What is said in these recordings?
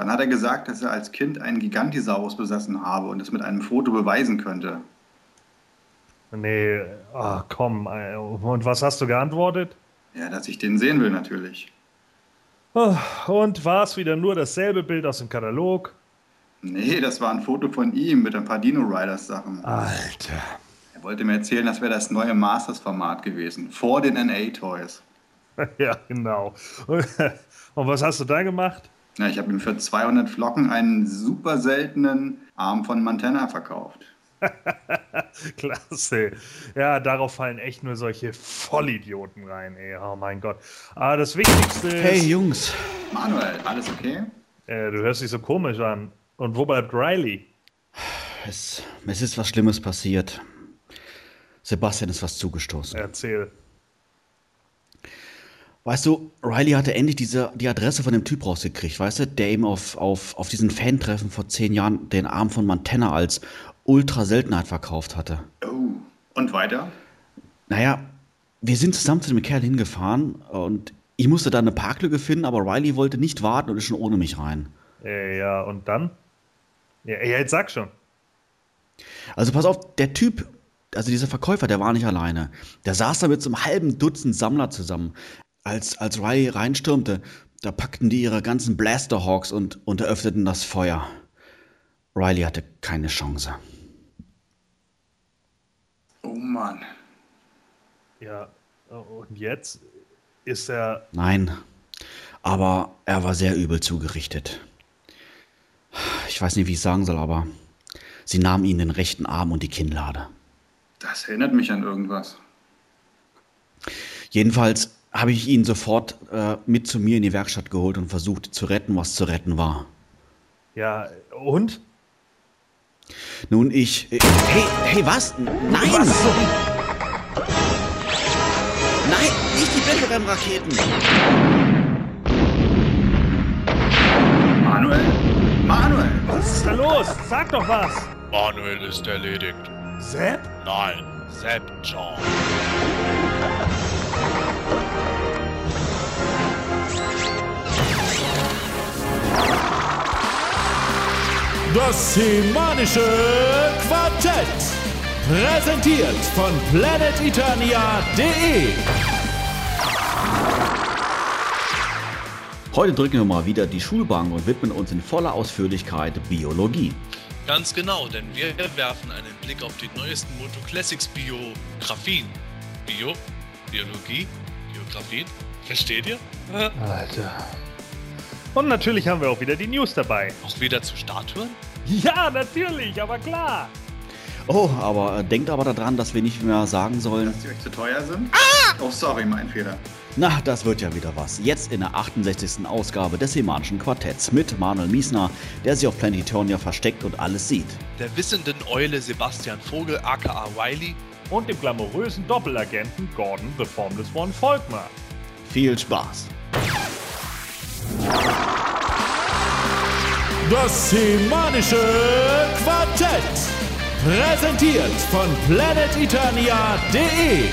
Dann hat er gesagt, dass er als Kind einen Gigantisaurus besessen habe und es mit einem Foto beweisen könnte. Nee, ach komm. äh, Und was hast du geantwortet? Ja, dass ich den sehen will natürlich. Oh, Und war es wieder nur dasselbe Bild aus dem Katalog? Nee, das war ein Foto von ihm mit ein paar Dino Riders Sachen. Alter. Er wollte mir erzählen, das wäre das neue Masters-Format gewesen. Vor den NA-Toys. Ja, genau. Und was hast du da gemacht? Ja, ich habe ihm für 200 Flocken einen super seltenen Arm von Montana verkauft. Klasse. Ja, darauf fallen echt nur solche Vollidioten rein, ey. Oh mein Gott. Aber das Wichtigste ist. Hey Jungs, Manuel, alles okay? Äh, du hörst dich so komisch an. Und wo bleibt Riley? es, es ist was Schlimmes passiert. Sebastian ist was zugestoßen. Erzähl. Weißt du, Riley hatte endlich diese, die Adresse von dem Typ rausgekriegt, weißt du, der ihm auf, auf, auf diesen Fan-Treffen vor zehn Jahren den Arm von Montana als Ultra-Seltenheit verkauft hatte. Oh. Und weiter? Naja, wir sind zusammen zu dem Kerl hingefahren und ich musste da eine Parklücke finden, aber Riley wollte nicht warten und ist schon ohne mich rein. Ja, und dann? Ja, ja, jetzt sag schon. Also pass auf, der Typ, also dieser Verkäufer, der war nicht alleine. Der saß da mit so einem halben Dutzend Sammler zusammen. Als, als Riley reinstürmte, da packten die ihre ganzen Blasterhawks und, und eröffneten das Feuer. Riley hatte keine Chance. Oh Mann. Ja, und jetzt ist er. Nein, aber er war sehr übel zugerichtet. Ich weiß nicht, wie ich sagen soll, aber sie nahm ihm den rechten Arm und die Kinnlade. Das erinnert mich an irgendwas. Jedenfalls habe ich ihn sofort äh, mit zu mir in die Werkstatt geholt und versucht zu retten, was zu retten war. Ja, und? Nun, ich. Hey, hey, was? Nein! Nein, nicht die Blenderem-Raketen! Manuel? Manuel! Was ist da los? Sag doch was! Manuel ist erledigt. Sepp? Nein, Sepp John. Das semanische Quartett. Präsentiert von planeteternia.de. Heute drücken wir mal wieder die Schulbank und widmen uns in voller Ausführlichkeit Biologie. Ganz genau, denn wir werfen einen Blick auf die neuesten Moto Classics Biografien. Bio, Biologie, Biografien. Versteht ihr? Alter. Und natürlich haben wir auch wieder die News dabei. Auch wieder zu Statuen? Ja, natürlich, aber klar. Oh, aber äh, denkt aber daran, dass wir nicht mehr sagen sollen. Dass die euch zu teuer sind? Oh, sorry, mein Fehler. Na, das wird ja wieder was. Jetzt in der 68. Ausgabe des Semanischen Quartetts mit Manuel Miesner, der sich auf Planetonia versteckt und alles sieht. Der wissenden Eule Sebastian Vogel aka Wiley. Und dem glamourösen Doppelagenten Gordon The Formless One Volkmar. Viel Spaß! Das semanische Quartett. Präsentiert von planeteternia.de.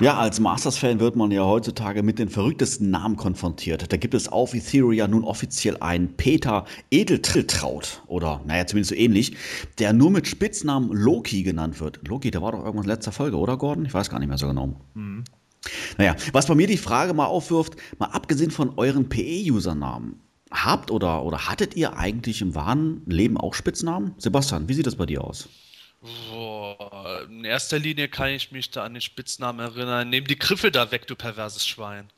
Ja, als Masters-Fan wird man ja heutzutage mit den verrücktesten Namen konfrontiert. Da gibt es auf Etheria nun offiziell einen Peter Edeltriltraut oder, naja, zumindest so ähnlich, der nur mit Spitznamen Loki genannt wird. Loki, der war doch irgendwas in letzter Folge, oder Gordon? Ich weiß gar nicht mehr so genau. Naja, was bei mir die Frage mal aufwirft, mal abgesehen von euren PE-Usernamen, habt oder, oder hattet ihr eigentlich im wahren Leben auch Spitznamen? Sebastian, wie sieht das bei dir aus? Boah, in erster Linie kann ich mich da an den Spitznamen erinnern. Nehm die Griffe da weg, du perverses Schwein.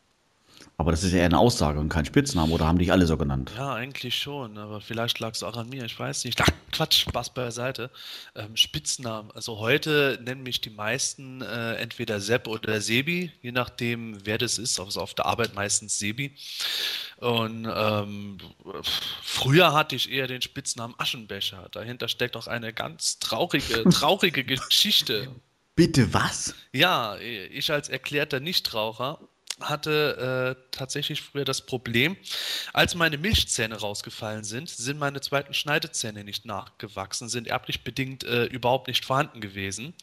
Aber das ist ja eher eine Aussage und kein Spitzname, oder haben dich alle so genannt? Ja, eigentlich schon, aber vielleicht lag es auch an mir, ich weiß nicht. Ach, Quatsch, Spaß beiseite. Ähm, Spitznamen. Also heute nennen mich die meisten äh, entweder Sepp oder Sebi, je nachdem, wer das ist. Also auf der Arbeit meistens Sebi. Und ähm, früher hatte ich eher den Spitznamen Aschenbecher. Dahinter steckt auch eine ganz traurige, traurige Geschichte. Bitte was? Ja, ich als erklärter Nichtraucher hatte äh, tatsächlich früher das Problem, als meine Milchzähne rausgefallen sind, sind meine zweiten Schneidezähne nicht nachgewachsen, sind erblich bedingt äh, überhaupt nicht vorhanden gewesen.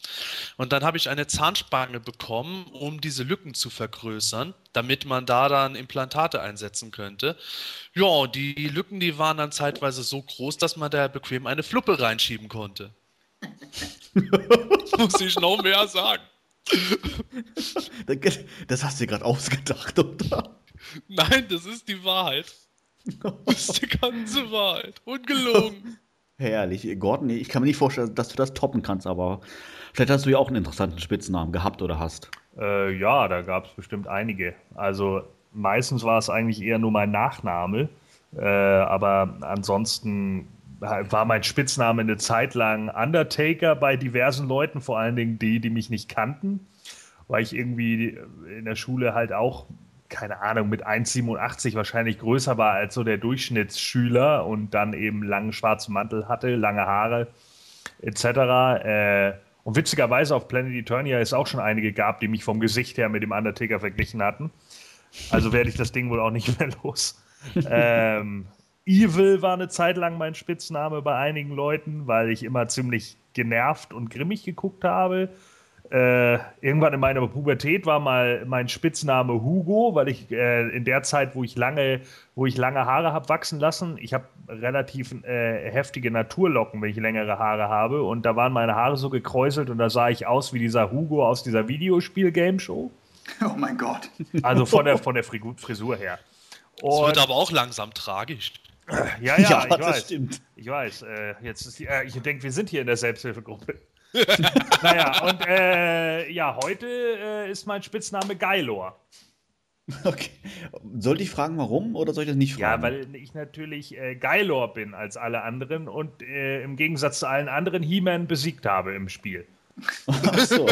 Und dann habe ich eine Zahnspange bekommen, um diese Lücken zu vergrößern, damit man da dann Implantate einsetzen könnte. Ja, die Lücken, die waren dann zeitweise so groß, dass man da bequem eine Fluppe reinschieben konnte. Muss ich noch mehr sagen. Das hast du dir gerade ausgedacht, oder? Nein, das ist die Wahrheit. Das ist die ganze Wahrheit. Ungelogen. Herrlich. Gordon, ich kann mir nicht vorstellen, dass du das toppen kannst, aber vielleicht hast du ja auch einen interessanten Spitznamen gehabt oder hast. Äh, ja, da gab es bestimmt einige. Also meistens war es eigentlich eher nur mein Nachname. Äh, aber ansonsten war mein Spitzname eine Zeit lang Undertaker bei diversen Leuten, vor allen Dingen die, die mich nicht kannten, weil ich irgendwie in der Schule halt auch, keine Ahnung, mit 1,87 wahrscheinlich größer war als so der Durchschnittsschüler und dann eben langen schwarzen Mantel hatte, lange Haare etc. Äh, und witzigerweise auf Planet Eternia es auch schon einige gab, die mich vom Gesicht her mit dem Undertaker verglichen hatten. Also werde ich das Ding wohl auch nicht mehr los. ähm, Evil war eine Zeit lang mein Spitzname bei einigen Leuten, weil ich immer ziemlich genervt und grimmig geguckt habe. Äh, irgendwann in meiner Pubertät war mal mein Spitzname Hugo, weil ich äh, in der Zeit, wo ich lange, wo ich lange Haare habe wachsen lassen, ich habe relativ äh, heftige Naturlocken, wenn ich längere Haare habe, und da waren meine Haare so gekräuselt und da sah ich aus wie dieser Hugo aus dieser Videospiel-Game-Show. Oh mein Gott. Also von der, von der Frisur her. Es wird aber auch langsam tragisch. Ja, ja, ja ich weiß. Stimmt. Ich weiß. Äh, jetzt ist die, äh, ich denke, wir sind hier in der Selbsthilfegruppe. naja, und äh, ja, heute äh, ist mein Spitzname Geilor. Okay. Sollte ich fragen, warum oder soll ich das nicht fragen? Ja, weil ich natürlich äh, Geilor bin als alle anderen und äh, im Gegensatz zu allen anderen He-Man besiegt habe im Spiel. Ach so.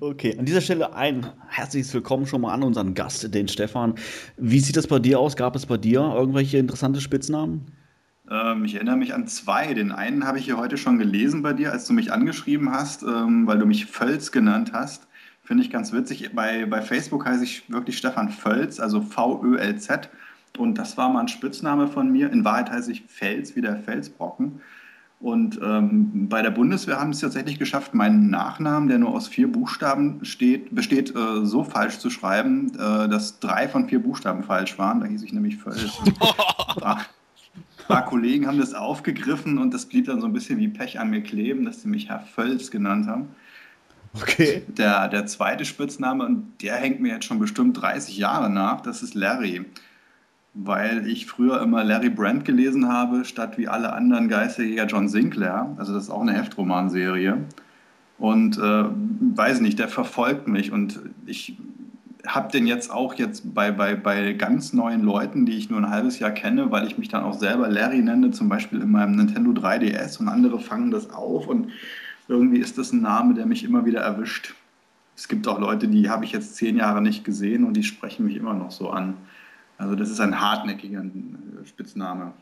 Okay, an dieser Stelle ein herzliches Willkommen schon mal an unseren Gast, den Stefan. Wie sieht das bei dir aus? Gab es bei dir irgendwelche interessante Spitznamen? Ähm, ich erinnere mich an zwei. Den einen habe ich hier heute schon gelesen bei dir, als du mich angeschrieben hast, ähm, weil du mich Völz genannt hast. Finde ich ganz witzig. Bei, bei Facebook heiße ich wirklich Stefan Völz, also V-Ö-L-Z. Und das war mal ein Spitzname von mir. In Wahrheit heiße ich Fels, wie der Felsbrocken. Und ähm, bei der Bundeswehr haben sie es tatsächlich geschafft, meinen Nachnamen, der nur aus vier Buchstaben steht, besteht, äh, so falsch zu schreiben, äh, dass drei von vier Buchstaben falsch waren. Da hieß ich nämlich Völz. ein paar Kollegen haben das aufgegriffen und das blieb dann so ein bisschen wie Pech an mir kleben, dass sie mich Herr Völz genannt haben. Okay. Der, der zweite Spitzname, und der hängt mir jetzt schon bestimmt 30 Jahre nach, das ist Larry weil ich früher immer Larry Brand gelesen habe, statt wie alle anderen Geisterjäger John Sinclair. Also das ist auch eine Heftromanserie. Und äh, weiß nicht, der verfolgt mich und ich habe den jetzt auch jetzt bei, bei, bei ganz neuen Leuten, die ich nur ein halbes Jahr kenne, weil ich mich dann auch selber Larry nenne, zum Beispiel in meinem Nintendo 3DS und andere fangen das auf und irgendwie ist das ein Name, der mich immer wieder erwischt. Es gibt auch Leute, die habe ich jetzt zehn Jahre nicht gesehen und die sprechen mich immer noch so an. Also das ist ein hartnäckiger äh, Spitzname.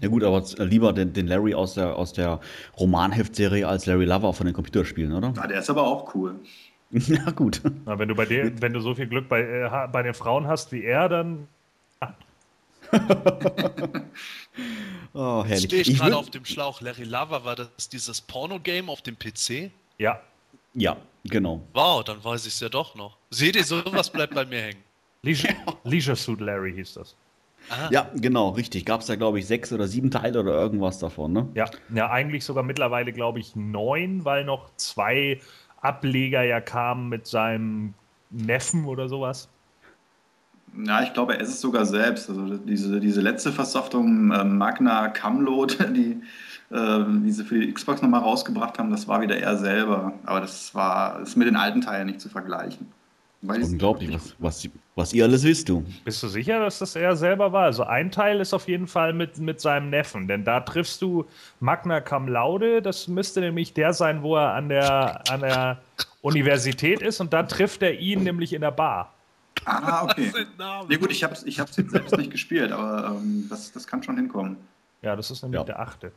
Ja gut, aber lieber den, den, Larry aus der, aus der Romanheftserie als Larry Lover von den Computerspielen, oder? Ja, der ist aber auch cool. ja, gut. Na, wenn du bei dir, wenn du so viel Glück bei, äh, bei den Frauen hast wie er, dann. oh, herrlich. Stehe ich, ich gerade auf dem Schlauch. Larry Lover, war das dieses Porno-Game auf dem PC? Ja. Ja, genau. Wow, dann weiß ich es ja doch noch. Seht ihr, sowas bleibt bei mir hängen. Leisure, Leisure Suit Larry hieß das. Aha. Ja, genau, richtig. Gab es da, glaube ich, sechs oder sieben Teile oder irgendwas davon, ne? Ja, ja eigentlich sogar mittlerweile, glaube ich, neun, weil noch zwei Ableger ja kamen mit seinem Neffen oder sowas. Ja, ich glaube, er ist es sogar selbst. Also diese, diese letzte Versoftung äh, Magna Camlot, die, äh, die sie für die Xbox nochmal rausgebracht haben, das war wieder er selber. Aber das war ist mit den alten Teilen nicht zu vergleichen. Weiß Unglaublich, was, was, was ihr alles wisst, du. Bist du sicher, dass das er selber war? Also ein Teil ist auf jeden Fall mit, mit seinem Neffen, denn da triffst du Magna Cum Laude, das müsste nämlich der sein, wo er an der, an der Universität ist und da trifft er ihn nämlich in der Bar. Ah, okay. Ja gut, ich habe es ich hab's jetzt selbst nicht gespielt, aber ähm, das, das kann schon hinkommen. Ja, das ist nämlich ja. der achte.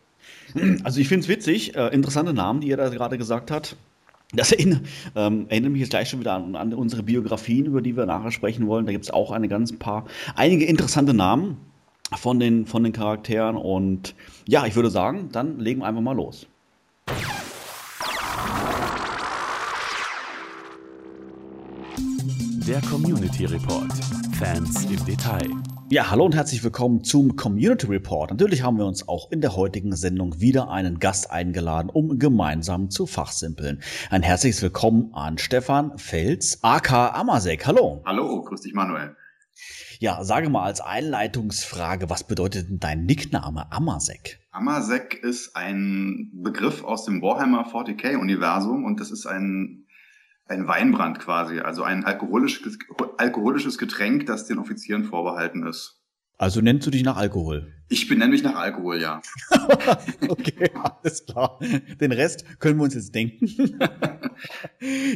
Also ich finde es witzig, äh, interessante Namen, die er da gerade gesagt hat. Das erinnert, ähm, erinnert mich jetzt gleich schon wieder an, an, unsere Biografien, über die wir nachher sprechen wollen. Da gibt es auch eine ganz paar, einige interessante Namen von den, von den Charakteren. Und ja, ich würde sagen, dann legen wir einfach mal los. Der Community Report. Fans im Detail. Ja, hallo und herzlich willkommen zum Community Report. Natürlich haben wir uns auch in der heutigen Sendung wieder einen Gast eingeladen, um gemeinsam zu fachsimpeln. Ein herzliches Willkommen an Stefan Fels, AK Amasek. Hallo. Hallo, grüß dich Manuel. Ja, sage mal als Einleitungsfrage, was bedeutet denn dein Nickname Amasek? Amasek ist ein Begriff aus dem Warhammer 40k-Universum und das ist ein ein Weinbrand quasi, also ein alkoholisches, alkoholisches Getränk, das den Offizieren vorbehalten ist. Also nennst du dich nach Alkohol? Ich benenne mich nach Alkohol, ja. okay, alles klar. Den Rest können wir uns jetzt denken.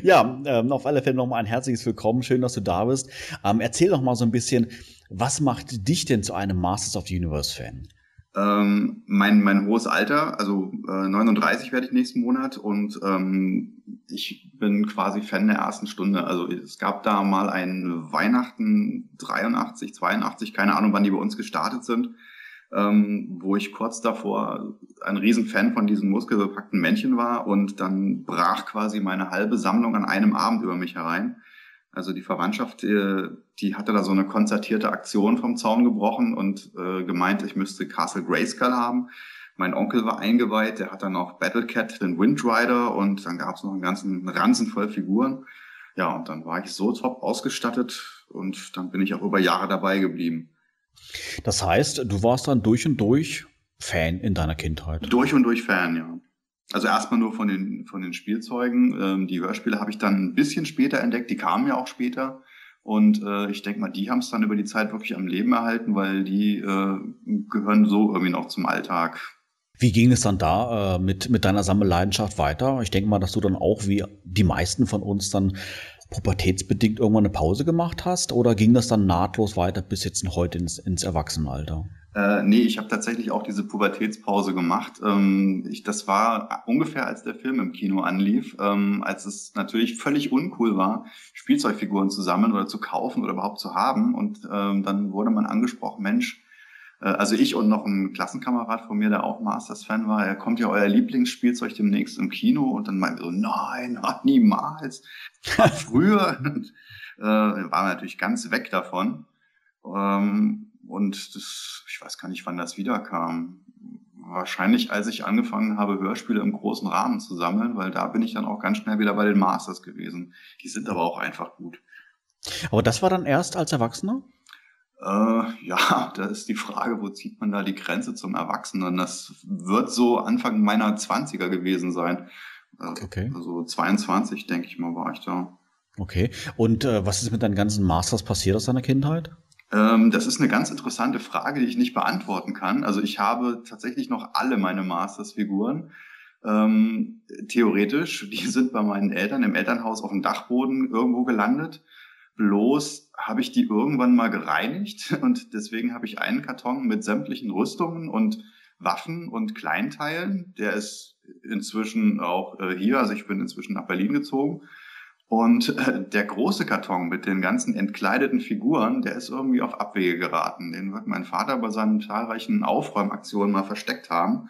ja, ähm, auf alle Fälle nochmal ein herzliches Willkommen. Schön, dass du da bist. Ähm, erzähl doch mal so ein bisschen, was macht dich denn zu einem Masters of the Universe Fan? Ähm, mein, mein hohes Alter, also äh, 39 werde ich nächsten Monat und ähm, ich bin quasi Fan der ersten Stunde. Also es gab da mal ein Weihnachten 83, 82, keine Ahnung, wann die bei uns gestartet sind, ähm, wo ich kurz davor ein Riesenfan von diesen muskelbepackten Männchen war und dann brach quasi meine halbe Sammlung an einem Abend über mich herein. Also die Verwandtschaft, äh, die hatte da so eine konzertierte Aktion vom Zaun gebrochen und äh, gemeint, ich müsste Castle Grayskull haben. Mein Onkel war eingeweiht, der hat dann auch Battlecat, den Windrider und dann gab es noch einen ganzen Ranzen voll Figuren. Ja, und dann war ich so top ausgestattet und dann bin ich auch über Jahre dabei geblieben. Das heißt, du warst dann durch und durch Fan in deiner Kindheit? Durch und durch Fan, ja. Also erstmal nur von den, von den Spielzeugen. Ähm, die Hörspiele habe ich dann ein bisschen später entdeckt, die kamen ja auch später. Und äh, ich denke mal, die haben es dann über die Zeit wirklich am Leben erhalten, weil die äh, gehören so irgendwie noch zum Alltag. Wie ging es dann da äh, mit, mit deiner Sammelleidenschaft weiter? Ich denke mal, dass du dann auch wie die meisten von uns dann pubertätsbedingt irgendwann eine Pause gemacht hast oder ging das dann nahtlos weiter bis jetzt heute ins, ins Erwachsenenalter? Äh, nee, ich habe tatsächlich auch diese Pubertätspause gemacht. Ähm, ich, das war ungefähr, als der Film im Kino anlief, ähm, als es natürlich völlig uncool war, Spielzeugfiguren zu sammeln oder zu kaufen oder überhaupt zu haben. Und ähm, dann wurde man angesprochen, Mensch, also ich und noch ein Klassenkamerad von mir, der auch Masters-Fan war, er kommt ja euer Lieblingsspielzeug demnächst im Kino und dann meinte so, nein, niemals. Früher äh, war natürlich ganz weg davon. Ähm, und das, ich weiß gar nicht, wann das wiederkam. Wahrscheinlich, als ich angefangen habe, Hörspiele im großen Rahmen zu sammeln, weil da bin ich dann auch ganz schnell wieder bei den Masters gewesen. Die sind aber auch einfach gut. Aber das war dann erst als Erwachsener? Äh, ja, da ist die Frage, wo zieht man da die Grenze zum Erwachsenen? Das wird so Anfang meiner Zwanziger gewesen sein. Äh, okay. Also 22, denke ich mal, war ich da. Okay. Und äh, was ist mit deinen ganzen Masters passiert aus deiner Kindheit? Ähm, das ist eine ganz interessante Frage, die ich nicht beantworten kann. Also ich habe tatsächlich noch alle meine Masters-Figuren. Ähm, theoretisch, die sind bei meinen Eltern im Elternhaus auf dem Dachboden irgendwo gelandet. Bloß habe ich die irgendwann mal gereinigt und deswegen habe ich einen Karton mit sämtlichen Rüstungen und Waffen und Kleinteilen. Der ist inzwischen auch äh, hier, also ich bin inzwischen nach Berlin gezogen und äh, der große Karton mit den ganzen entkleideten Figuren, der ist irgendwie auf Abwege geraten. Den wird mein Vater bei seinen zahlreichen Aufräumaktionen mal versteckt haben.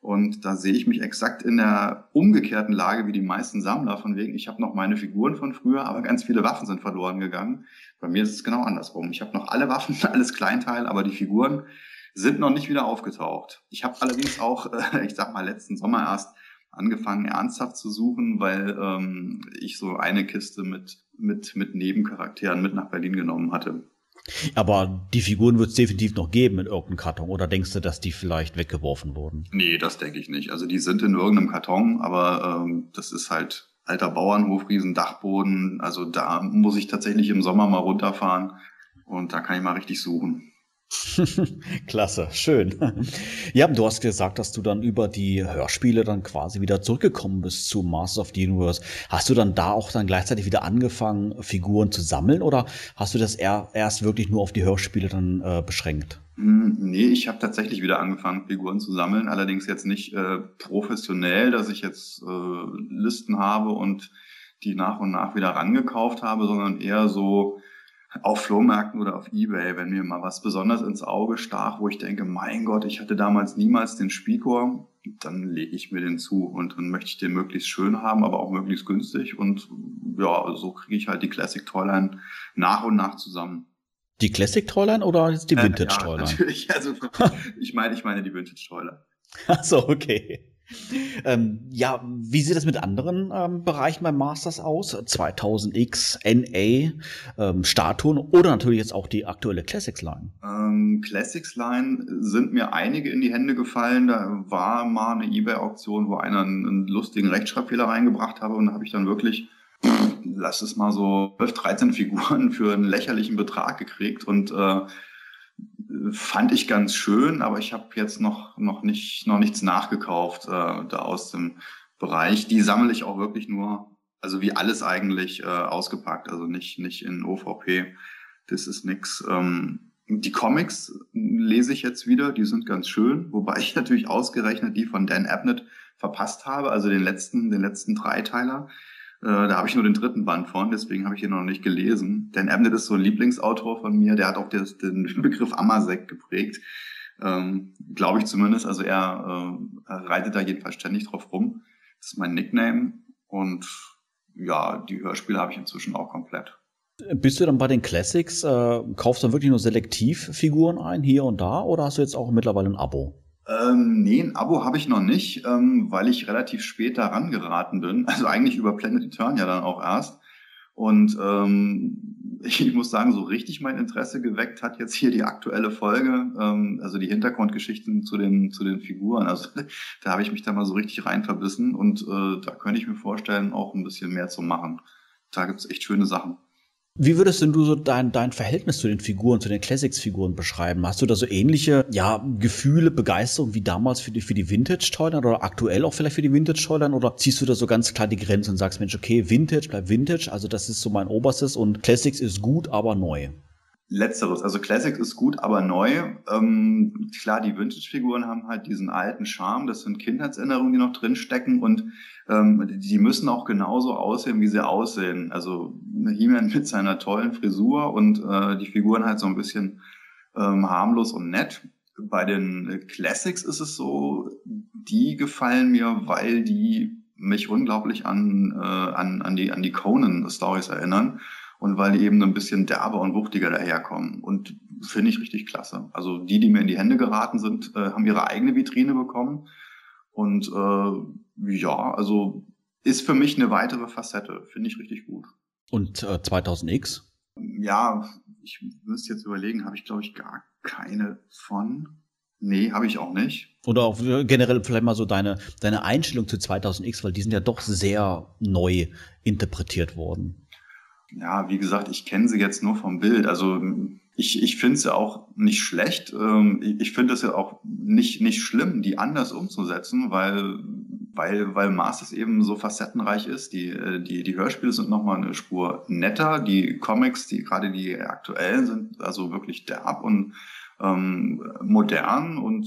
Und da sehe ich mich exakt in der umgekehrten Lage wie die meisten Sammler, von wegen, ich habe noch meine Figuren von früher, aber ganz viele Waffen sind verloren gegangen. Bei mir ist es genau andersrum. Ich habe noch alle Waffen, alles Kleinteil, aber die Figuren sind noch nicht wieder aufgetaucht. Ich habe allerdings auch, äh, ich sag mal, letzten Sommer erst angefangen, ernsthaft zu suchen, weil ähm, ich so eine Kiste mit, mit, mit Nebencharakteren mit nach Berlin genommen hatte. Aber die Figuren wird es definitiv noch geben in irgendeinem Karton. Oder denkst du, dass die vielleicht weggeworfen wurden? Nee, das denke ich nicht. Also die sind in irgendeinem Karton, aber ähm, das ist halt alter Bauernhof, riesen Dachboden. Also da muss ich tatsächlich im Sommer mal runterfahren und da kann ich mal richtig suchen. Klasse, schön. Ja, du hast gesagt, dass du dann über die Hörspiele dann quasi wieder zurückgekommen bist zu Masters of the Universe. Hast du dann da auch dann gleichzeitig wieder angefangen, Figuren zu sammeln oder hast du das erst wirklich nur auf die Hörspiele dann äh, beschränkt? Hm, nee, ich habe tatsächlich wieder angefangen, Figuren zu sammeln. Allerdings jetzt nicht äh, professionell, dass ich jetzt äh, Listen habe und die nach und nach wieder rangekauft habe, sondern eher so auf Flohmärkten oder auf Ebay, wenn mir mal was besonders ins Auge stach, wo ich denke, mein Gott, ich hatte damals niemals den Spikor, dann lege ich mir den zu und dann möchte ich den möglichst schön haben, aber auch möglichst günstig und ja, so kriege ich halt die Classic Toyline nach und nach zusammen. Die Classic Toyline oder die Vintage Toyline? Äh, ja, natürlich, also ich meine, ich meine die Vintage Toyline. Ach so, okay. Ähm, ja, wie sieht es mit anderen ähm, Bereichen beim Masters aus? 2000X, NA, ähm, Statuen oder natürlich jetzt auch die aktuelle Classics Line? Ähm, Classics Line sind mir einige in die Hände gefallen. Da war mal eine eBay-Auktion, wo einer einen, einen lustigen Rechtschreibfehler reingebracht habe und da habe ich dann wirklich lass es mal so 12, 13 Figuren für einen lächerlichen Betrag gekriegt und äh, fand ich ganz schön, aber ich habe jetzt noch, noch, nicht, noch nichts nachgekauft äh, da aus dem Bereich. Die sammle ich auch wirklich nur, also wie alles eigentlich äh, ausgepackt, also nicht, nicht in OVP. Das ist nix. Ähm, die Comics lese ich jetzt wieder, die sind ganz schön, wobei ich natürlich ausgerechnet die von Dan Abnett verpasst habe, also den letzten, den letzten Dreiteiler. Äh, da habe ich nur den dritten Band von, deswegen habe ich ihn noch nicht gelesen. Dan Abnett ist so ein Lieblingsautor von mir, der hat auch des, den Begriff Amasek geprägt. Ähm, Glaube ich zumindest. Also er, äh, er reitet da jedenfalls ständig drauf rum. Das ist mein Nickname. Und ja, die Hörspiele habe ich inzwischen auch komplett. Bist du dann bei den Classics, äh, kaufst du dann wirklich nur selektiv Figuren ein, hier und da, oder hast du jetzt auch mittlerweile ein Abo? Ähm, nee, ein Abo habe ich noch nicht, ähm, weil ich relativ spät daran geraten bin. Also eigentlich über Planet Eternia dann auch erst. Und ähm, ich muss sagen, so richtig mein Interesse geweckt hat jetzt hier die aktuelle Folge, ähm, also die Hintergrundgeschichten zu den, zu den Figuren. Also da habe ich mich da mal so richtig rein verbissen und äh, da könnte ich mir vorstellen, auch ein bisschen mehr zu machen. Da gibt's echt schöne Sachen. Wie würdest denn du so dein, dein Verhältnis zu den Figuren, zu den Classics-Figuren beschreiben? Hast du da so ähnliche, ja, Gefühle, Begeisterung wie damals für die, für die Vintage-Toyline oder aktuell auch vielleicht für die Vintage-Toyline? Oder ziehst du da so ganz klar die Grenze und sagst, Mensch, okay, Vintage bleibt Vintage, also das ist so mein Oberstes und Classics ist gut, aber neu? Letzteres, also Classics ist gut, aber neu. Ähm, klar, die Vintage-Figuren haben halt diesen alten Charme, das sind Kindheitserinnerungen, die noch drin stecken und ähm, die müssen auch genauso aussehen, wie sie aussehen. Also He-Man mit seiner tollen Frisur und äh, die Figuren halt so ein bisschen ähm, harmlos und nett. Bei den Classics ist es so, die gefallen mir, weil die mich unglaublich an, äh, an, an die, an die Conan-Stories erinnern und weil die eben ein bisschen derber und wuchtiger daherkommen. Und finde ich richtig klasse. Also die, die mir in die Hände geraten sind, äh, haben ihre eigene Vitrine bekommen. Und äh, ja, also ist für mich eine weitere Facette. Finde ich richtig gut. Und äh, 2000X? Ja, ich müsste jetzt überlegen, habe ich glaube ich gar keine von. Nee, habe ich auch nicht. Oder auch generell vielleicht mal so deine, deine Einstellung zu 2000X, weil die sind ja doch sehr neu interpretiert worden. Ja, wie gesagt, ich kenne sie jetzt nur vom Bild. Also ich, ich finde sie auch nicht schlecht. Ähm, ich finde es ja auch nicht, nicht schlimm, die anders umzusetzen, weil, weil, weil Masters eben so facettenreich ist. Die, äh, die, die Hörspiele sind nochmal eine Spur netter. Die Comics, die gerade die aktuellen sind, also wirklich derb und ähm, modern und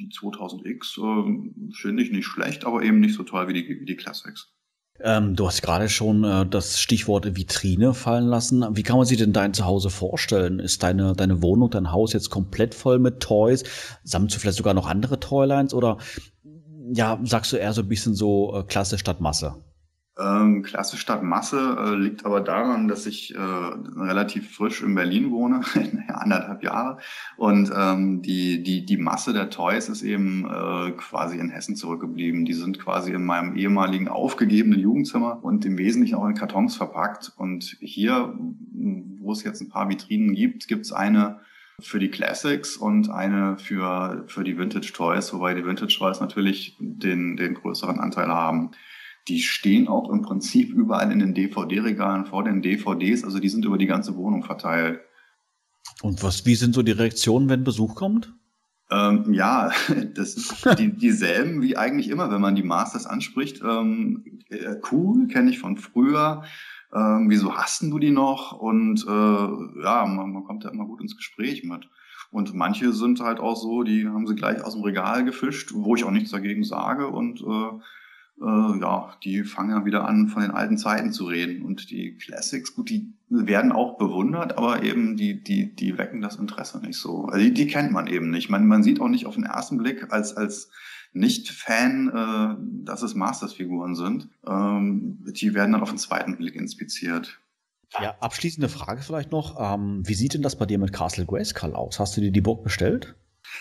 die 2000X äh, finde ich nicht schlecht, aber eben nicht so toll wie die, wie die Classics. Ähm, du hast gerade schon äh, das Stichwort Vitrine fallen lassen. Wie kann man sich denn dein Zuhause vorstellen? Ist deine, deine Wohnung, dein Haus jetzt komplett voll mit Toys? Sammelst du vielleicht sogar noch andere Toylines oder ja, sagst du eher so ein bisschen so äh, Klasse statt Masse? Ähm, Klasse statt Masse äh, liegt aber daran, dass ich äh, relativ frisch in Berlin wohne, anderthalb Jahre. Und ähm, die, die, die Masse der Toys ist eben äh, quasi in Hessen zurückgeblieben. Die sind quasi in meinem ehemaligen aufgegebenen Jugendzimmer und im Wesentlichen auch in Kartons verpackt. Und hier, wo es jetzt ein paar Vitrinen gibt, gibt es eine für die Classics und eine für, für die Vintage Toys, wobei die Vintage Toys natürlich den, den größeren Anteil haben. Die stehen auch im Prinzip überall in den DVD-Regalen vor den DVDs, also die sind über die ganze Wohnung verteilt. Und was, wie sind so die Reaktionen, wenn Besuch kommt? Ähm, ja, das ist die, dieselben wie eigentlich immer, wenn man die Masters anspricht. Ähm, äh, cool, kenne ich von früher. Ähm, wieso hast du die noch? Und äh, ja, man, man kommt da immer gut ins Gespräch mit. Und manche sind halt auch so, die haben sie gleich aus dem Regal gefischt, wo ich auch nichts dagegen sage. Und äh, äh, ja, die fangen ja wieder an, von den alten Zeiten zu reden. Und die Classics, gut, die werden auch bewundert, aber eben die, die, die wecken das Interesse nicht so. Also die, die kennt man eben nicht. Man, man sieht auch nicht auf den ersten Blick als, als nicht-Fan, äh, dass es Masters-Figuren sind. Ähm, die werden dann auf den zweiten Blick inspiziert. Ja, abschließende Frage vielleicht noch. Ähm, wie sieht denn das bei dir mit Castle Grayskull aus? Hast du dir die Burg bestellt?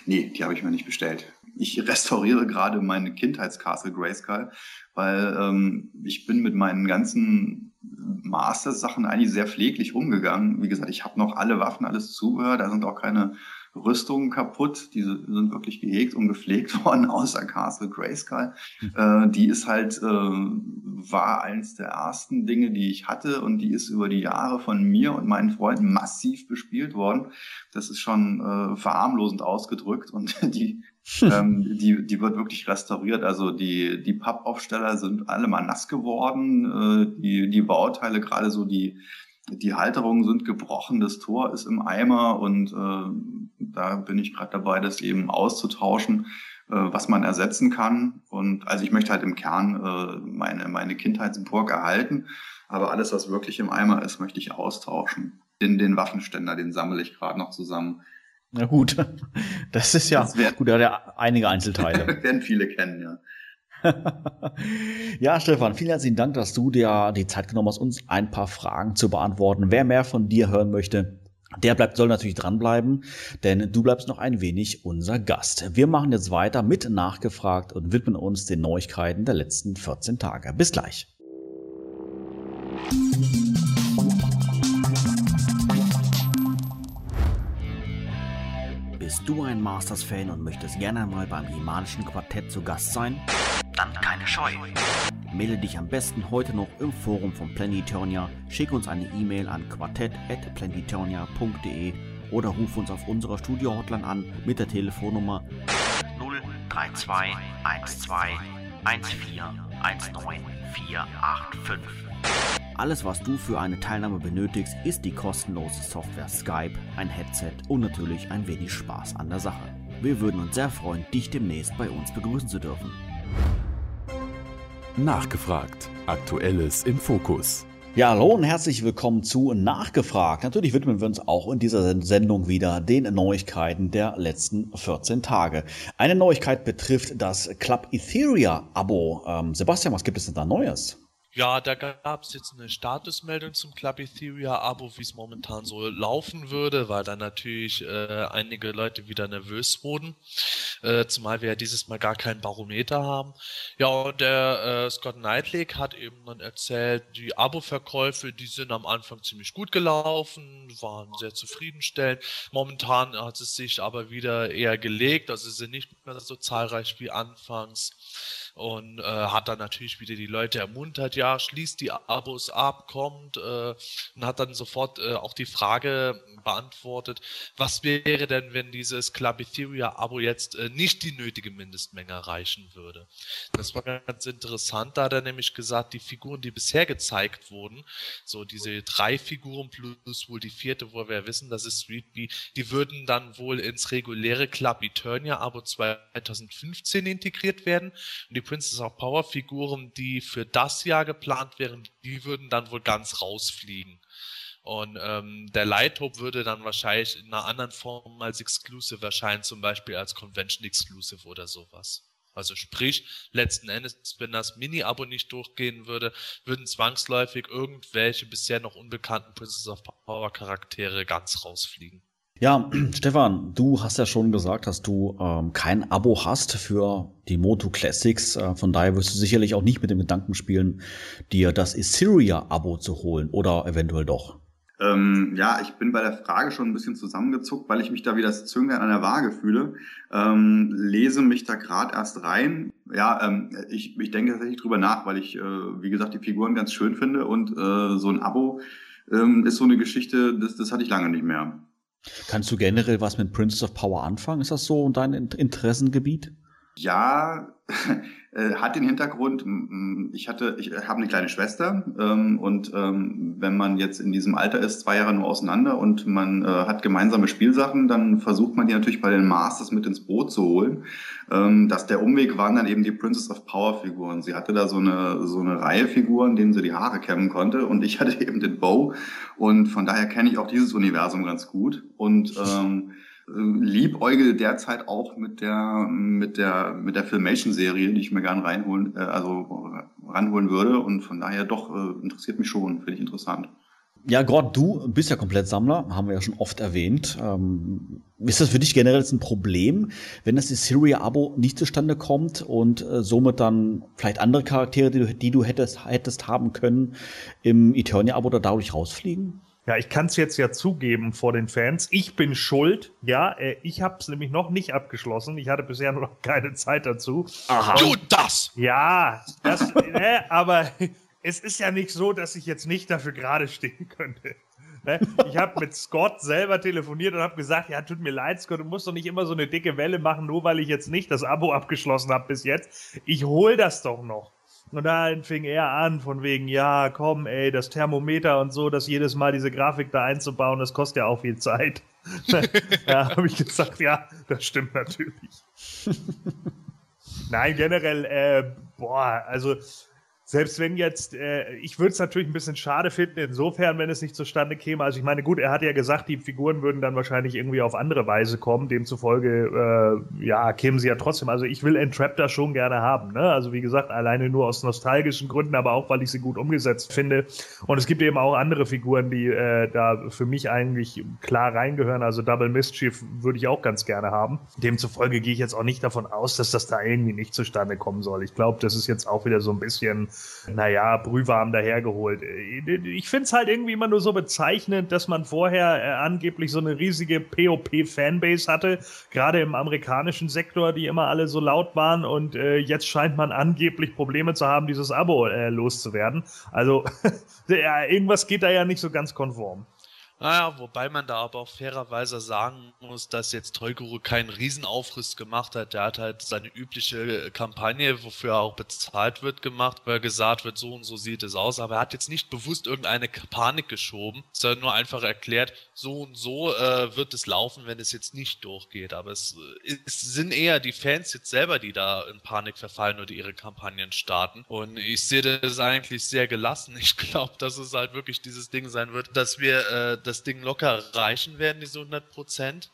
Nee, die habe ich mir nicht bestellt ich restauriere gerade meine Kindheitscastle Grayskull, weil ähm, ich bin mit meinen ganzen Masters-Sachen eigentlich sehr pfleglich umgegangen. Wie gesagt, ich habe noch alle Waffen, alles Zubehör, da sind auch keine Rüstungen kaputt. Diese sind wirklich gehegt und gepflegt worden, außer Castle Grayskull. Mhm. Äh, die ist halt, äh, war eines der ersten Dinge, die ich hatte und die ist über die Jahre von mir und meinen Freunden massiv bespielt worden. Das ist schon äh, verharmlosend ausgedrückt und die ähm, die, die wird wirklich restauriert. Also die, die Pappaufsteller sind alle mal nass geworden. Äh, die, die Bauteile, gerade so die, die Halterungen sind gebrochen, das Tor ist im Eimer und äh, da bin ich gerade dabei, das eben auszutauschen, äh, was man ersetzen kann. Und also ich möchte halt im Kern äh, meine, meine Kindheitsburg erhalten, aber alles, was wirklich im Eimer ist, möchte ich austauschen. Den, den Waffenständer, den sammle ich gerade noch zusammen. Na gut, das ist ja das wär, gut, ja einige Einzelteile. werden viele kennen, ja. ja, Stefan, vielen herzlichen Dank, dass du dir die Zeit genommen hast, uns ein paar Fragen zu beantworten. Wer mehr von dir hören möchte, der bleibt, soll natürlich dranbleiben, denn du bleibst noch ein wenig unser Gast. Wir machen jetzt weiter mit Nachgefragt und widmen uns den Neuigkeiten der letzten 14 Tage. Bis gleich. Bist du ein Masters-Fan und möchtest gerne mal beim Himalischen Quartett zu Gast sein? Dann keine Scheu. Melde dich am besten heute noch im Forum von Planetonia, schick uns eine E-Mail an quartett.planetonia.de oder ruf uns auf unserer Studio-Hotline an mit der Telefonnummer 032 12 14 19 485. Alles, was du für eine Teilnahme benötigst, ist die kostenlose Software Skype, ein Headset und natürlich ein wenig Spaß an der Sache. Wir würden uns sehr freuen, dich demnächst bei uns begrüßen zu dürfen. Nachgefragt. Aktuelles im Fokus. Ja, hallo und herzlich willkommen zu Nachgefragt. Natürlich widmen wir uns auch in dieser Sendung wieder den Neuigkeiten der letzten 14 Tage. Eine Neuigkeit betrifft das Club Etheria Abo. Ähm, Sebastian, was gibt es denn da Neues? Ja, da gab es jetzt eine Statusmeldung zum Club Etheria-Abo, wie es momentan so laufen würde, weil dann natürlich äh, einige Leute wieder nervös wurden, äh, zumal wir ja dieses Mal gar kein Barometer haben. Ja, und der äh, Scott Knightley hat eben dann erzählt, die Abo-Verkäufe, die sind am Anfang ziemlich gut gelaufen, waren sehr zufriedenstellend. Momentan hat es sich aber wieder eher gelegt, also sie sind nicht mehr so zahlreich wie anfangs und äh, hat dann natürlich wieder die Leute ermuntert, ja, schließt die Abos ab, kommt äh, und hat dann sofort äh, auch die Frage beantwortet, was wäre denn, wenn dieses Club Etheria Abo jetzt äh, nicht die nötige Mindestmenge erreichen würde. Das war ganz interessant, da hat er nämlich gesagt, die Figuren, die bisher gezeigt wurden, so diese drei Figuren plus wohl die vierte, wo wir wissen, das ist Street B, die würden dann wohl ins reguläre Club Eternia Abo 2015 integriert werden. Und die Princess of Power Figuren, die für das Jahr geplant wären, die würden dann wohl ganz rausfliegen. Und ähm, der Light würde dann wahrscheinlich in einer anderen Form als Exclusive erscheinen, zum Beispiel als Convention Exclusive oder sowas. Also sprich, letzten Endes, wenn das Mini-Abo nicht durchgehen würde, würden zwangsläufig irgendwelche bisher noch unbekannten Princess of Power Charaktere ganz rausfliegen. Ja, Stefan, du hast ja schon gesagt, dass du ähm, kein Abo hast für die Moto Classics. Äh, von daher wirst du sicherlich auch nicht mit dem Gedanken spielen, dir das Assyria-Abo zu holen oder eventuell doch. Ähm, ja, ich bin bei der Frage schon ein bisschen zusammengezuckt, weil ich mich da wie das Zünglein an der Waage fühle. Ähm, lese mich da gerade erst rein. Ja, ähm, ich, ich denke tatsächlich drüber nach, weil ich, äh, wie gesagt, die Figuren ganz schön finde und äh, so ein Abo ähm, ist so eine Geschichte, das, das hatte ich lange nicht mehr. Kannst du generell was mit Princess of Power anfangen? Ist das so dein Interessengebiet? Ja, äh, hat den Hintergrund, ich hatte, ich habe eine kleine Schwester ähm, und ähm, wenn man jetzt in diesem Alter ist, zwei Jahre nur auseinander und man äh, hat gemeinsame Spielsachen, dann versucht man die natürlich bei den Masters mit ins Boot zu holen. Ähm, dass der Umweg waren dann eben die Princess of Power Figuren. Sie hatte da so eine so eine Reihe Figuren, denen sie die Haare kämmen konnte und ich hatte eben den Bow und von daher kenne ich auch dieses Universum ganz gut und ähm, liebäugel derzeit auch mit der mit der mit der Filmation-Serie, die ich mir gern reinholen, äh, also ranholen würde und von daher doch äh, interessiert mich schon, finde ich interessant. Ja, Gord, du bist ja komplett Sammler, haben wir ja schon oft erwähnt. Ähm, ist das für dich generell ein Problem, wenn das Syria-Abo nicht zustande kommt und äh, somit dann vielleicht andere Charaktere, die du, die du hättest, hättest haben können, im Eternia-Abo da dadurch rausfliegen? Ja, ich kann es jetzt ja zugeben vor den Fans. Ich bin schuld. Ja, äh, ich habe es nämlich noch nicht abgeschlossen. Ich hatte bisher noch keine Zeit dazu. Aha. Du das! Ja, das, äh, aber es ist ja nicht so, dass ich jetzt nicht dafür gerade stehen könnte. Ne? Ich habe mit Scott selber telefoniert und habe gesagt, ja, tut mir leid, Scott, du musst doch nicht immer so eine dicke Welle machen, nur weil ich jetzt nicht das Abo abgeschlossen habe bis jetzt. Ich hol das doch noch. Und dann fing er an, von wegen, ja, komm, ey, das Thermometer und so, das jedes Mal diese Grafik da einzubauen, das kostet ja auch viel Zeit. da habe ich gesagt, ja, das stimmt natürlich. Nein, generell, äh, boah, also selbst wenn jetzt, äh, ich würde es natürlich ein bisschen schade finden, insofern, wenn es nicht zustande käme. Also ich meine, gut, er hat ja gesagt, die Figuren würden dann wahrscheinlich irgendwie auf andere Weise kommen. Demzufolge, äh, ja, kämen sie ja trotzdem. Also ich will Entraptor schon gerne haben. Ne? Also wie gesagt, alleine nur aus nostalgischen Gründen, aber auch, weil ich sie gut umgesetzt finde. Und es gibt eben auch andere Figuren, die äh, da für mich eigentlich klar reingehören. Also Double Mischief würde ich auch ganz gerne haben. Demzufolge gehe ich jetzt auch nicht davon aus, dass das da irgendwie nicht zustande kommen soll. Ich glaube, das ist jetzt auch wieder so ein bisschen naja, brühwarm dahergeholt. Ich finde es halt irgendwie immer nur so bezeichnend, dass man vorher äh, angeblich so eine riesige POP-Fanbase hatte, gerade im amerikanischen Sektor, die immer alle so laut waren und äh, jetzt scheint man angeblich Probleme zu haben, dieses Abo äh, loszuwerden. Also ja, irgendwas geht da ja nicht so ganz konform. Naja, wobei man da aber auch fairerweise sagen muss, dass jetzt Toyguru keinen Riesenaufriss gemacht hat. Der hat halt seine übliche Kampagne, wofür er auch bezahlt wird, gemacht, weil gesagt wird, so und so sieht es aus. Aber er hat jetzt nicht bewusst irgendeine Panik geschoben, sondern nur einfach erklärt, so und so äh, wird es laufen, wenn es jetzt nicht durchgeht. Aber es, es sind eher die Fans jetzt selber, die da in Panik verfallen oder ihre Kampagnen starten. Und ich sehe das eigentlich sehr gelassen. Ich glaube, dass es halt wirklich dieses Ding sein wird, dass wir äh, das Ding locker reichen werden, diese 100 Prozent.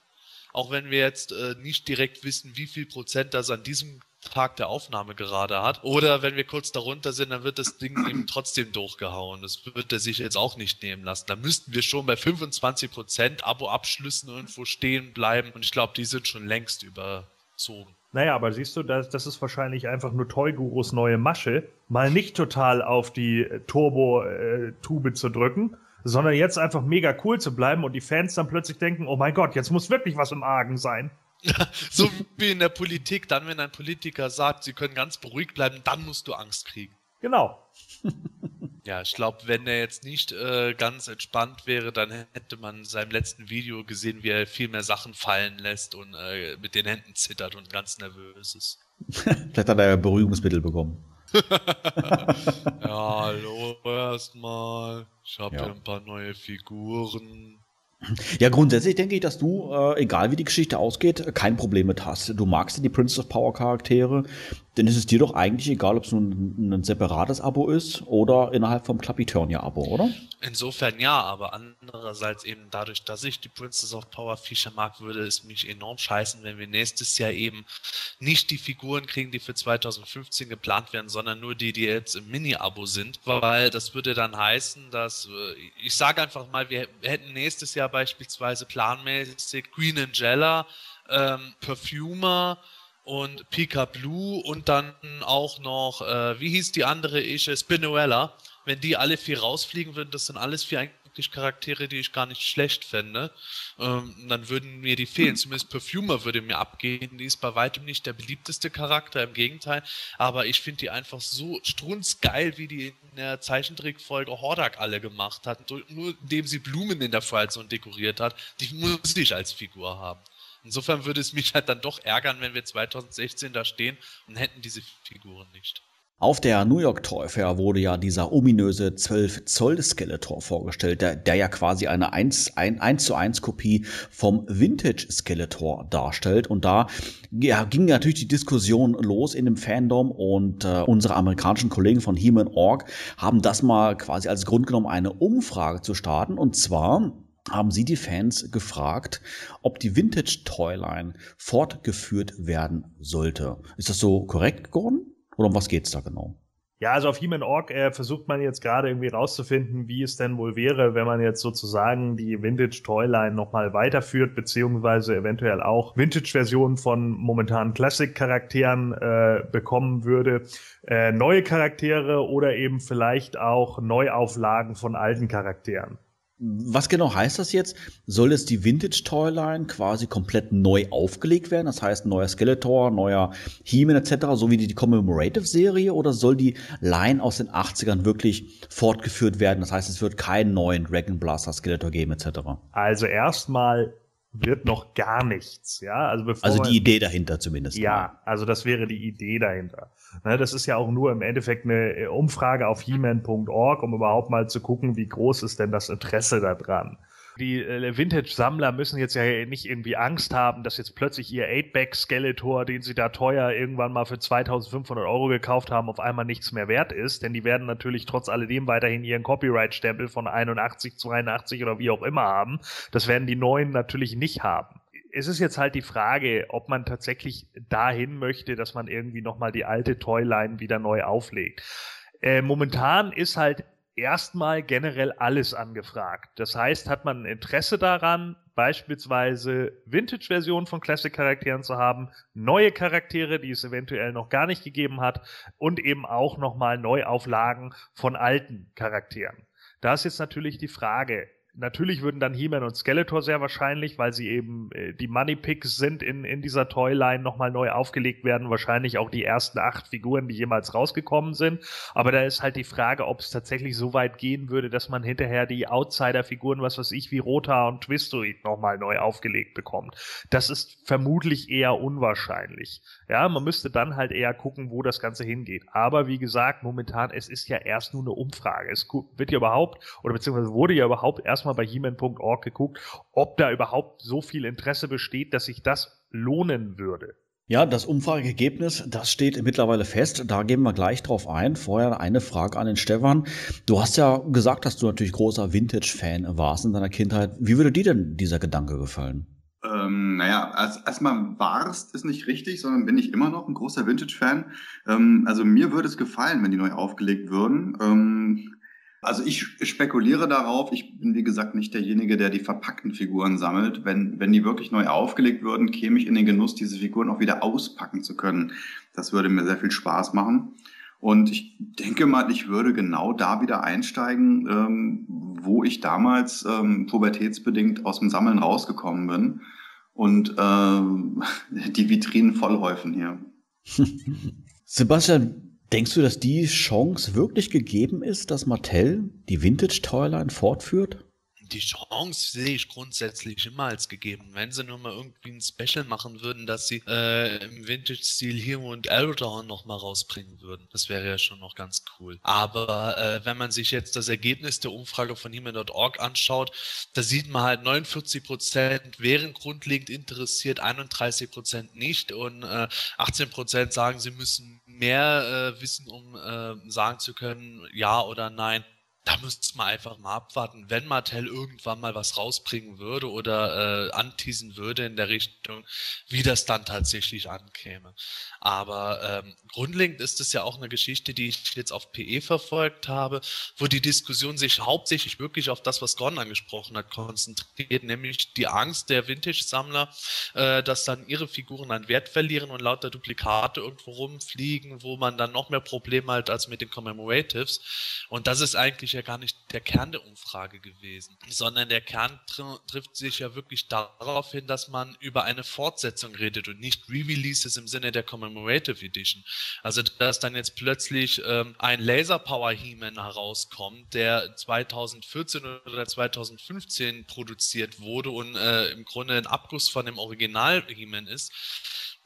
Auch wenn wir jetzt äh, nicht direkt wissen, wie viel Prozent das an diesem Tag der Aufnahme gerade hat. Oder wenn wir kurz darunter sind, dann wird das Ding eben trotzdem durchgehauen. Das wird er sich jetzt auch nicht nehmen lassen. Da müssten wir schon bei 25 Prozent Abo-Abschlüssen irgendwo stehen bleiben. Und ich glaube, die sind schon längst überzogen. Naja, aber siehst du, das, das ist wahrscheinlich einfach nur Toy-Gurus neue Masche, mal nicht total auf die Turbo-Tube äh, zu drücken, sondern jetzt einfach mega cool zu bleiben und die Fans dann plötzlich denken, oh mein Gott, jetzt muss wirklich was im Argen sein. so wie in der Politik, dann wenn ein Politiker sagt, sie können ganz beruhigt bleiben, dann musst du Angst kriegen. Genau. ja, ich glaube, wenn er jetzt nicht äh, ganz entspannt wäre, dann hätte man in seinem letzten Video gesehen, wie er viel mehr Sachen fallen lässt und äh, mit den Händen zittert und ganz nervös ist. Vielleicht hat er Beruhigungsmittel bekommen. ja, hallo erstmal. Ich habe ja. ja ein paar neue Figuren. Ja, grundsätzlich denke ich, dass du, äh, egal wie die Geschichte ausgeht, kein Problem mit hast. Du magst die Princess of Power Charaktere, denn es ist dir doch eigentlich egal, ob es nun ein, ein separates Abo ist oder innerhalb vom Club Eternia Abo, oder? Insofern ja, aber andererseits eben dadurch, dass ich die Princess of Power Feature mag, würde es mich enorm scheißen, wenn wir nächstes Jahr eben nicht die Figuren kriegen, die für 2015 geplant werden, sondern nur die, die jetzt im Mini-Abo sind, weil das würde dann heißen, dass äh, ich sage einfach mal, wir hätten nächstes Jahr beispielsweise planmäßig Queen Angela, ähm, Perfumer, und Pika Blue und dann auch noch, äh, wie hieß die andere Ische, Spinuella. Wenn die alle vier rausfliegen würden, das sind alles vier wirklich Charaktere, die ich gar nicht schlecht fände. Ähm, dann würden mir die fehlen. Zumindest Perfumer würde mir abgehen. Die ist bei weitem nicht der beliebteste Charakter, im Gegenteil. Aber ich finde die einfach so strunzgeil, wie die in der Zeichentrickfolge Hordak alle gemacht hat. Nur indem sie Blumen in der Freizone dekoriert hat. Die muss ich als Figur haben. Insofern würde es mich halt dann doch ärgern, wenn wir 2016 da stehen und hätten diese Figuren nicht. Auf der New York Toy Fair wurde ja dieser ominöse 12 Zoll Skeletor vorgestellt, der, der ja quasi eine 1, 1, 1 zu 1 Kopie vom Vintage Skeletor darstellt. Und da ja, ging natürlich die Diskussion los in dem Fandom und äh, unsere amerikanischen Kollegen von He-Man Org haben das mal quasi als Grund genommen, eine Umfrage zu starten. Und zwar haben sie die Fans gefragt, ob die Vintage Toyline fortgeführt werden sollte. Ist das so korrekt, Gordon? Oder um was geht's da genau? Ja, also auf Human Org äh, versucht man jetzt gerade irgendwie rauszufinden, wie es denn wohl wäre, wenn man jetzt sozusagen die Vintage Toyline nochmal weiterführt, beziehungsweise eventuell auch Vintage-Versionen von momentanen Classic-Charakteren äh, bekommen würde. Äh, neue Charaktere oder eben vielleicht auch Neuauflagen von alten Charakteren. Was genau heißt das jetzt? Soll es die Vintage Toyline quasi komplett neu aufgelegt werden? Das heißt, neuer Skeletor, neuer He-Man etc., so wie die, die Commemorative-Serie? Oder soll die Line aus den 80ern wirklich fortgeführt werden? Das heißt, es wird keinen neuen Dragon Blaster Skeletor geben etc.? Also erstmal wird noch gar nichts, ja. Also, bevor also die Idee dahinter zumindest. Ja, also das wäre die Idee dahinter. Ne, das ist ja auch nur im Endeffekt eine äh, Umfrage auf heman.org, um überhaupt mal zu gucken, wie groß ist denn das Interesse daran. Die äh, Vintage-Sammler müssen jetzt ja nicht irgendwie Angst haben, dass jetzt plötzlich ihr 8-Back-Skeletor, den sie da teuer irgendwann mal für 2500 Euro gekauft haben, auf einmal nichts mehr wert ist. Denn die werden natürlich trotz alledem weiterhin ihren Copyright-Stempel von 81, 82 oder wie auch immer haben. Das werden die neuen natürlich nicht haben es ist jetzt halt die Frage, ob man tatsächlich dahin möchte, dass man irgendwie nochmal die alte Toyline wieder neu auflegt. Äh, momentan ist halt erstmal generell alles angefragt. Das heißt, hat man Interesse daran, beispielsweise Vintage-Versionen von Classic-Charakteren zu haben, neue Charaktere, die es eventuell noch gar nicht gegeben hat und eben auch nochmal Neuauflagen von alten Charakteren. Da ist jetzt natürlich die Frage, Natürlich würden dann He-Man und Skeletor sehr wahrscheinlich, weil sie eben äh, die Money Picks sind in, in dieser Toyline nochmal neu aufgelegt werden. Wahrscheinlich auch die ersten acht Figuren, die jemals rausgekommen sind. Aber da ist halt die Frage, ob es tatsächlich so weit gehen würde, dass man hinterher die Outsider-Figuren, was weiß ich, wie Rota und Twistoid nochmal neu aufgelegt bekommt. Das ist vermutlich eher unwahrscheinlich. Ja, man müsste dann halt eher gucken, wo das Ganze hingeht. Aber wie gesagt, momentan, es ist ja erst nur eine Umfrage. Es wird ja überhaupt, oder beziehungsweise wurde ja überhaupt erstmal mal bei heman.org geguckt, ob da überhaupt so viel Interesse besteht, dass sich das lohnen würde. Ja, das Umfrageergebnis, das steht mittlerweile fest. Da gehen wir gleich drauf ein. Vorher eine Frage an den Stefan. Du hast ja gesagt, dass du natürlich großer Vintage-Fan warst in deiner Kindheit. Wie würde dir denn dieser Gedanke gefallen? Ähm, naja, als, erstmal warst ist nicht richtig, sondern bin ich immer noch ein großer Vintage-Fan. Ähm, also mir würde es gefallen, wenn die neu aufgelegt würden. Ähm, also ich spekuliere darauf, ich bin wie gesagt nicht derjenige, der die verpackten Figuren sammelt. Wenn, wenn die wirklich neu aufgelegt würden, käme ich in den Genuss, diese Figuren auch wieder auspacken zu können. Das würde mir sehr viel Spaß machen. Und ich denke mal, ich würde genau da wieder einsteigen, ähm, wo ich damals ähm, pubertätsbedingt aus dem Sammeln rausgekommen bin und ähm, die Vitrinen vollhäufen hier. Sebastian, Denkst du, dass die Chance wirklich gegeben ist, dass Mattel die Vintage Toyline fortführt? die Chance sehe ich grundsätzlich immer als gegeben. Wenn sie nur mal irgendwie ein Special machen würden, dass sie äh, im Vintage-Stil Hero und Eldorn noch mal rausbringen würden, das wäre ja schon noch ganz cool. Aber äh, wenn man sich jetzt das Ergebnis der Umfrage von He-Man.org anschaut, da sieht man halt 49 Prozent wären grundlegend interessiert, 31 Prozent nicht und äh, 18 Prozent sagen, sie müssen mehr äh, wissen, um äh, sagen zu können, ja oder nein da müsste man einfach mal abwarten, wenn Mattel irgendwann mal was rausbringen würde oder äh, anteasen würde in der Richtung, wie das dann tatsächlich ankäme. Aber ähm, grundlegend ist es ja auch eine Geschichte, die ich jetzt auf PE verfolgt habe, wo die Diskussion sich hauptsächlich wirklich auf das, was Gordon angesprochen hat, konzentriert, nämlich die Angst der Vintage-Sammler, äh, dass dann ihre Figuren an Wert verlieren und lauter Duplikate irgendwo rumfliegen, wo man dann noch mehr Probleme hat als mit den Commemoratives. Und das ist eigentlich ja gar nicht der Kern der Umfrage gewesen, sondern der Kern tr trifft sich ja wirklich darauf hin, dass man über eine Fortsetzung redet und nicht Re-Releases im Sinne der Commemorative Edition. Also dass dann jetzt plötzlich ähm, ein Laser Power He-Man herauskommt, der 2014 oder 2015 produziert wurde und äh, im Grunde ein Abguss von dem Original He-Man ist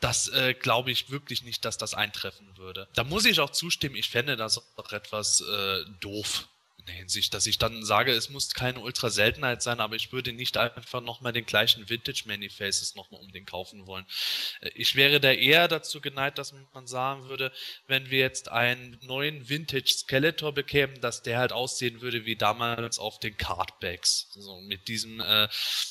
das äh, glaube ich wirklich nicht, dass das eintreffen würde. Da muss ich auch zustimmen, ich fände das auch etwas äh, doof in der Hinsicht, dass ich dann sage, es muss keine Ultra-Seltenheit sein, aber ich würde nicht einfach nochmal den gleichen Vintage Many-Faces nochmal unbedingt kaufen wollen. Äh, ich wäre da eher dazu geneigt, dass man sagen würde, wenn wir jetzt einen neuen Vintage Skeletor bekämen, dass der halt aussehen würde wie damals auf den Cardbacks. So mit diesem, äh,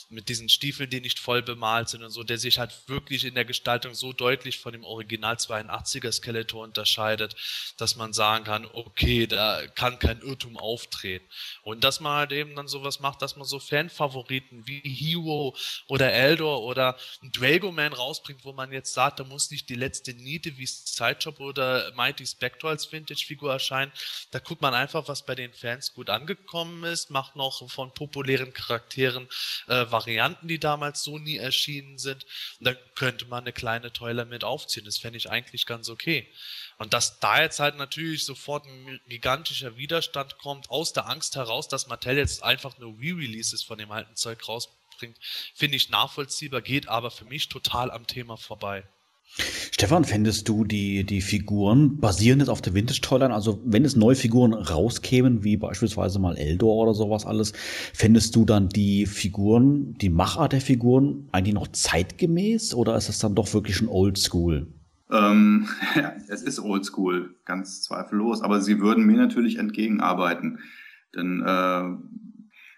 mit diesen Stiefeln, die nicht voll bemalt sind und so, der sich halt wirklich in der Gestaltung so deutlich von dem Original 82er Skeletor unterscheidet, dass man sagen kann, okay, da kann kein Irrtum auf auftreten. Und dass man halt eben dann sowas macht, dass man so Fanfavoriten wie Hero oder Eldor oder Dragoman rausbringt, wo man jetzt sagt, da muss nicht die letzte Niete wie Sideshop oder Mighty Spectre als Vintage-Figur erscheinen. Da guckt man einfach, was bei den Fans gut angekommen ist, macht noch von populären Charakteren äh, Varianten, die damals so nie erschienen sind. Und da könnte man eine kleine Toiler mit aufziehen. Das fände ich eigentlich ganz okay. Und dass da jetzt halt natürlich sofort ein gigantischer Widerstand kommt, aus der Angst heraus, dass Mattel jetzt einfach nur Re-Releases von dem alten Zeug rausbringt, finde ich nachvollziehbar, geht aber für mich total am Thema vorbei. Stefan, fändest du die, die Figuren basieren jetzt auf der Vintage-Toyline? Also, wenn es neue Figuren rauskämen, wie beispielsweise mal Eldor oder sowas alles, fändest du dann die Figuren, die Machart der Figuren eigentlich noch zeitgemäß oder ist es dann doch wirklich schon oldschool? Ähm, ja, es ist oldschool, ganz zweifellos, aber sie würden mir natürlich entgegenarbeiten. Denn äh,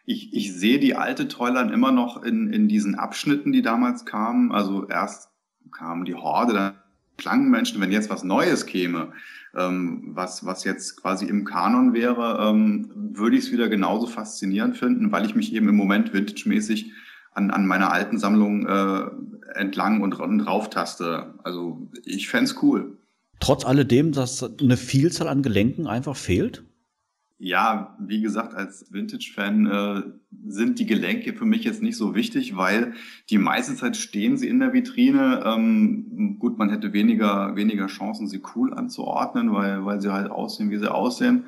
ich, ich sehe die alte Toyline immer noch in, in diesen Abschnitten, die damals kamen. Also erst kam die Horde, dann Schlangenmenschen, wenn jetzt was Neues käme, ähm, was, was jetzt quasi im Kanon wäre, ähm, würde ich es wieder genauso faszinierend finden, weil ich mich eben im Moment vintage-mäßig an, an meiner alten Sammlung äh, entlang und, und rauftaste. Also ich fände cool. Trotz alledem, dass eine Vielzahl an Gelenken einfach fehlt? Ja, wie gesagt, als Vintage-Fan äh, sind die Gelenke für mich jetzt nicht so wichtig, weil die meiste Zeit stehen sie in der Vitrine. Ähm, gut, man hätte weniger, weniger Chancen, sie cool anzuordnen, weil, weil sie halt aussehen, wie sie aussehen.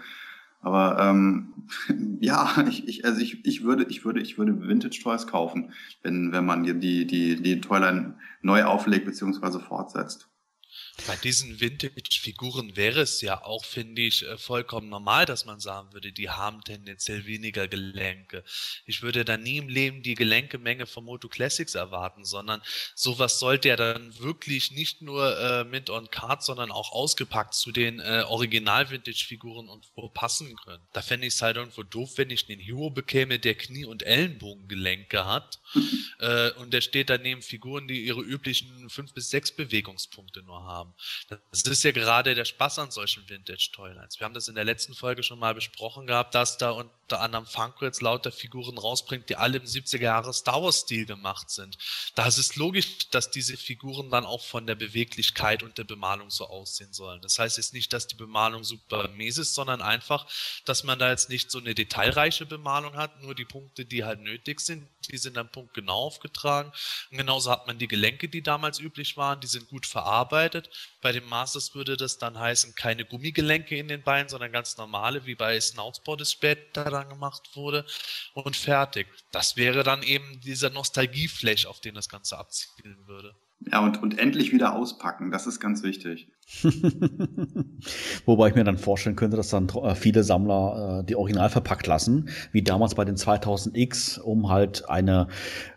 Aber ähm, ja, ich, ich, also ich, ich würde, ich würde, ich würde Vintage Toys kaufen, wenn, wenn man die, die, die Toyline neu auflegt bzw. fortsetzt. Bei diesen Vintage-Figuren wäre es ja auch, finde ich, äh, vollkommen normal, dass man sagen würde, die haben tendenziell weniger Gelenke. Ich würde da nie im Leben die Gelenkemenge von Moto Classics erwarten, sondern sowas sollte ja dann wirklich nicht nur äh, mit on card, sondern auch ausgepackt zu den äh, Original-Vintage-Figuren und wo passen können. Da fände ich es halt irgendwo doof, wenn ich den Hero bekäme, der Knie- und Ellenbogengelenke hat äh, und der steht daneben Figuren, die ihre üblichen fünf bis sechs Bewegungspunkte nur haben haben. Das ist ja gerade der Spaß an solchen Vintage-Toylines. Wir haben das in der letzten Folge schon mal besprochen gehabt, dass da unter anderem Funko jetzt lauter Figuren rausbringt, die alle im 70er Jahre Star Wars-Stil gemacht sind. Da ist es logisch, dass diese Figuren dann auch von der Beweglichkeit und der Bemalung so aussehen sollen. Das heißt jetzt nicht, dass die Bemalung super mies ist, sondern einfach, dass man da jetzt nicht so eine detailreiche Bemalung hat, nur die Punkte, die halt nötig sind, die sind dann punktgenau aufgetragen. Und genauso hat man die Gelenke, die damals üblich waren, die sind gut verarbeitet. Bei den Masters würde das dann heißen, keine Gummigelenke in den Beinen, sondern ganz normale, wie bei Snoutsport es später dann gemacht wurde. Und fertig. Das wäre dann eben dieser Nostalgieflash, auf den das Ganze abzielen würde. Ja, und, und endlich wieder auspacken, das ist ganz wichtig. Wobei ich mir dann vorstellen könnte, dass dann äh, viele Sammler äh, die Original verpackt lassen, wie damals bei den 2000X, um halt eine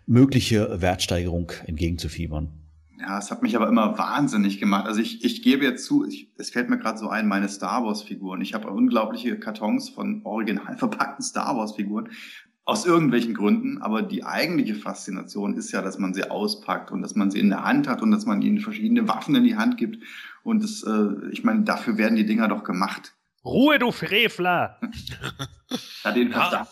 mögliche Wertsteigerung entgegenzufiebern. Ja, es hat mich aber immer wahnsinnig gemacht. Also ich, ich gebe jetzt zu, ich, es fällt mir gerade so ein, meine Star Wars-Figuren. Ich habe unglaubliche Kartons von original verpackten Star Wars-Figuren. Aus irgendwelchen Gründen, aber die eigentliche Faszination ist ja, dass man sie auspackt und dass man sie in der Hand hat und dass man ihnen verschiedene Waffen in die Hand gibt. Und das, äh, ich meine, dafür werden die Dinger doch gemacht. Ruhe, du Frevler! ja,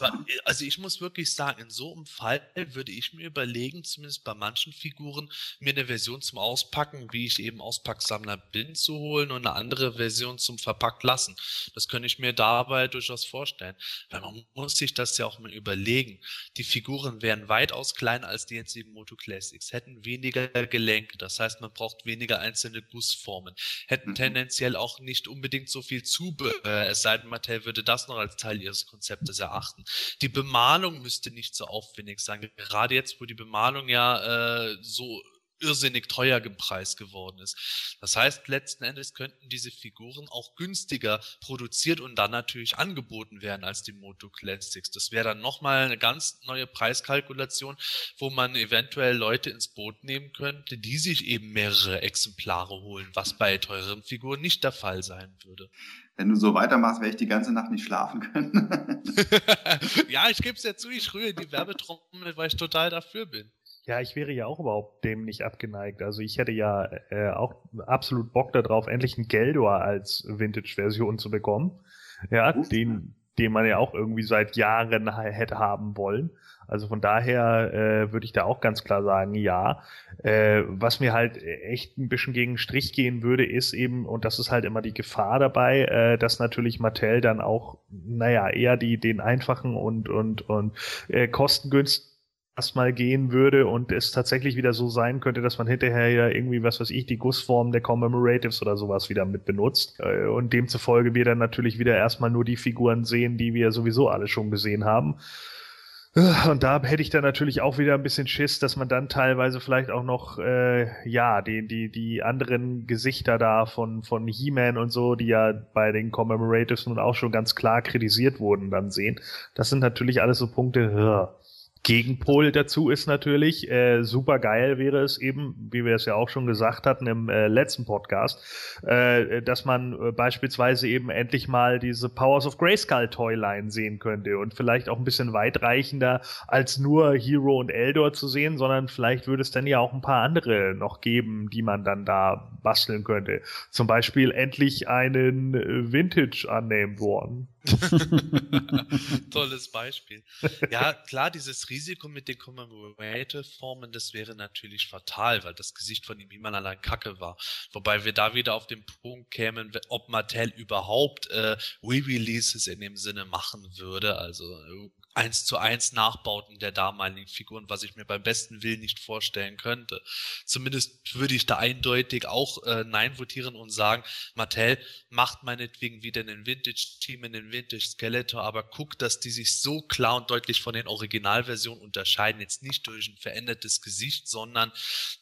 also ich muss wirklich sagen, in so einem Fall würde ich mir überlegen, zumindest bei manchen Figuren, mir eine Version zum Auspacken, wie ich eben Auspacksammler bin, zu holen und eine andere Version zum Verpackt lassen. Das könnte ich mir dabei durchaus vorstellen. Weil man muss sich das ja auch mal überlegen. Die Figuren wären weitaus kleiner als die jetzt eben Moto Classics, hätten weniger Gelenke, das heißt, man braucht weniger einzelne Gussformen, hätten mhm. tendenziell auch nicht unbedingt so viel Zubehör, es sei denn, Mattel würde das noch als Teil ihres Konzeptes erachten. Die Bemalung müsste nicht so aufwendig sein. Gerade jetzt, wo die Bemalung ja äh, so irrsinnig teuer im Preis geworden ist. Das heißt, letzten Endes könnten diese Figuren auch günstiger produziert und dann natürlich angeboten werden als die Moto Classics. Das wäre dann nochmal eine ganz neue Preiskalkulation, wo man eventuell Leute ins Boot nehmen könnte, die sich eben mehrere Exemplare holen, was bei teuren Figuren nicht der Fall sein würde wenn du so weitermachst, werde ich die ganze Nacht nicht schlafen können. ja, ich gebe es ja zu, ich rühre die Werbetrommel, weil ich total dafür bin. Ja, ich wäre ja auch überhaupt dem nicht abgeneigt. Also ich hätte ja äh, auch absolut Bock darauf, endlich einen Geldor als Vintage-Version zu bekommen. Ja, den, den man ja auch irgendwie seit Jahren hätte haben wollen. Also von daher äh, würde ich da auch ganz klar sagen, ja. Äh, was mir halt echt ein bisschen gegen Strich gehen würde, ist eben, und das ist halt immer die Gefahr dabei, äh, dass natürlich Mattel dann auch, naja, eher die den einfachen und und und äh, kostengünstigen erstmal gehen würde und es tatsächlich wieder so sein könnte, dass man hinterher ja irgendwie, was weiß ich, die Gussform der Commemoratives oder sowas wieder mit benutzt. Äh, und demzufolge wir dann natürlich wieder erstmal nur die Figuren sehen, die wir sowieso alle schon gesehen haben. Und da hätte ich dann natürlich auch wieder ein bisschen Schiss, dass man dann teilweise vielleicht auch noch, äh, ja, die, die, die anderen Gesichter da von, von He-Man und so, die ja bei den Commemoratives nun auch schon ganz klar kritisiert wurden, dann sehen. Das sind natürlich alles so Punkte, Gegenpol dazu ist natürlich, äh, super geil wäre es eben, wie wir es ja auch schon gesagt hatten im äh, letzten Podcast, äh, dass man äh, beispielsweise eben endlich mal diese Powers of Grayskull Toyline sehen könnte und vielleicht auch ein bisschen weitreichender als nur Hero und Eldor zu sehen, sondern vielleicht würde es dann ja auch ein paar andere noch geben, die man dann da basteln könnte. Zum Beispiel endlich einen äh, Vintage Unnamed One. Tolles Beispiel. Ja, klar, dieses Risiko mit den Commemorative-Formen, das wäre natürlich fatal, weil das Gesicht von ihm immer allein Kacke war. Wobei wir da wieder auf den Punkt kämen, ob Mattel überhaupt äh, Re-Releases in dem Sinne machen würde, also eins zu eins Nachbauten der damaligen Figuren, was ich mir beim besten Willen nicht vorstellen könnte. Zumindest würde ich da eindeutig auch äh, Nein votieren und sagen, Mattel macht meinetwegen wieder einen Vintage-Team, einen Vintage-Skeletor, aber guckt, dass die sich so klar und deutlich von den Originalversionen unterscheiden, jetzt nicht durch ein verändertes Gesicht, sondern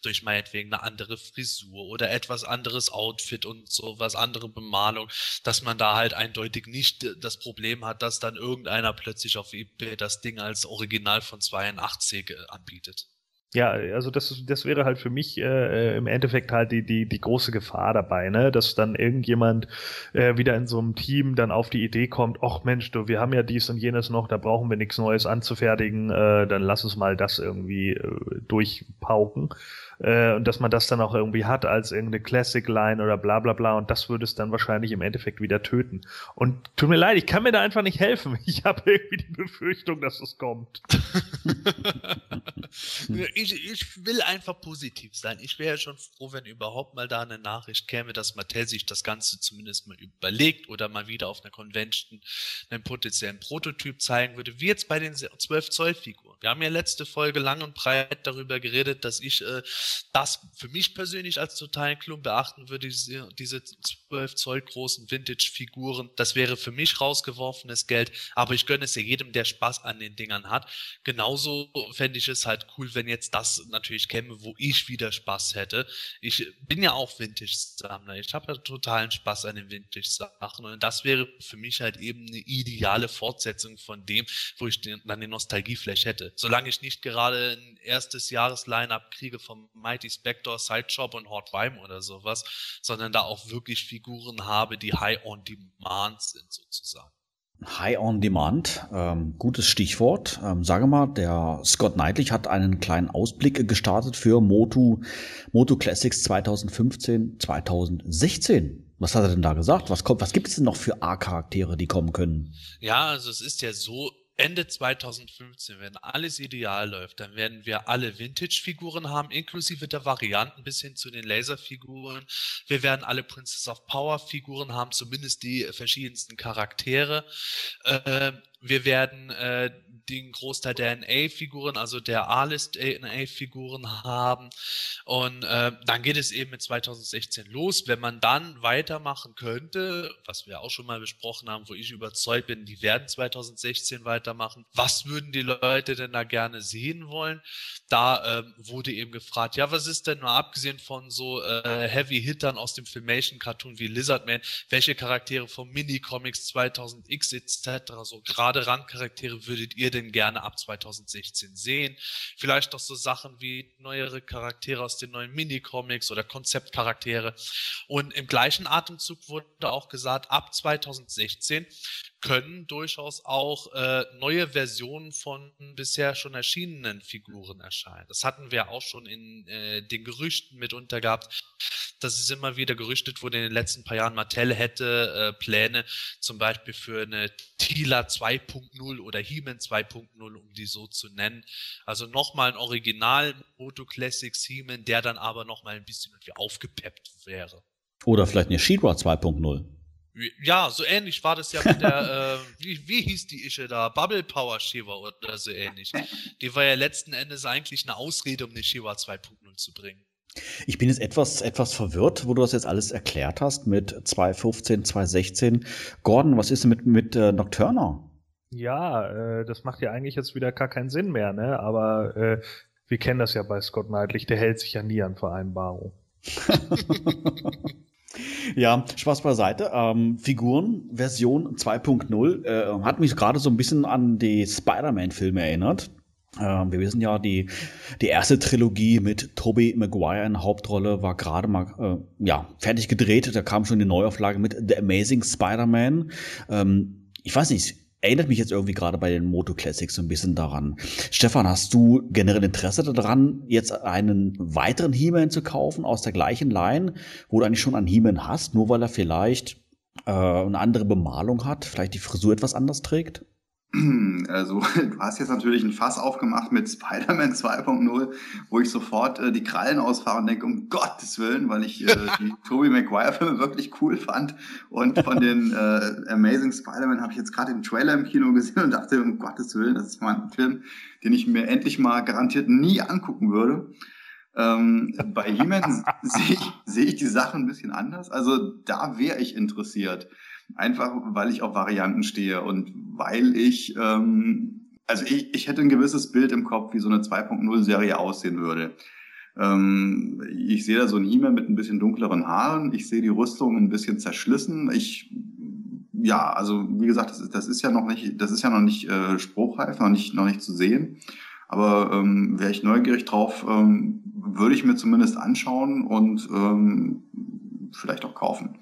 durch meinetwegen eine andere Frisur oder etwas anderes Outfit und so was andere Bemalung, dass man da halt eindeutig nicht das Problem hat, dass dann irgendeiner plötzlich auf eBay das Ding als Original von 82 äh, anbietet. Ja, also das, das wäre halt für mich äh, äh, im Endeffekt halt die, die, die große Gefahr dabei, ne? dass dann irgendjemand äh, wieder in so einem Team dann auf die Idee kommt, ach Mensch, du, wir haben ja dies und jenes noch, da brauchen wir nichts Neues anzufertigen, äh, dann lass uns mal das irgendwie äh, durchpauken äh, und dass man das dann auch irgendwie hat als irgendeine Classic Line oder bla bla bla und das würde es dann wahrscheinlich im Endeffekt wieder töten. Und tut mir leid, ich kann mir da einfach nicht helfen. Ich habe irgendwie die Befürchtung, dass es kommt. ich, ich will einfach positiv sein. Ich wäre schon froh, wenn überhaupt mal da eine Nachricht käme, dass Mattel sich das Ganze zumindest mal überlegt oder mal wieder auf einer Convention einen potenziellen Prototyp zeigen würde, wie jetzt bei den 12 Zoll Figuren. Wir haben ja letzte Folge lang und breit darüber geredet, dass ich äh, das für mich persönlich als totalen Klump beachten würde, diese, diese 12 Zoll großen Vintage-Figuren. Das wäre für mich rausgeworfenes Geld, aber ich gönne es ja jedem, der Spaß an den Dingern hat. Genauso fände ich es halt cool, wenn jetzt das natürlich käme, wo ich wieder Spaß hätte. Ich bin ja auch Vintage-Sammler. Ich habe ja totalen Spaß an den Vintage-Sachen und das wäre für mich halt eben eine ideale Fortsetzung von dem, wo ich den, dann die Nostalgiefläche hätte. Solange ich nicht gerade ein erstes Jahres-Line-Up kriege vom Mighty Spector, Sideshop und Hort Weim oder sowas, sondern da auch wirklich Figuren habe, die High on Demand sind sozusagen. High on Demand, ähm, gutes Stichwort. Ähm, sage mal, der Scott Knightley hat einen kleinen Ausblick gestartet für Moto, Moto Classics 2015, 2016. Was hat er denn da gesagt? Was kommt, was gibt es denn noch für A-Charaktere, die kommen können? Ja, also es ist ja so, Ende 2015, wenn alles ideal läuft, dann werden wir alle Vintage-Figuren haben, inklusive der Varianten bis hin zu den Laser-Figuren. Wir werden alle Princess of Power-Figuren haben, zumindest die verschiedensten Charaktere. Äh, wir werden äh, den Großteil der NA-Figuren, also der A-List NA-Figuren haben. Und äh, dann geht es eben mit 2016 los. Wenn man dann weitermachen könnte, was wir auch schon mal besprochen haben, wo ich überzeugt bin, die werden 2016 weitermachen. Was würden die Leute denn da gerne sehen wollen? Da ähm, wurde eben gefragt, ja, was ist denn nur abgesehen von so äh, Heavy-Hittern aus dem Filmation-Cartoon wie Lizardman, welche Charaktere vom Mini-Comics 2000X etc., so gerade Randcharaktere würdet ihr denn gerne ab 2016 sehen? Vielleicht doch so Sachen wie neuere Charaktere aus den neuen Minicomics oder Konzeptcharaktere. Und im gleichen Atemzug wurde auch gesagt, ab 2016 können durchaus auch äh, neue Versionen von bisher schon erschienenen Figuren erscheinen. Das hatten wir auch schon in äh, den Gerüchten mitunter gehabt, dass es immer wieder gerüchtet wurde in den letzten paar Jahren, Mattel hätte äh, Pläne zum Beispiel für eine Tila 2.0 oder He-Man 2.0, um die so zu nennen. Also nochmal ein Original Moto Classics He-Man, der dann aber nochmal ein bisschen aufgepeppt wäre. Oder vielleicht eine She-Ra 2.0. Ja, so ähnlich war das ja mit der, äh, wie, wie hieß die Ische da? Bubble Power Shiva oder so ähnlich. Die war ja letzten Endes eigentlich eine Ausrede, um eine Shiva 2.0 zu bringen. Ich bin jetzt etwas, etwas verwirrt, wo du das jetzt alles erklärt hast mit 2015, 2016. Gordon, was ist denn mit, mit äh, Nocturna? Ja, äh, das macht ja eigentlich jetzt wieder gar keinen Sinn mehr, ne? Aber äh, wir kennen das ja bei Scott Knightley, der hält sich ja nie an Vereinbarungen. Ja, Spaß beiseite. Ähm, Figuren Version 2.0 äh, hat mich gerade so ein bisschen an die Spider-Man-Filme erinnert. Ähm, wir wissen ja, die, die erste Trilogie mit Tobey Maguire in Hauptrolle war gerade mal äh, ja, fertig gedreht. Da kam schon die Neuauflage mit The Amazing Spider-Man. Ähm, ich weiß nicht, erinnert mich jetzt irgendwie gerade bei den Moto Classics so ein bisschen daran. Stefan, hast du generell Interesse daran, jetzt einen weiteren He-Man zu kaufen aus der gleichen Line, wo du eigentlich schon einen He-Man hast, nur weil er vielleicht äh, eine andere Bemalung hat, vielleicht die Frisur etwas anders trägt? Also, du hast jetzt natürlich ein Fass aufgemacht mit Spider-Man 2.0, wo ich sofort äh, die Krallen ausfahre und denke, um Gottes Willen, weil ich äh, die Tobey Maguire-Filme wirklich cool fand. Und von den äh, Amazing Spider-Man habe ich jetzt gerade den Trailer im Kino gesehen und dachte, um Gottes Willen, das ist mal ein Film, den ich mir endlich mal garantiert nie angucken würde. Ähm, bei He-Man sehe ich, seh ich die Sache ein bisschen anders. Also da wäre ich interessiert. Einfach weil ich auf Varianten stehe und weil ich, ähm, also ich, ich hätte ein gewisses Bild im Kopf, wie so eine 2.0-Serie aussehen würde. Ähm, ich sehe da so ein E-Mail mit ein bisschen dunkleren Haaren, ich sehe die Rüstung ein bisschen zerschlissen. Ich, ja, also wie gesagt, das ist, das ist ja noch nicht, das ist ja noch nicht äh, spruchreif, noch nicht, noch nicht zu sehen. Aber ähm, wäre ich neugierig drauf, ähm, würde ich mir zumindest anschauen und ähm, vielleicht auch kaufen.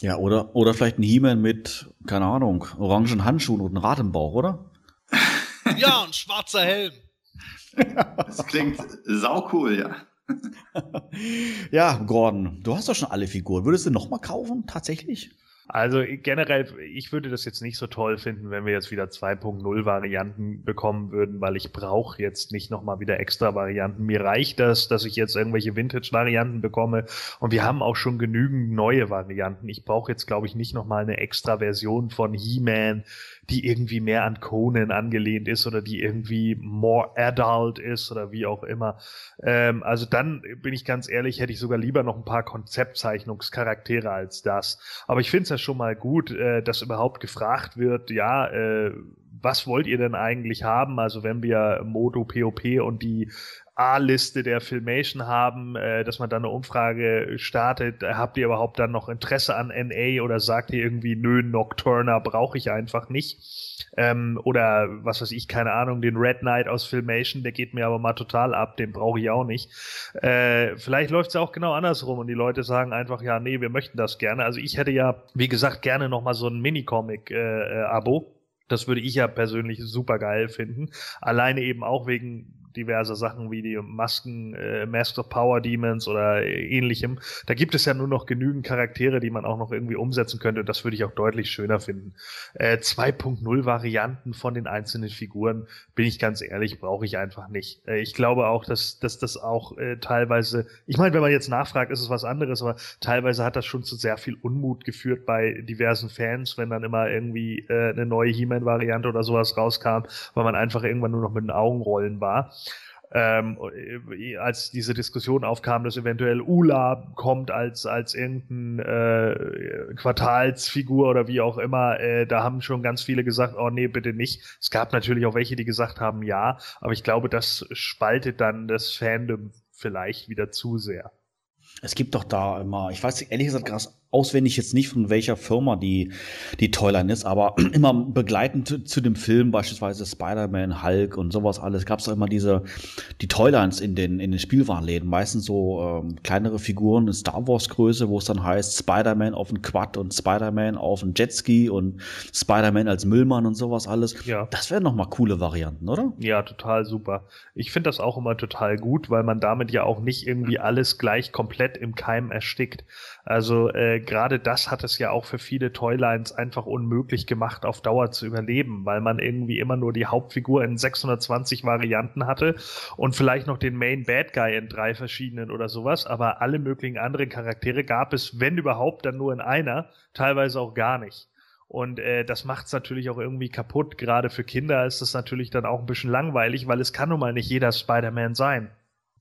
Ja, oder, oder vielleicht ein He-Man mit, keine Ahnung, orangen Handschuhen und einem Rad im Bauch, oder? ja, ein schwarzer Helm. Das klingt sau cool, ja. ja, Gordon, du hast doch schon alle Figuren. Würdest du noch mal kaufen, tatsächlich? Also generell, ich würde das jetzt nicht so toll finden, wenn wir jetzt wieder 2.0 Varianten bekommen würden, weil ich brauche jetzt nicht nochmal wieder extra Varianten. Mir reicht das, dass ich jetzt irgendwelche Vintage-Varianten bekomme und wir haben auch schon genügend neue Varianten. Ich brauche jetzt, glaube ich, nicht nochmal eine extra Version von He-Man, die irgendwie mehr an Conan angelehnt ist oder die irgendwie more adult ist oder wie auch immer. Ähm, also dann bin ich ganz ehrlich, hätte ich sogar lieber noch ein paar Konzeptzeichnungscharaktere als das. Aber ich finde es ja schon mal gut, äh, dass überhaupt gefragt wird, ja, äh, was wollt ihr denn eigentlich haben? Also wenn wir Modo POP und die A-Liste der Filmation haben, äh, dass man dann eine Umfrage startet, habt ihr überhaupt dann noch Interesse an NA oder sagt ihr irgendwie, nö, Nocturna brauche ich einfach nicht? Ähm, oder was weiß ich, keine Ahnung, den Red Knight aus Filmation, der geht mir aber mal total ab, den brauche ich auch nicht. Äh, vielleicht läuft es auch genau andersrum und die Leute sagen einfach, ja, nee, wir möchten das gerne. Also ich hätte ja, wie gesagt, gerne nochmal so ein Minicomic-Abo. Äh, das würde ich ja persönlich super geil finden. Alleine eben auch wegen diverse Sachen wie die Masken, äh, Mask of Power Demons oder ähnlichem. Da gibt es ja nur noch genügend Charaktere, die man auch noch irgendwie umsetzen könnte. Das würde ich auch deutlich schöner finden. Äh, 2.0 Varianten von den einzelnen Figuren, bin ich ganz ehrlich, brauche ich einfach nicht. Äh, ich glaube auch, dass, dass das auch äh, teilweise, ich meine, wenn man jetzt nachfragt, ist es was anderes, aber teilweise hat das schon zu sehr viel Unmut geführt bei diversen Fans, wenn dann immer irgendwie äh, eine neue He-Man-Variante oder sowas rauskam, weil man einfach irgendwann nur noch mit den Augenrollen war. Ähm, äh, als diese Diskussion aufkam, dass eventuell Ula kommt als als irgendein äh, Quartalsfigur oder wie auch immer, äh, da haben schon ganz viele gesagt, oh nee, bitte nicht. Es gab natürlich auch welche, die gesagt haben, ja, aber ich glaube, das spaltet dann das Fandom vielleicht wieder zu sehr. Es gibt doch da immer, ich weiß ehrlich gesagt auswendig jetzt nicht von welcher Firma die, die Toyline ist, aber immer begleitend zu dem Film, beispielsweise Spider-Man, Hulk und sowas alles, gab es immer diese, die Toylines in den, in den Spielwarenläden. Meistens so ähm, kleinere Figuren in Star Wars Größe, wo es dann heißt Spider-Man auf dem Quad und Spider-Man auf dem Jetski und Spider-Man als Müllmann und sowas alles. Ja. Das wären nochmal coole Varianten, oder? Ja, total super. Ich finde das auch immer total gut, weil man damit ja auch nicht irgendwie alles gleich komplett im Keim erstickt. Also äh, gerade das hat es ja auch für viele Toylines einfach unmöglich gemacht, auf Dauer zu überleben, weil man irgendwie immer nur die Hauptfigur in 620 Varianten hatte und vielleicht noch den Main Bad Guy in drei verschiedenen oder sowas, aber alle möglichen anderen Charaktere gab es, wenn überhaupt, dann nur in einer, teilweise auch gar nicht. Und äh, das macht es natürlich auch irgendwie kaputt. Gerade für Kinder ist es natürlich dann auch ein bisschen langweilig, weil es kann nun mal nicht jeder Spider-Man sein.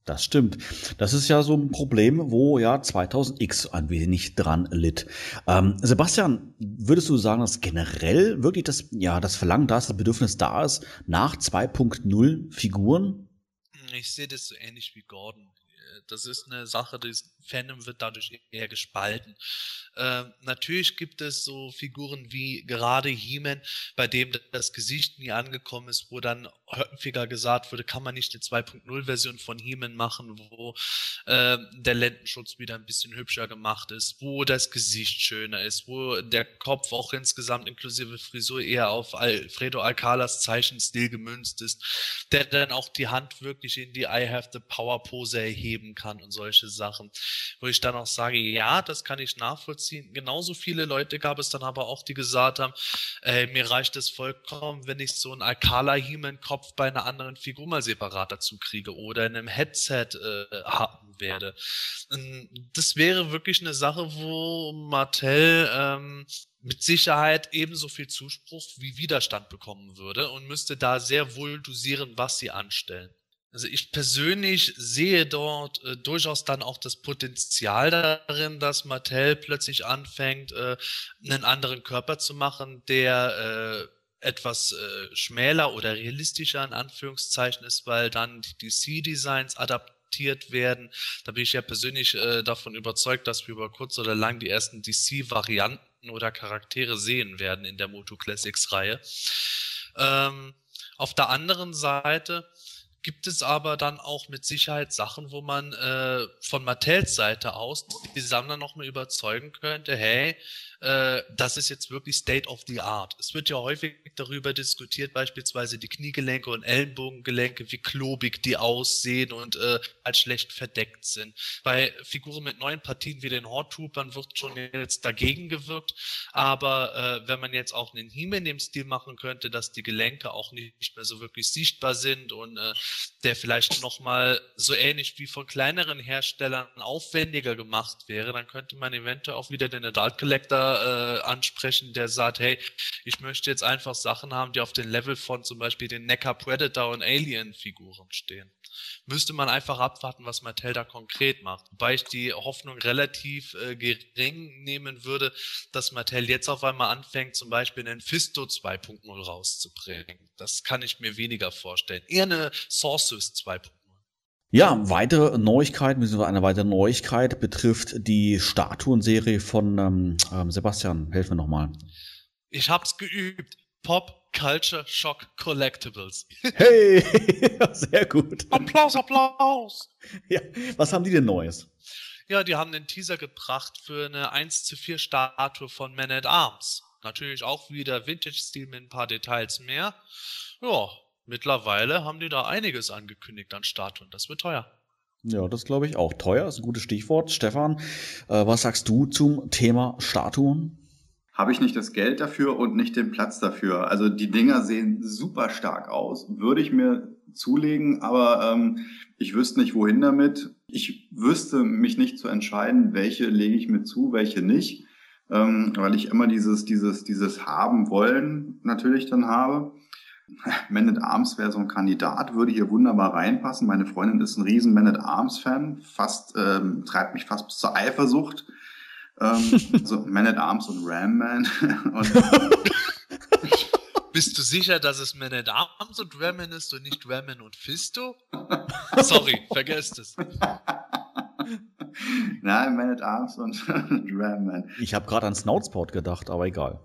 Das stimmt. Das ist ja so ein Problem, wo ja 2000X ein wenig dran litt. Ähm, Sebastian, würdest du sagen, dass generell wirklich das, ja, das Verlangen da ist, das Bedürfnis da ist, nach 2.0 Figuren? Ich sehe das so ähnlich wie Gordon. Das ist eine Sache, das Fandom wird dadurch eher gespalten. Äh, natürlich gibt es so Figuren wie gerade He-Man, bei dem das Gesicht nie angekommen ist, wo dann häufiger gesagt wurde, kann man nicht eine 2.0-Version von He-Man machen, wo äh, der Lendenschutz wieder ein bisschen hübscher gemacht ist, wo das Gesicht schöner ist, wo der Kopf auch insgesamt inklusive Frisur eher auf Alfredo Alcalas Zeichenstil gemünzt ist, der dann auch die Hand wirklich in die I have the power Pose erheben kann und solche Sachen, wo ich dann auch sage, ja, das kann ich nachvollziehen. Genauso viele Leute gab es dann aber auch, die gesagt haben, äh, mir reicht es vollkommen, wenn ich so einen Alcala He-Man-Kopf bei einer anderen Figur mal separat dazu kriege oder in einem Headset äh, haben werde. Das wäre wirklich eine Sache, wo Mattel ähm, mit Sicherheit ebenso viel Zuspruch wie Widerstand bekommen würde und müsste da sehr wohl dosieren, was sie anstellen. Also ich persönlich sehe dort äh, durchaus dann auch das Potenzial darin, dass Mattel plötzlich anfängt, äh, einen anderen Körper zu machen, der äh, etwas äh, schmäler oder realistischer in Anführungszeichen ist, weil dann die DC-Designs adaptiert werden. Da bin ich ja persönlich äh, davon überzeugt, dass wir über kurz oder lang die ersten DC-Varianten oder Charaktere sehen werden in der Moto Classics-Reihe. Ähm, auf der anderen Seite gibt es aber dann auch mit Sicherheit Sachen, wo man äh, von Mattels Seite aus die Sammler nochmal überzeugen könnte, hey, äh, das ist jetzt wirklich State of the Art. Es wird ja häufig darüber diskutiert, beispielsweise die Kniegelenke und Ellenbogengelenke, wie klobig die aussehen und äh, als schlecht verdeckt sind. Bei Figuren mit neuen Partien wie den Horttroopern wird schon jetzt dagegen gewirkt, aber äh, wenn man jetzt auch einen Hieme in dem Stil machen könnte, dass die Gelenke auch nicht mehr so wirklich sichtbar sind und äh, der vielleicht nochmal so ähnlich wie von kleineren Herstellern aufwendiger gemacht wäre, dann könnte man eventuell auch wieder den Adult Collector äh, ansprechen, der sagt, hey, ich möchte jetzt einfach Sachen haben, die auf dem Level von zum Beispiel den Necker Predator und Alien-Figuren stehen. Müsste man einfach abwarten, was Mattel da konkret macht. Wobei ich die Hoffnung relativ äh, gering nehmen würde, dass Mattel jetzt auf einmal anfängt, zum Beispiel einen Fisto 2.0 rauszubringen. Das kann ich mir weniger vorstellen. Eher eine Sources 2.0. Ja, weitere Neuigkeit, beziehungsweise eine weitere Neuigkeit betrifft die Statuenserie von ähm, ähm, Sebastian. Helfen wir nochmal. Ich hab's geübt. Pop Culture Shock Collectibles. Hey, sehr gut. Applaus, Applaus. Ja, was haben die denn Neues? Ja, die haben den Teaser gebracht für eine 1 zu 4 Statue von Man at Arms. Natürlich auch wieder Vintage-Stil mit ein paar Details mehr. Ja, mittlerweile haben die da einiges angekündigt an Statuen. Das wird teuer. Ja, das glaube ich auch. Teuer ist ein gutes Stichwort. Stefan, äh, was sagst du zum Thema Statuen? Habe ich nicht das Geld dafür und nicht den Platz dafür. Also die Dinger sehen super stark aus. Würde ich mir zulegen, aber ähm, ich wüsste nicht, wohin damit. Ich wüsste mich nicht zu entscheiden, welche lege ich mir zu, welche nicht, ähm, weil ich immer dieses, dieses, dieses haben wollen natürlich dann habe. Man at Arms wäre so ein Kandidat, würde hier wunderbar reinpassen. Meine Freundin ist ein riesen Man at Arms Fan, fast ähm, treibt mich fast bis zur Eifersucht. Ähm, so Man at Arms und Ram Man. und Bist du sicher, dass es Man at Arms und Ramen ist und nicht Ramen und Fisto? Sorry, vergesst es. Nein, Man at Arms und Ram Man. Ich habe gerade an Snoutsport gedacht, aber egal.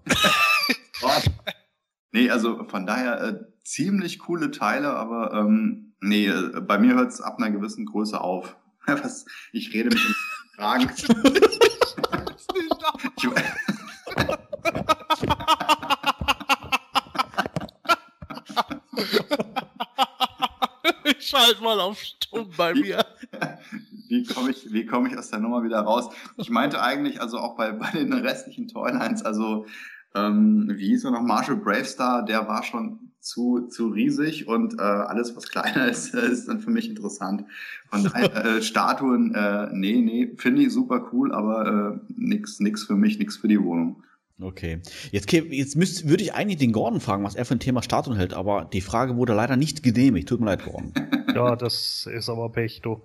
Nee, also von daher äh, ziemlich coole Teile, aber ähm, nee, äh, bei mir hört es ab einer gewissen Größe auf. Was, ich rede mit den Fragen. ich, ich schalte mal auf Stumm bei mir. wie komme ich, wie komme ich aus der Nummer wieder raus? Ich meinte eigentlich, also auch bei, bei den restlichen Toylines, also ähm, wie hieß er noch, Marshall Bravestar, der war schon zu, zu riesig und äh, alles, was kleiner ist, ist dann für mich interessant. Von daher, äh, Statuen, äh, nee, nee, finde ich super cool, aber äh, nix, nix für mich, nix für die Wohnung. Okay. Jetzt, jetzt müsst, würde ich eigentlich den Gordon fragen, was er für ein Thema Statuen hält, aber die Frage wurde leider nicht genehmigt. Tut mir leid, Gordon. Ja, das ist aber Pech, du.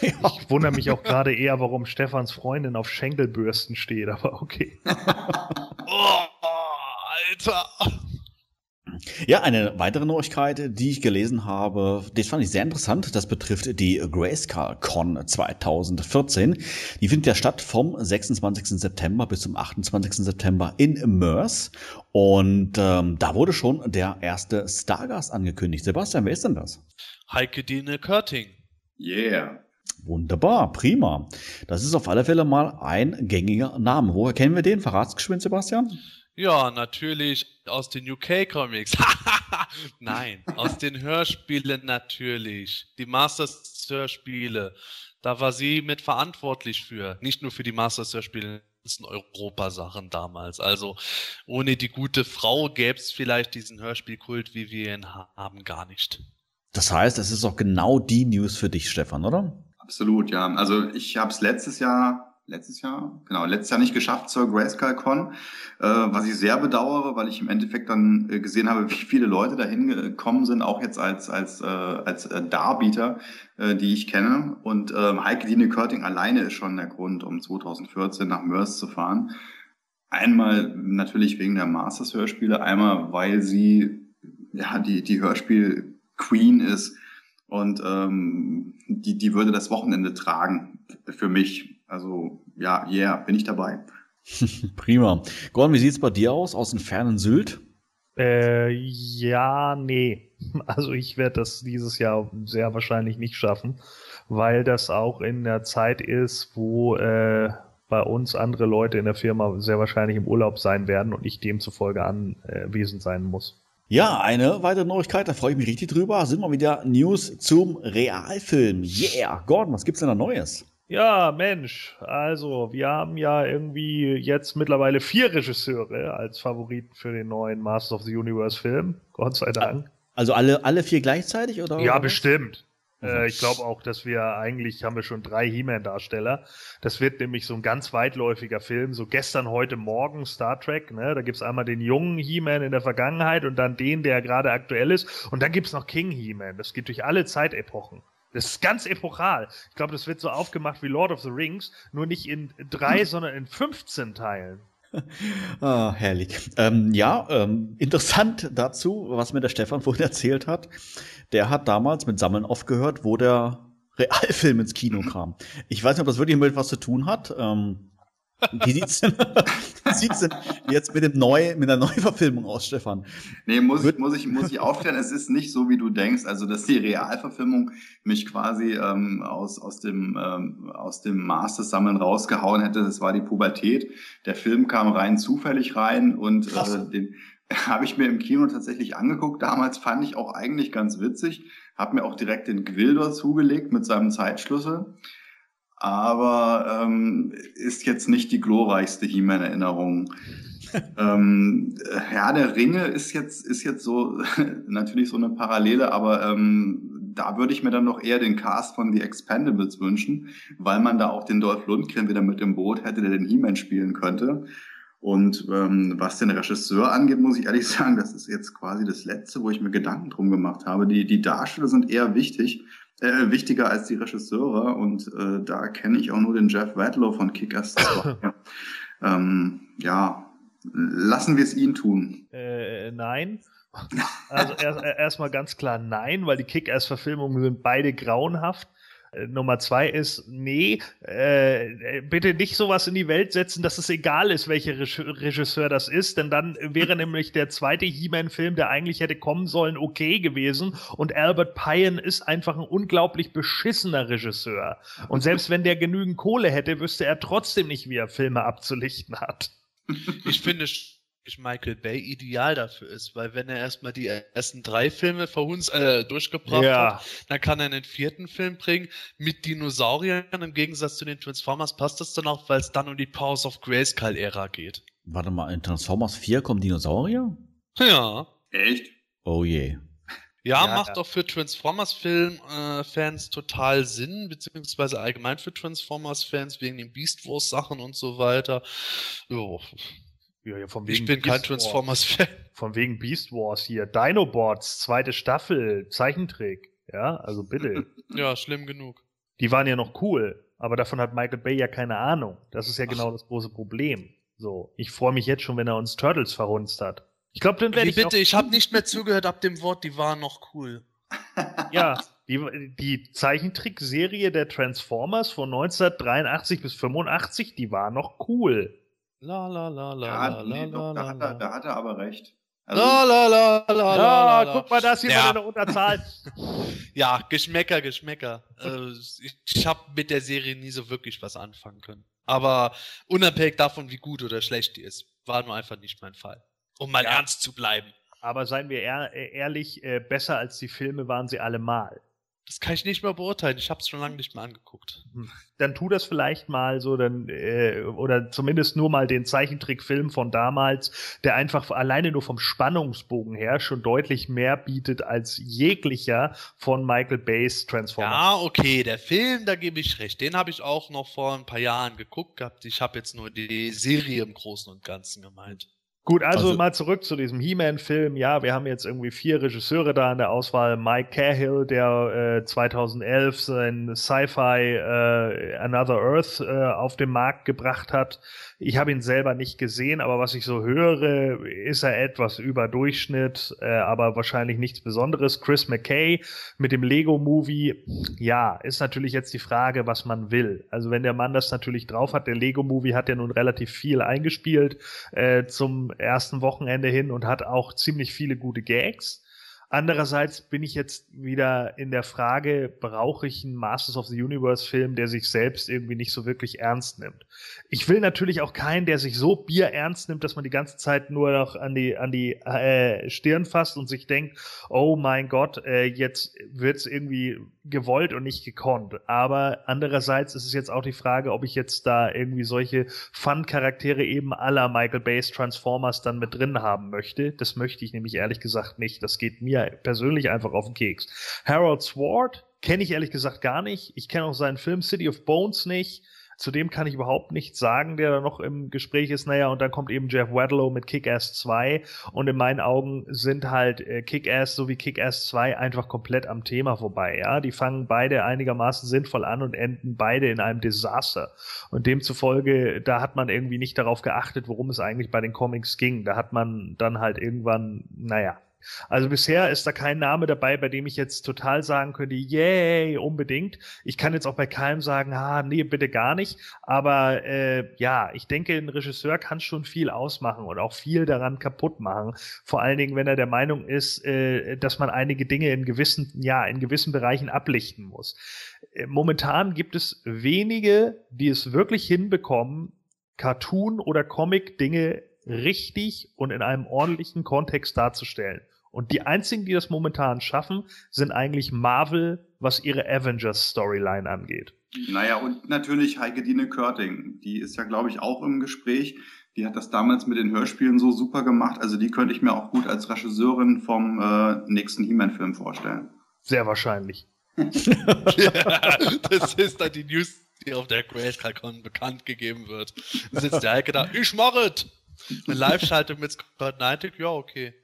Ja. Ich wundere mich auch gerade eher, warum Stefans Freundin auf Schenkelbürsten steht, aber okay. oh, Alter. Ja, eine weitere Neuigkeit, die ich gelesen habe, das fand ich sehr interessant. Das betrifft die Grayscale Con 2014. Die findet ja statt vom 26. September bis zum 28. September in Mörs. Und ähm, da wurde schon der erste Stargast angekündigt. Sebastian, wer ist denn das? Heike Dine Körting. Yeah. Wunderbar, prima. Das ist auf alle Fälle mal ein gängiger Name. Woher kennen wir den? Verratsgeschwind, Sebastian? Ja, natürlich aus den UK-Comics. Nein, aus den Hörspielen natürlich. Die Masters-Hörspiele. Da war sie mit verantwortlich für. Nicht nur für die Masters-Hörspiele, das sind Europasachen damals. Also ohne die gute Frau gäbe es vielleicht diesen Hörspielkult, wie wir ihn haben, gar nicht. Das heißt, es ist auch genau die News für dich, Stefan, oder? Absolut, ja. Also ich habe es letztes Jahr, letztes Jahr, genau, letztes Jahr nicht geschafft zur Grayscale Con, äh, was ich sehr bedauere, weil ich im Endeffekt dann äh, gesehen habe, wie viele Leute dahin gekommen sind, auch jetzt als als äh, als äh, Darbieter, äh, die ich kenne. Und äh, Heike Dine Körting alleine ist schon der Grund, um 2014 nach Mörs zu fahren. Einmal natürlich wegen der Masters-Hörspiele, einmal weil sie ja die die Hörspiel Queen ist und ähm, die, die würde das Wochenende tragen für mich. Also ja, yeah, bin ich dabei. Prima. Gordon, wie sieht's bei dir aus, aus dem fernen Sylt? Äh, ja, nee. Also ich werde das dieses Jahr sehr wahrscheinlich nicht schaffen, weil das auch in der Zeit ist, wo äh, bei uns andere Leute in der Firma sehr wahrscheinlich im Urlaub sein werden und ich demzufolge anwesend sein muss. Ja, eine weitere Neuigkeit, da freue ich mich richtig drüber, sind mal wieder News zum Realfilm. Yeah, Gordon, was gibt's denn da Neues? Ja, Mensch, also wir haben ja irgendwie jetzt mittlerweile vier Regisseure als Favoriten für den neuen Masters of the Universe Film, Gott sei Dank. Also alle, alle vier gleichzeitig oder? Ja, bestimmt. Äh, ich glaube auch, dass wir eigentlich haben wir schon drei He-Man-Darsteller. Das wird nämlich so ein ganz weitläufiger Film. So gestern, heute Morgen Star Trek. Ne? Da gibt's einmal den jungen He-Man in der Vergangenheit und dann den, der gerade aktuell ist. Und dann gibt's noch King He-Man. Das geht durch alle Zeitepochen. Das ist ganz epochal. Ich glaube, das wird so aufgemacht wie Lord of the Rings, nur nicht in drei, sondern in 15 Teilen. ah, herrlich. Ähm, ja, ähm, interessant dazu, was mir der Stefan vorhin erzählt hat. Der hat damals mit Sammeln aufgehört, wo der Realfilm ins Kino kam. Ich weiß nicht, ob das wirklich mit was zu tun hat. Ähm, wie sieht's denn, wie sieht's denn jetzt mit dem Neu, mit der Neuverfilmung aus, Stefan? Nee, muss ich, muss ich, muss ich aufklären. es ist nicht so, wie du denkst. Also, dass die Realverfilmung mich quasi ähm, aus, aus dem, ähm, aus dem Masters-Sammeln rausgehauen hätte. Das war die Pubertät. Der Film kam rein zufällig rein und äh, den, Habe ich mir im Kino tatsächlich angeguckt. Damals fand ich auch eigentlich ganz witzig. Habe mir auch direkt den Gwildor zugelegt mit seinem Zeitschlüssel. Aber ähm, ist jetzt nicht die glorreichste He-Man-Erinnerung. ähm, Herr der Ringe ist jetzt, ist jetzt so natürlich so eine Parallele, aber ähm, da würde ich mir dann noch eher den Cast von The Expendables wünschen, weil man da auch den Dolph Lundgren wieder mit im Boot hätte, der den He-Man spielen könnte. Und ähm, was den Regisseur angeht, muss ich ehrlich sagen, das ist jetzt quasi das Letzte, wo ich mir Gedanken drum gemacht habe. Die, die Darsteller sind eher wichtig, äh, wichtiger als die Regisseure. Und äh, da kenne ich auch nur den Jeff Wadlow von Kick-Ass 2. ähm, ja, lassen wir es ihn tun. Äh, nein. Also erstmal erst ganz klar nein, weil die Kick-Ass-Verfilmungen sind beide grauenhaft. Äh, Nummer zwei ist, nee, äh, bitte nicht sowas in die Welt setzen, dass es egal ist, welcher Regisseur das ist, denn dann wäre nämlich der zweite He-Man-Film, der eigentlich hätte kommen sollen, okay gewesen. Und Albert Pyen ist einfach ein unglaublich beschissener Regisseur. Und selbst wenn der genügend Kohle hätte, wüsste er trotzdem nicht, wie er Filme abzulichten hat. Ich finde, Michael Bay ideal dafür ist, weil wenn er erstmal die ersten drei Filme verhunz, äh, durchgebracht ja. hat, dann kann er einen vierten Film bringen mit Dinosauriern. Im Gegensatz zu den Transformers passt das dann auch, weil es dann um die Powers of Grayskull-Ära geht. Warte mal, in Transformers 4 kommen Dinosaurier? Ja. Echt? Oh je. Ja, ja macht ja. auch für Transformers-Film-Fans äh, total Sinn, beziehungsweise allgemein für Transformers-Fans wegen den Beast Wars-Sachen und so weiter. Jo. Ja, ja, von wegen ich bin Beast kein Transformers-Fan. Von wegen Beast Wars hier. Dinobots, zweite Staffel, Zeichentrick. Ja, also bitte. ja, schlimm genug. Die waren ja noch cool, aber davon hat Michael Bay ja keine Ahnung. Das ist ja Ach. genau das große Problem. So, ich freue mich jetzt schon, wenn er uns Turtles verhunzt hat. Ich glaube, dann werde ich. Bitte, ich habe nicht mehr zugehört ab dem Wort, die waren noch cool. ja, die, die Zeichentrickserie der Transformers von 1983 bis 85, die war noch cool. La la la la ja, la nee, la doch, da, hat er, da hat er aber recht. Also, la la la la la la. guck mal, das hier ja. eine Unterzahl. ja, Geschmäcker, Geschmäcker. Äh, ich habe mit der Serie nie so wirklich was anfangen können. Aber unabhängig davon, wie gut oder schlecht die ist, war nur einfach nicht mein Fall. Um mal ja. ernst zu bleiben. Aber seien wir ehr ehrlich, äh, besser als die Filme waren sie allemal. Das kann ich nicht mehr beurteilen. Ich habe es schon lange nicht mehr angeguckt. Hm. Dann tu das vielleicht mal so, dann äh, oder zumindest nur mal den Zeichentrickfilm von damals, der einfach alleine nur vom Spannungsbogen her schon deutlich mehr bietet als jeglicher von Michael Bay's Transformers. Ja, okay, der Film, da gebe ich recht. Den habe ich auch noch vor ein paar Jahren geguckt gehabt. Ich habe jetzt nur die Serie im Großen und Ganzen gemeint. Gut, also, also, mal zurück zu diesem He-Man-Film. Ja, wir haben jetzt irgendwie vier Regisseure da in der Auswahl. Mike Cahill, der äh, 2011 sein Sci-Fi äh, Another Earth äh, auf den Markt gebracht hat. Ich habe ihn selber nicht gesehen, aber was ich so höre, ist er etwas über Durchschnitt, äh, aber wahrscheinlich nichts Besonderes. Chris McKay mit dem Lego-Movie, ja, ist natürlich jetzt die Frage, was man will. Also wenn der Mann das natürlich drauf hat, der Lego-Movie hat ja nun relativ viel eingespielt äh, zum ersten Wochenende hin und hat auch ziemlich viele gute Gags. Andererseits bin ich jetzt wieder in der Frage, brauche ich einen Masters of the Universe Film, der sich selbst irgendwie nicht so wirklich ernst nimmt? Ich will natürlich auch keinen, der sich so bier ernst nimmt, dass man die ganze Zeit nur noch an die, an die äh, Stirn fasst und sich denkt, oh mein Gott, äh, jetzt wird's irgendwie gewollt und nicht gekonnt. Aber andererseits ist es jetzt auch die Frage, ob ich jetzt da irgendwie solche Fun-Charaktere eben aller Michael Bay's Transformers dann mit drin haben möchte. Das möchte ich nämlich ehrlich gesagt nicht. Das geht mir persönlich einfach auf den Keks. Harold Sword kenne ich ehrlich gesagt gar nicht. Ich kenne auch seinen Film City of Bones nicht. Zudem kann ich überhaupt nichts sagen, der da noch im Gespräch ist. Naja, und dann kommt eben Jeff Wadlow mit Kick-Ass 2. Und in meinen Augen sind halt äh, Kick-Ass sowie Kick-Ass 2 einfach komplett am Thema vorbei. Ja, die fangen beide einigermaßen sinnvoll an und enden beide in einem Desaster. Und demzufolge, da hat man irgendwie nicht darauf geachtet, worum es eigentlich bei den Comics ging. Da hat man dann halt irgendwann, naja, also bisher ist da kein Name dabei, bei dem ich jetzt total sagen könnte, yay, unbedingt. Ich kann jetzt auch bei keinem sagen, ah, nee, bitte gar nicht. Aber äh, ja, ich denke, ein Regisseur kann schon viel ausmachen und auch viel daran kaputt machen. Vor allen Dingen, wenn er der Meinung ist, äh, dass man einige Dinge in gewissen, ja, in gewissen Bereichen ablichten muss. Äh, momentan gibt es wenige, die es wirklich hinbekommen, Cartoon- oder Comic-Dinge richtig und in einem ordentlichen Kontext darzustellen. Und die einzigen, die das momentan schaffen, sind eigentlich Marvel, was ihre Avengers-Storyline angeht. Naja, und natürlich Heike Dine Körting. Die ist ja, glaube ich, auch im Gespräch. Die hat das damals mit den Hörspielen so super gemacht. Also die könnte ich mir auch gut als Regisseurin vom äh, nächsten He-Man-Film vorstellen. Sehr wahrscheinlich. ja, das ist dann die News, die auf der GraceCon bekannt gegeben wird. Da sitzt der Heike da, ich mach es! Eine Live-Schaltung mit Scott Nightig, ja, okay.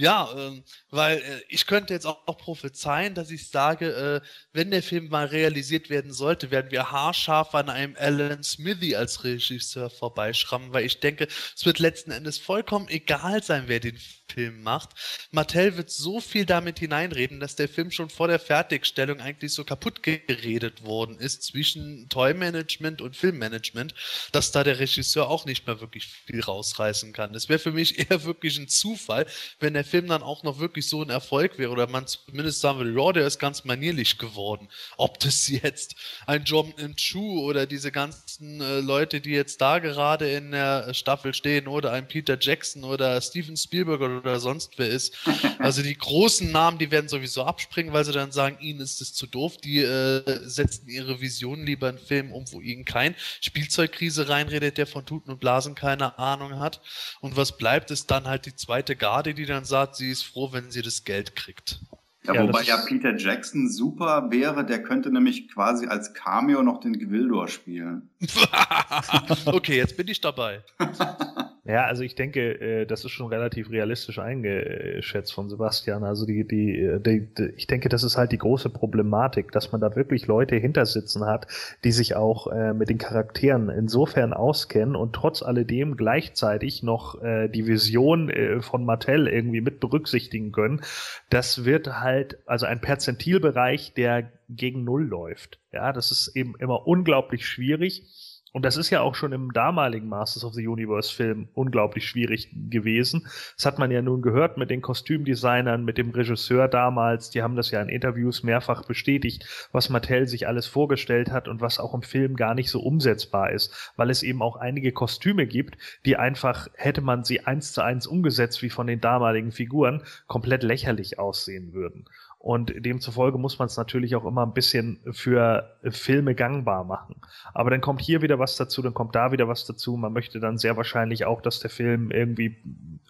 Ja, ähm, weil äh, ich könnte jetzt auch, auch prophezeien, dass ich sage, äh, wenn der Film mal realisiert werden sollte, werden wir haarscharf an einem Alan Smithy als Regisseur vorbeischrammen, weil ich denke, es wird letzten Endes vollkommen egal sein, wer den Film macht. Mattel wird so viel damit hineinreden, dass der Film schon vor der Fertigstellung eigentlich so kaputt geredet worden ist zwischen Toy-Management und Filmmanagement, dass da der Regisseur auch nicht mehr wirklich viel rausreißen kann. Es wäre für mich eher wirklich ein Zufall, wenn der Film dann auch noch wirklich so ein Erfolg wäre oder man zumindest sagen würde, ja, der ist ganz manierlich geworden. Ob das jetzt ein John Chu oder diese ganzen äh, Leute, die jetzt da gerade in der Staffel stehen oder ein Peter Jackson oder Steven Spielberg oder sonst wer ist. Also die großen Namen, die werden sowieso abspringen, weil sie dann sagen, ihnen ist es zu doof. Die äh, setzen ihre Visionen lieber in Filmen um, wo ihnen kein Spielzeugkrise reinredet, der von Tuten und Blasen keine Ahnung hat. Und was bleibt, ist dann halt die zweite Garde, die dann sagt, sie ist froh, wenn sie das Geld kriegt. Ja, ja wobei ja Peter Jackson super wäre, der könnte nämlich quasi als Cameo noch den Gwildor spielen. okay, jetzt bin ich dabei. Ja, also ich denke, äh, das ist schon relativ realistisch eingeschätzt von Sebastian. Also die, die, die, die, ich denke, das ist halt die große Problematik, dass man da wirklich Leute hintersitzen hat, die sich auch äh, mit den Charakteren insofern auskennen und trotz alledem gleichzeitig noch äh, die Vision äh, von Mattel irgendwie mit berücksichtigen können. Das wird halt also ein Perzentilbereich, der gegen Null läuft. Ja, das ist eben immer unglaublich schwierig. Und das ist ja auch schon im damaligen Masters of the Universe Film unglaublich schwierig gewesen. Das hat man ja nun gehört mit den Kostümdesignern, mit dem Regisseur damals. Die haben das ja in Interviews mehrfach bestätigt, was Mattel sich alles vorgestellt hat und was auch im Film gar nicht so umsetzbar ist, weil es eben auch einige Kostüme gibt, die einfach, hätte man sie eins zu eins umgesetzt wie von den damaligen Figuren, komplett lächerlich aussehen würden. Und demzufolge muss man es natürlich auch immer ein bisschen für Filme gangbar machen. Aber dann kommt hier wieder was dazu, dann kommt da wieder was dazu. Man möchte dann sehr wahrscheinlich auch, dass der Film irgendwie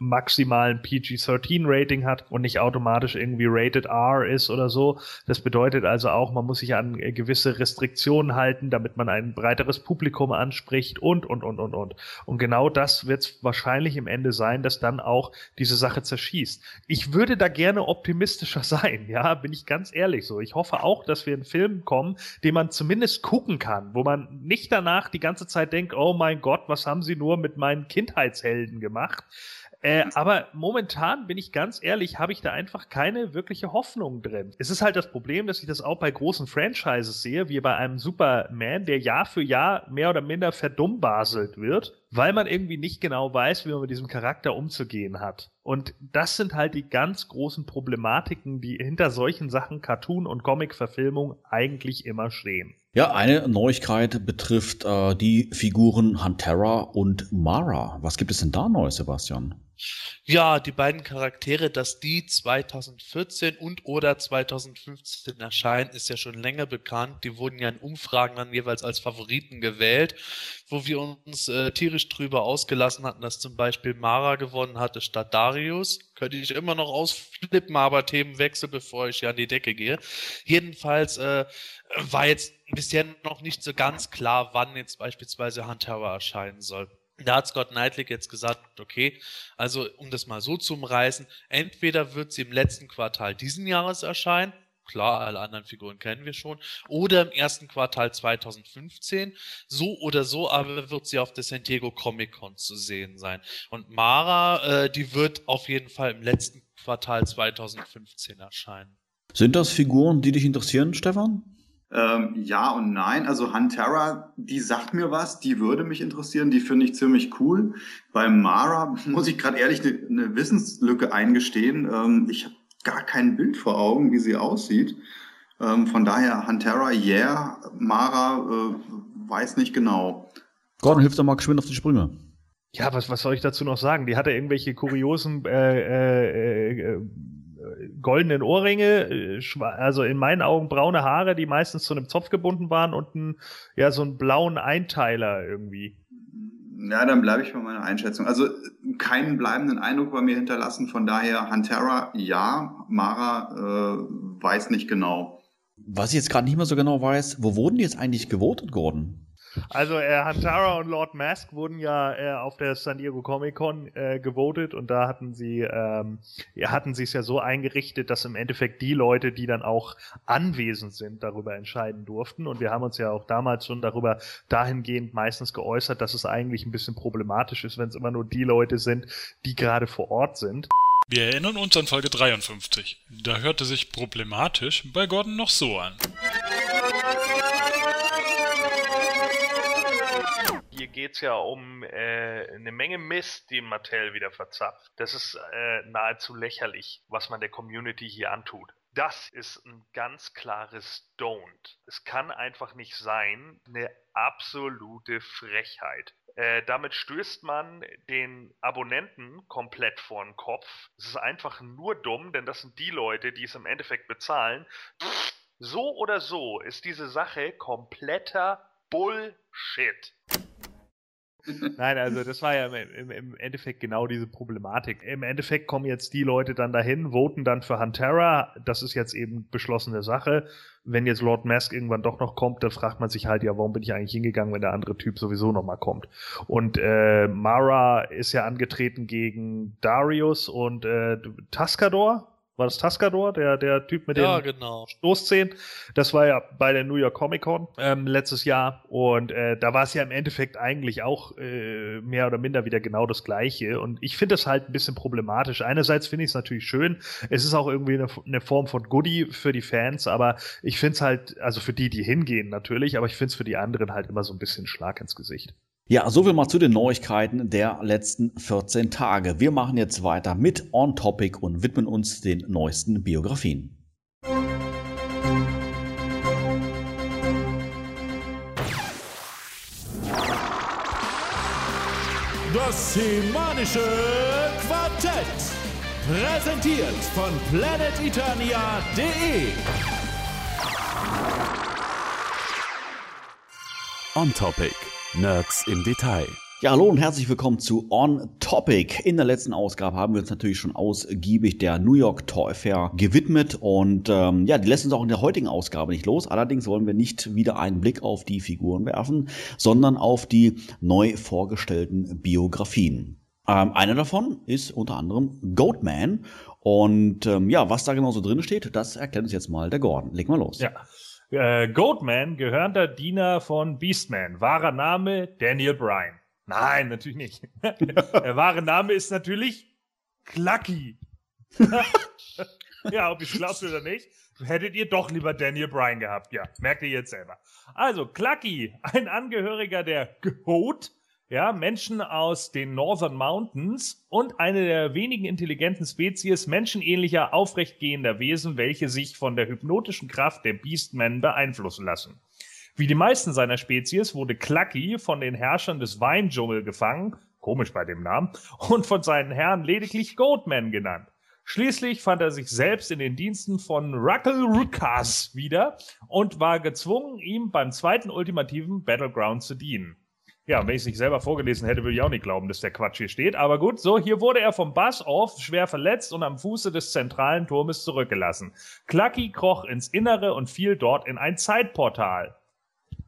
maximalen PG-13-Rating hat und nicht automatisch irgendwie Rated R ist oder so. Das bedeutet also auch, man muss sich an gewisse Restriktionen halten, damit man ein breiteres Publikum anspricht und, und, und, und, und. Und genau das wird es wahrscheinlich im Ende sein, dass dann auch diese Sache zerschießt. Ich würde da gerne optimistischer sein, ja ja, bin ich ganz ehrlich so. Ich hoffe auch, dass wir einen Film kommen, den man zumindest gucken kann, wo man nicht danach die ganze Zeit denkt, oh mein Gott, was haben sie nur mit meinen Kindheitshelden gemacht? Äh, aber momentan, bin ich ganz ehrlich, habe ich da einfach keine wirkliche Hoffnung drin. Es ist halt das Problem, dass ich das auch bei großen Franchises sehe, wie bei einem Superman, der Jahr für Jahr mehr oder minder verdummbaselt wird, weil man irgendwie nicht genau weiß, wie man mit diesem Charakter umzugehen hat. Und das sind halt die ganz großen Problematiken, die hinter solchen Sachen Cartoon- und Comic-Verfilmung eigentlich immer stehen. Ja, eine Neuigkeit betrifft äh, die Figuren Huntera und Mara. Was gibt es denn da Neues, Sebastian? Ja, die beiden Charaktere, dass die 2014 und oder 2015 erscheinen, ist ja schon länger bekannt. Die wurden ja in Umfragen dann jeweils als Favoriten gewählt, wo wir uns äh, tierisch drüber ausgelassen hatten, dass zum Beispiel Mara gewonnen hatte statt Darius. Könnte ich immer noch ausflippen, aber Themenwechsel, bevor ich ja an die Decke gehe. Jedenfalls äh, war jetzt bisher noch nicht so ganz klar, wann jetzt beispielsweise Huntera erscheinen soll. Da hat Scott Knightley jetzt gesagt, okay, also um das mal so zu umreißen, entweder wird sie im letzten Quartal diesen Jahres erscheinen, klar, alle anderen Figuren kennen wir schon, oder im ersten Quartal 2015, so oder so, aber wird sie auf der San Diego Comic Con zu sehen sein. Und Mara, äh, die wird auf jeden Fall im letzten Quartal 2015 erscheinen. Sind das Figuren, die dich interessieren, Stefan? Ähm, ja und nein. Also Huntera, die sagt mir was, die würde mich interessieren, die finde ich ziemlich cool. Bei Mara muss ich gerade ehrlich eine, eine Wissenslücke eingestehen. Ähm, ich habe gar kein Bild vor Augen, wie sie aussieht. Ähm, von daher Huntera, yeah, Mara, äh, weiß nicht genau. Gordon, hilf doch mal geschwind auf die Sprünge. Ja, was, was soll ich dazu noch sagen? Die hatte irgendwelche kuriosen äh, äh, äh, goldenen Ohrringe, äh, also in meinen Augen braune Haare, die meistens zu einem Zopf gebunden waren und ein, ja, so einen blauen Einteiler irgendwie. Ja, dann bleibe ich bei meiner Einschätzung. Also keinen bleibenden Eindruck bei mir hinterlassen, von daher Hantera ja, Mara äh, weiß nicht genau. Was ich jetzt gerade nicht mehr so genau weiß, wo wurden die jetzt eigentlich gewotet, Gordon? Also äh, Hantara und Lord Mask wurden ja äh, auf der San Diego Comic Con äh, gewotet und da hatten sie ähm, ja, hatten sie es ja so eingerichtet, dass im Endeffekt die Leute, die dann auch anwesend sind, darüber entscheiden durften. Und wir haben uns ja auch damals schon darüber dahingehend meistens geäußert, dass es eigentlich ein bisschen problematisch ist, wenn es immer nur die Leute sind, die gerade vor Ort sind. Wir erinnern uns an Folge 53. Da hörte sich problematisch bei Gordon noch so an. Es ja um äh, eine Menge Mist, die Mattel wieder verzapft. Das ist äh, nahezu lächerlich, was man der Community hier antut. Das ist ein ganz klares Don't. Es kann einfach nicht sein, eine absolute Frechheit. Äh, damit stößt man den Abonnenten komplett vor den Kopf. Es ist einfach nur dumm, denn das sind die Leute, die es im Endeffekt bezahlen. So oder so ist diese Sache kompletter Bullshit. Nein, also das war ja im, im, Endeffekt genau diese Problematik. Im Endeffekt kommen jetzt die Leute dann dahin, voten dann für Huntera. Das ist jetzt eben beschlossene Sache. Wenn jetzt Lord Mask irgendwann doch noch kommt, dann fragt man sich halt, ja, warum bin ich eigentlich hingegangen, wenn der andere Typ sowieso nochmal kommt. Und äh, Mara ist ja angetreten gegen Darius und äh, Tascador war das Tascador, der, der Typ mit ja, den genau. Stoßzähnen. Das war ja bei der New York Comic Con ähm, letztes Jahr. Und äh, da war es ja im Endeffekt eigentlich auch äh, mehr oder minder wieder genau das Gleiche. Und ich finde das halt ein bisschen problematisch. Einerseits finde ich es natürlich schön. Es ist auch irgendwie eine, eine Form von Goodie für die Fans, aber ich finde es halt, also für die, die hingehen natürlich, aber ich finde es für die anderen halt immer so ein bisschen Schlag ins Gesicht. Ja, soviel mal zu den Neuigkeiten der letzten 14 Tage. Wir machen jetzt weiter mit On Topic und widmen uns den neuesten Biografien. Das semanische Quartett. Präsentiert von planeteternia.de. On Topic Nerds im Detail. Ja, hallo und herzlich willkommen zu On Topic. In der letzten Ausgabe haben wir uns natürlich schon ausgiebig der New York Toy Fair gewidmet und ähm, ja, die lässt uns auch in der heutigen Ausgabe nicht los. Allerdings wollen wir nicht wieder einen Blick auf die Figuren werfen, sondern auf die neu vorgestellten Biografien. Ähm, einer davon ist unter anderem Goatman und ähm, ja, was da genau so drin steht, das erklärt uns jetzt mal der Gordon. Leg mal los. Ja. Äh, Goatman, gehörender Diener von Beastman. Wahrer Name Daniel Bryan. Nein, natürlich nicht. Der wahre Name ist natürlich Clucky. ja, ob ich es glaubt oder nicht, hättet ihr doch lieber Daniel Bryan gehabt. Ja, merkt ihr jetzt selber. Also, Clucky, ein Angehöriger der Goat, ja, Menschen aus den Northern Mountains und eine der wenigen intelligenten Spezies menschenähnlicher, aufrechtgehender Wesen, welche sich von der hypnotischen Kraft der Beastmen beeinflussen lassen. Wie die meisten seiner Spezies wurde Clucky von den Herrschern des Weindschungel gefangen, komisch bei dem Namen, und von seinen Herren lediglich Goatman genannt. Schließlich fand er sich selbst in den Diensten von Ruckle Rukas wieder und war gezwungen, ihm beim zweiten ultimativen Battleground zu dienen. Ja, wenn ich es nicht selber vorgelesen hätte, würde ich auch nicht glauben, dass der Quatsch hier steht. Aber gut, so, hier wurde er vom Bass auf schwer verletzt und am Fuße des zentralen Turmes zurückgelassen. Clucky kroch ins Innere und fiel dort in ein Zeitportal.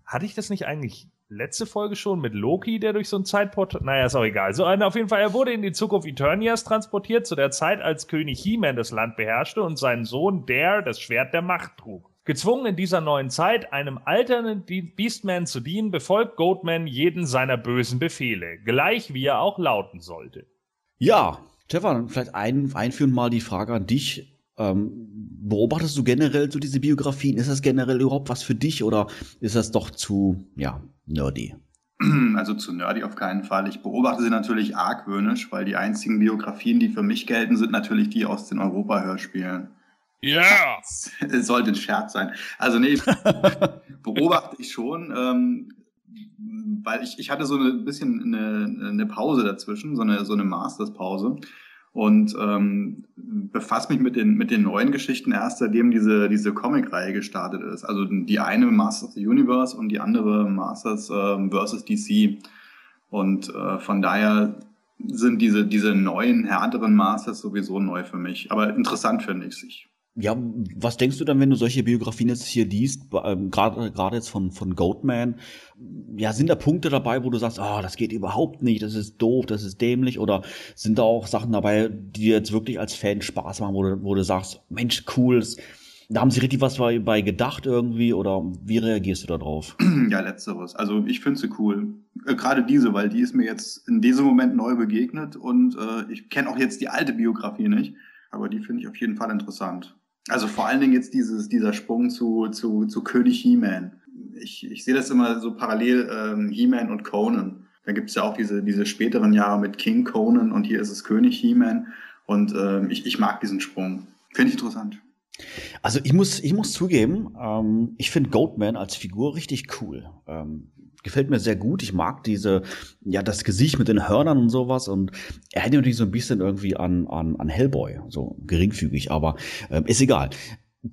Hatte ich das nicht eigentlich letzte Folge schon mit Loki, der durch so ein Zeitportal. Naja, ist auch egal. So, auf jeden Fall, er wurde in die Zukunft Eternias transportiert, zu der Zeit, als König He-Man das Land beherrschte und sein Sohn Dare das Schwert der Macht trug. Gezwungen in dieser neuen Zeit, einem alternden Beastman zu dienen, befolgt Goatman jeden seiner bösen Befehle, gleich wie er auch lauten sollte. Ja, Stefan, vielleicht ein, einführend mal die Frage an dich. Ähm, beobachtest du generell so diese Biografien? Ist das generell überhaupt was für dich oder ist das doch zu, ja, nerdy? Also zu nerdy auf keinen Fall. Ich beobachte sie natürlich argwöhnisch, weil die einzigen Biografien, die für mich gelten, sind natürlich die aus den Europa-Hörspielen. Ja! Yeah. Es sollte ein Scherz sein. Also nee, beobachte ich schon. Ähm, weil ich, ich hatte so ein bisschen eine, eine Pause dazwischen, so eine, so eine Masters-Pause und ähm, befasse mich mit den, mit den neuen Geschichten erst, seitdem diese, diese Comic-Reihe gestartet ist. Also die eine Masters of the Universe und die andere Masters äh, versus DC. Und äh, von daher sind diese, diese neuen, härteren Masters sowieso neu für mich. Aber interessant finde ich sich. Ja, was denkst du dann, wenn du solche Biografien jetzt hier liest, ähm, gerade gerade jetzt von von Goatman? Ja, sind da Punkte dabei, wo du sagst, ah, oh, das geht überhaupt nicht, das ist doof, das ist dämlich, oder sind da auch Sachen dabei, die dir jetzt wirklich als Fan Spaß machen, wo du, wo du sagst, Mensch, cool, das, da haben sie richtig was bei, bei gedacht irgendwie, oder wie reagierst du da drauf? Ja, letzteres. Also ich finde sie cool. Äh, gerade diese, weil die ist mir jetzt in diesem Moment neu begegnet und äh, ich kenne auch jetzt die alte Biografie nicht, aber die finde ich auf jeden Fall interessant. Also vor allen Dingen jetzt dieses, dieser Sprung zu, zu, zu König He-Man. Ich, ich sehe das immer so parallel, ähm, He-Man und Conan. Da gibt es ja auch diese, diese späteren Jahre mit King Conan und hier ist es König He-Man. Und ähm, ich, ich mag diesen Sprung. Finde ich interessant. Also ich muss, ich muss zugeben, ähm, ich finde Goatman als Figur richtig cool. Ähm, gefällt mir sehr gut. Ich mag diese, ja, das Gesicht mit den Hörnern und sowas. Und er erinnert mich so ein bisschen irgendwie an, an, an Hellboy, so geringfügig, aber ähm, ist egal.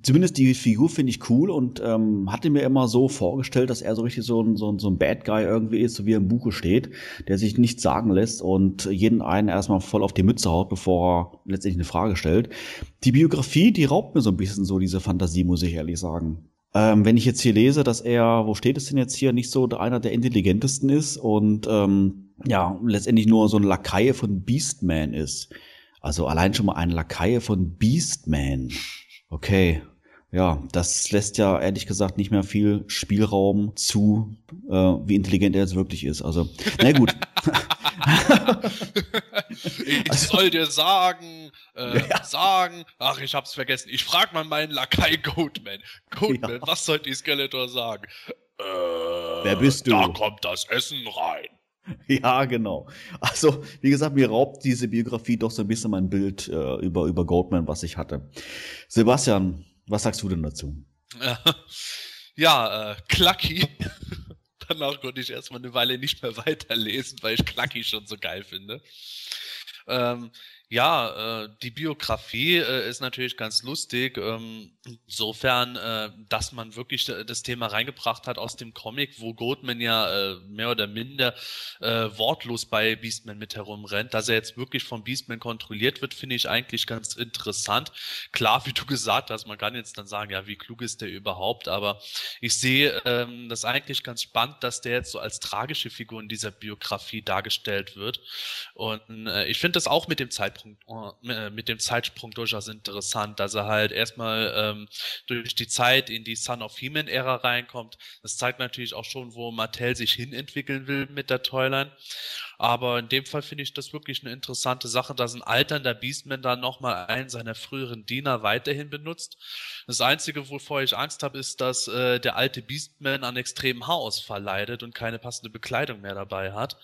Zumindest die Figur finde ich cool und ähm, hatte mir immer so vorgestellt, dass er so richtig so ein, so, ein, so ein Bad Guy irgendwie ist, so wie er im Buche steht, der sich nichts sagen lässt und jeden einen erstmal voll auf die Mütze haut, bevor er letztendlich eine Frage stellt. Die Biografie, die raubt mir so ein bisschen so diese Fantasie, muss ich ehrlich sagen. Ähm, wenn ich jetzt hier lese, dass er, wo steht es denn jetzt hier, nicht so einer der intelligentesten ist und ähm, ja, letztendlich nur so ein Lakaie von Beastman ist. Also allein schon mal ein Lakaie von Beastman. Okay. Ja, das lässt ja ehrlich gesagt nicht mehr viel Spielraum zu, äh, wie intelligent er jetzt wirklich ist. Also, na gut. ich also, soll dir sagen, äh, ja. sagen, ach, ich hab's vergessen. Ich frag mal meinen Lakai Goatman. Goatman, ja. was soll die Skeletor sagen? Äh, Wer bist du? Da kommt das Essen rein. Ja, genau. Also, wie gesagt, mir raubt diese Biografie doch so ein bisschen mein Bild äh, über, über Goatman, was ich hatte. Sebastian, was sagst du denn dazu? Ja, äh, Clucky. Danach konnte ich erstmal eine Weile nicht mehr weiterlesen, weil ich Clucky schon so geil finde. Ähm, ja, äh, die Biografie äh, ist natürlich ganz lustig. Ähm, insofern, äh, dass man wirklich das Thema reingebracht hat aus dem Comic, wo Goldman ja äh, mehr oder minder äh, wortlos bei Beastman mit herumrennt. Dass er jetzt wirklich von Beastman kontrolliert wird, finde ich eigentlich ganz interessant. Klar, wie du gesagt hast, man kann jetzt dann sagen, ja, wie klug ist der überhaupt? Aber ich sehe ähm, das eigentlich ganz spannend, dass der jetzt so als tragische Figur in dieser Biografie dargestellt wird. Und äh, ich finde das auch mit dem Zeitpunkt Zeitpunkt, äh, mit dem Zeitsprung durchaus interessant, dass er halt erstmal ähm, durch die Zeit in die Son of He-Man-Ära reinkommt. Das zeigt natürlich auch schon, wo Mattel sich hinentwickeln will mit der Toyline. Aber in dem Fall finde ich das wirklich eine interessante Sache, dass ein alternder Beastman dann nochmal einen seiner früheren Diener weiterhin benutzt. Das Einzige, wovor ich Angst habe, ist, dass äh, der alte Beastman an extremen Haarausfall leidet und keine passende Bekleidung mehr dabei hat.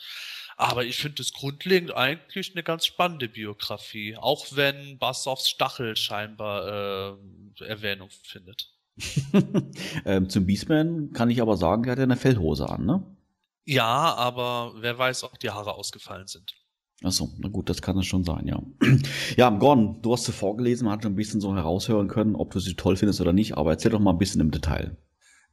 Aber ich finde es grundlegend eigentlich eine ganz spannende Biografie, auch wenn Bassoffs Stachel scheinbar äh, Erwähnung findet. ähm, zum Beastman kann ich aber sagen, der hat ja eine Fellhose an, ne? Ja, aber wer weiß, ob die Haare ausgefallen sind. Achso, na gut, das kann es schon sein, ja. Ja, Gordon, du hast sie vorgelesen, man hat schon ein bisschen so heraushören können, ob du sie toll findest oder nicht, aber erzähl doch mal ein bisschen im Detail.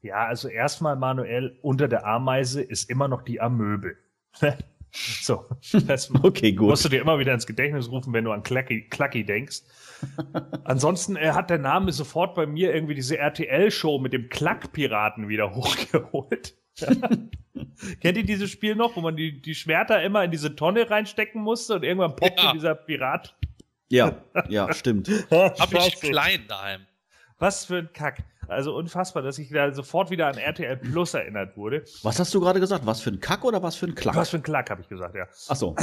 Ja, also erstmal, Manuel, unter der Ameise ist immer noch die Amöbel. So, das okay, gut. musst du dir immer wieder ins Gedächtnis rufen, wenn du an Clacky, Clacky denkst. Ansonsten äh, hat der Name sofort bei mir irgendwie diese RTL-Show mit dem Klack-Piraten wieder hochgeholt. Kennt ihr dieses Spiel noch, wo man die, die Schwerter immer in diese Tonne reinstecken musste und irgendwann poppt ja. dieser Pirat? Ja, ja, stimmt. Hab ich klein daheim. Was für ein Kack. Also unfassbar, dass ich da sofort wieder an RTL Plus erinnert wurde. Was hast du gerade gesagt? Was für ein Kack oder was für ein Klack? Was für ein Klack, habe ich gesagt, ja. Ach so.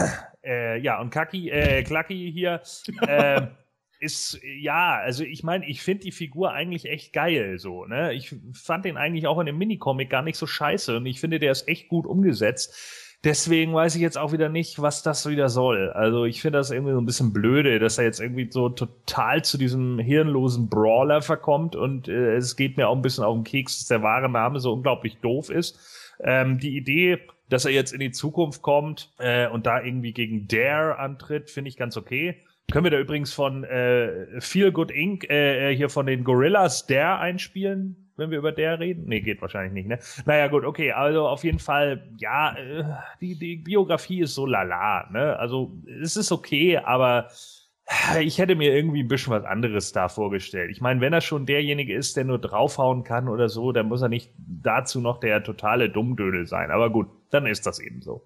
Äh, ja, und Kacki, äh, Klacki hier äh, ist, ja, also ich meine, ich finde die Figur eigentlich echt geil, so, ne? Ich fand den eigentlich auch in dem Minicomic gar nicht so scheiße und ich finde, der ist echt gut umgesetzt Deswegen weiß ich jetzt auch wieder nicht, was das wieder soll. Also ich finde das irgendwie so ein bisschen blöde, dass er jetzt irgendwie so total zu diesem hirnlosen Brawler verkommt und äh, es geht mir auch ein bisschen auf den Keks, dass der wahre Name so unglaublich doof ist. Ähm, die Idee, dass er jetzt in die Zukunft kommt äh, und da irgendwie gegen Dare antritt, finde ich ganz okay. Können wir da übrigens von äh, Feel Good Inc. Äh, äh hier von den Gorillas Dare einspielen? Wenn wir über der reden? Nee, geht wahrscheinlich nicht, ne? Naja, gut, okay, also auf jeden Fall, ja, äh, die, die Biografie ist so lala, ne? Also es ist okay, aber ich hätte mir irgendwie ein bisschen was anderes da vorgestellt. Ich meine, wenn er schon derjenige ist, der nur draufhauen kann oder so, dann muss er nicht dazu noch der totale Dummdödel sein. Aber gut, dann ist das eben so.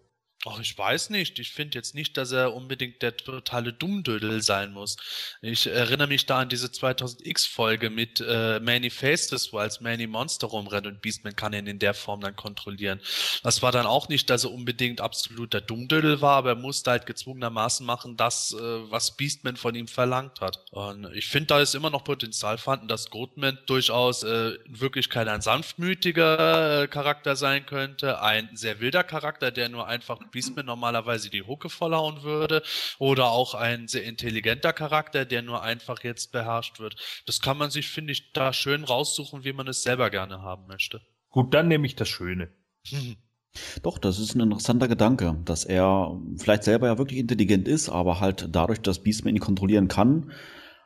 Ach, ich weiß nicht. Ich finde jetzt nicht, dass er unbedingt der totale Dummdödel sein muss. Ich erinnere mich da an diese 2000X-Folge mit äh, Manny Faces, wo als Manny Monster rumrennt und Beastman kann ihn in der Form dann kontrollieren. Das war dann auch nicht, dass er unbedingt absoluter Dummdödel war, aber er musste halt gezwungenermaßen machen, das, äh, was Beastman von ihm verlangt hat. Und ich finde, da ist immer noch Potenzial vorhanden, dass Goatman durchaus äh, in Wirklichkeit ein sanftmütiger äh, Charakter sein könnte, ein sehr wilder Charakter, der nur einfach Beastman normalerweise die Hucke vollhauen würde oder auch ein sehr intelligenter Charakter, der nur einfach jetzt beherrscht wird. Das kann man sich, finde ich, da schön raussuchen, wie man es selber gerne haben möchte. Gut, dann nehme ich das Schöne. Doch, das ist ein interessanter Gedanke, dass er vielleicht selber ja wirklich intelligent ist, aber halt dadurch, dass Beastman ihn kontrollieren kann,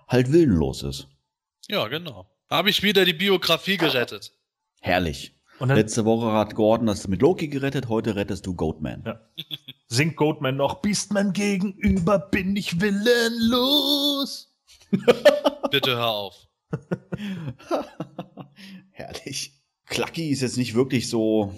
halt willenlos ist. Ja, genau. Habe ich wieder die Biografie gerettet. Herrlich. Letzte Woche hat Gordon das mit Loki gerettet, heute rettest du Goatman. Ja. Singt Goatman noch, Beastman gegenüber bin ich willenlos. Bitte hör auf. Herrlich. Clucky ist jetzt nicht wirklich so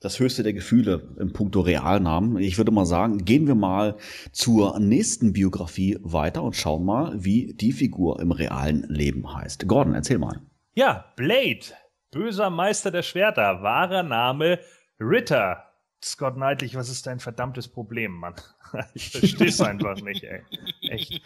das höchste der Gefühle im Punkto Realnamen. Ich würde mal sagen, gehen wir mal zur nächsten Biografie weiter und schauen mal, wie die Figur im realen Leben heißt. Gordon, erzähl mal. Ja, Blade Böser Meister der Schwerter, wahrer Name Ritter. Scott Knightley, was ist dein verdammtes Problem, Mann? Ich verstehe es einfach nicht, ey. Echt.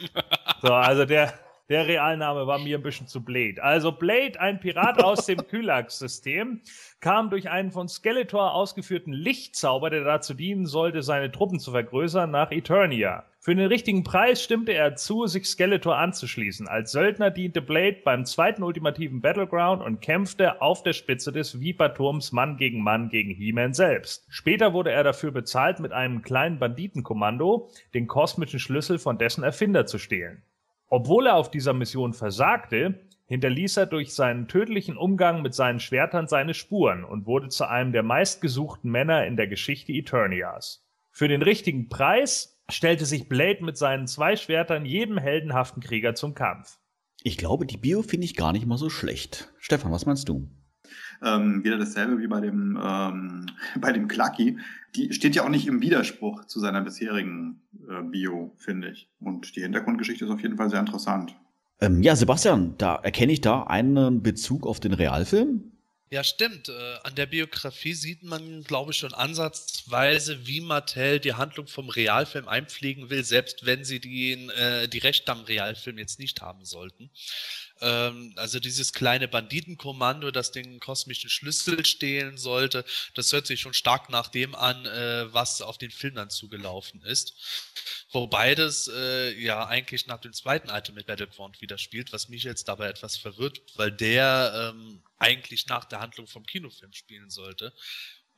So, also der, der Realname war mir ein bisschen zu Blade. Also Blade, ein Pirat aus dem Kylax-System, kam durch einen von Skeletor ausgeführten Lichtzauber, der dazu dienen sollte, seine Truppen zu vergrößern, nach Eternia. Für den richtigen Preis stimmte er zu, sich Skeletor anzuschließen. Als Söldner diente Blade beim zweiten ultimativen Battleground und kämpfte auf der Spitze des Viperturms Mann gegen Mann gegen He-Man selbst. Später wurde er dafür bezahlt, mit einem kleinen Banditenkommando den kosmischen Schlüssel von dessen Erfinder zu stehlen. Obwohl er auf dieser Mission versagte, hinterließ er durch seinen tödlichen Umgang mit seinen Schwertern seine Spuren und wurde zu einem der meistgesuchten Männer in der Geschichte Eternias. Für den richtigen Preis stellte sich Blade mit seinen zwei Schwertern jedem heldenhaften Krieger zum Kampf. Ich glaube, die Bio finde ich gar nicht mal so schlecht. Stefan, was meinst du? Ähm, wieder dasselbe wie bei dem, ähm, bei dem Clucky. Die steht ja auch nicht im Widerspruch zu seiner bisherigen äh, Bio, finde ich. Und die Hintergrundgeschichte ist auf jeden Fall sehr interessant. Ähm, ja, Sebastian, da erkenne ich da einen Bezug auf den Realfilm. Ja, stimmt. Äh, an der Biografie sieht man, glaube ich, schon ansatzweise, wie Mattel die Handlung vom Realfilm einpflegen will, selbst wenn sie den, äh, die Rechte am Realfilm jetzt nicht haben sollten. Ähm, also dieses kleine Banditenkommando, das den kosmischen Schlüssel stehlen sollte, das hört sich schon stark nach dem an, äh, was auf den Film dann zugelaufen ist. Wobei das äh, ja eigentlich nach dem zweiten Ultimate Battleground wieder spielt, was mich jetzt dabei etwas verwirrt, weil der ähm, eigentlich nach der Handlung vom Kinofilm spielen sollte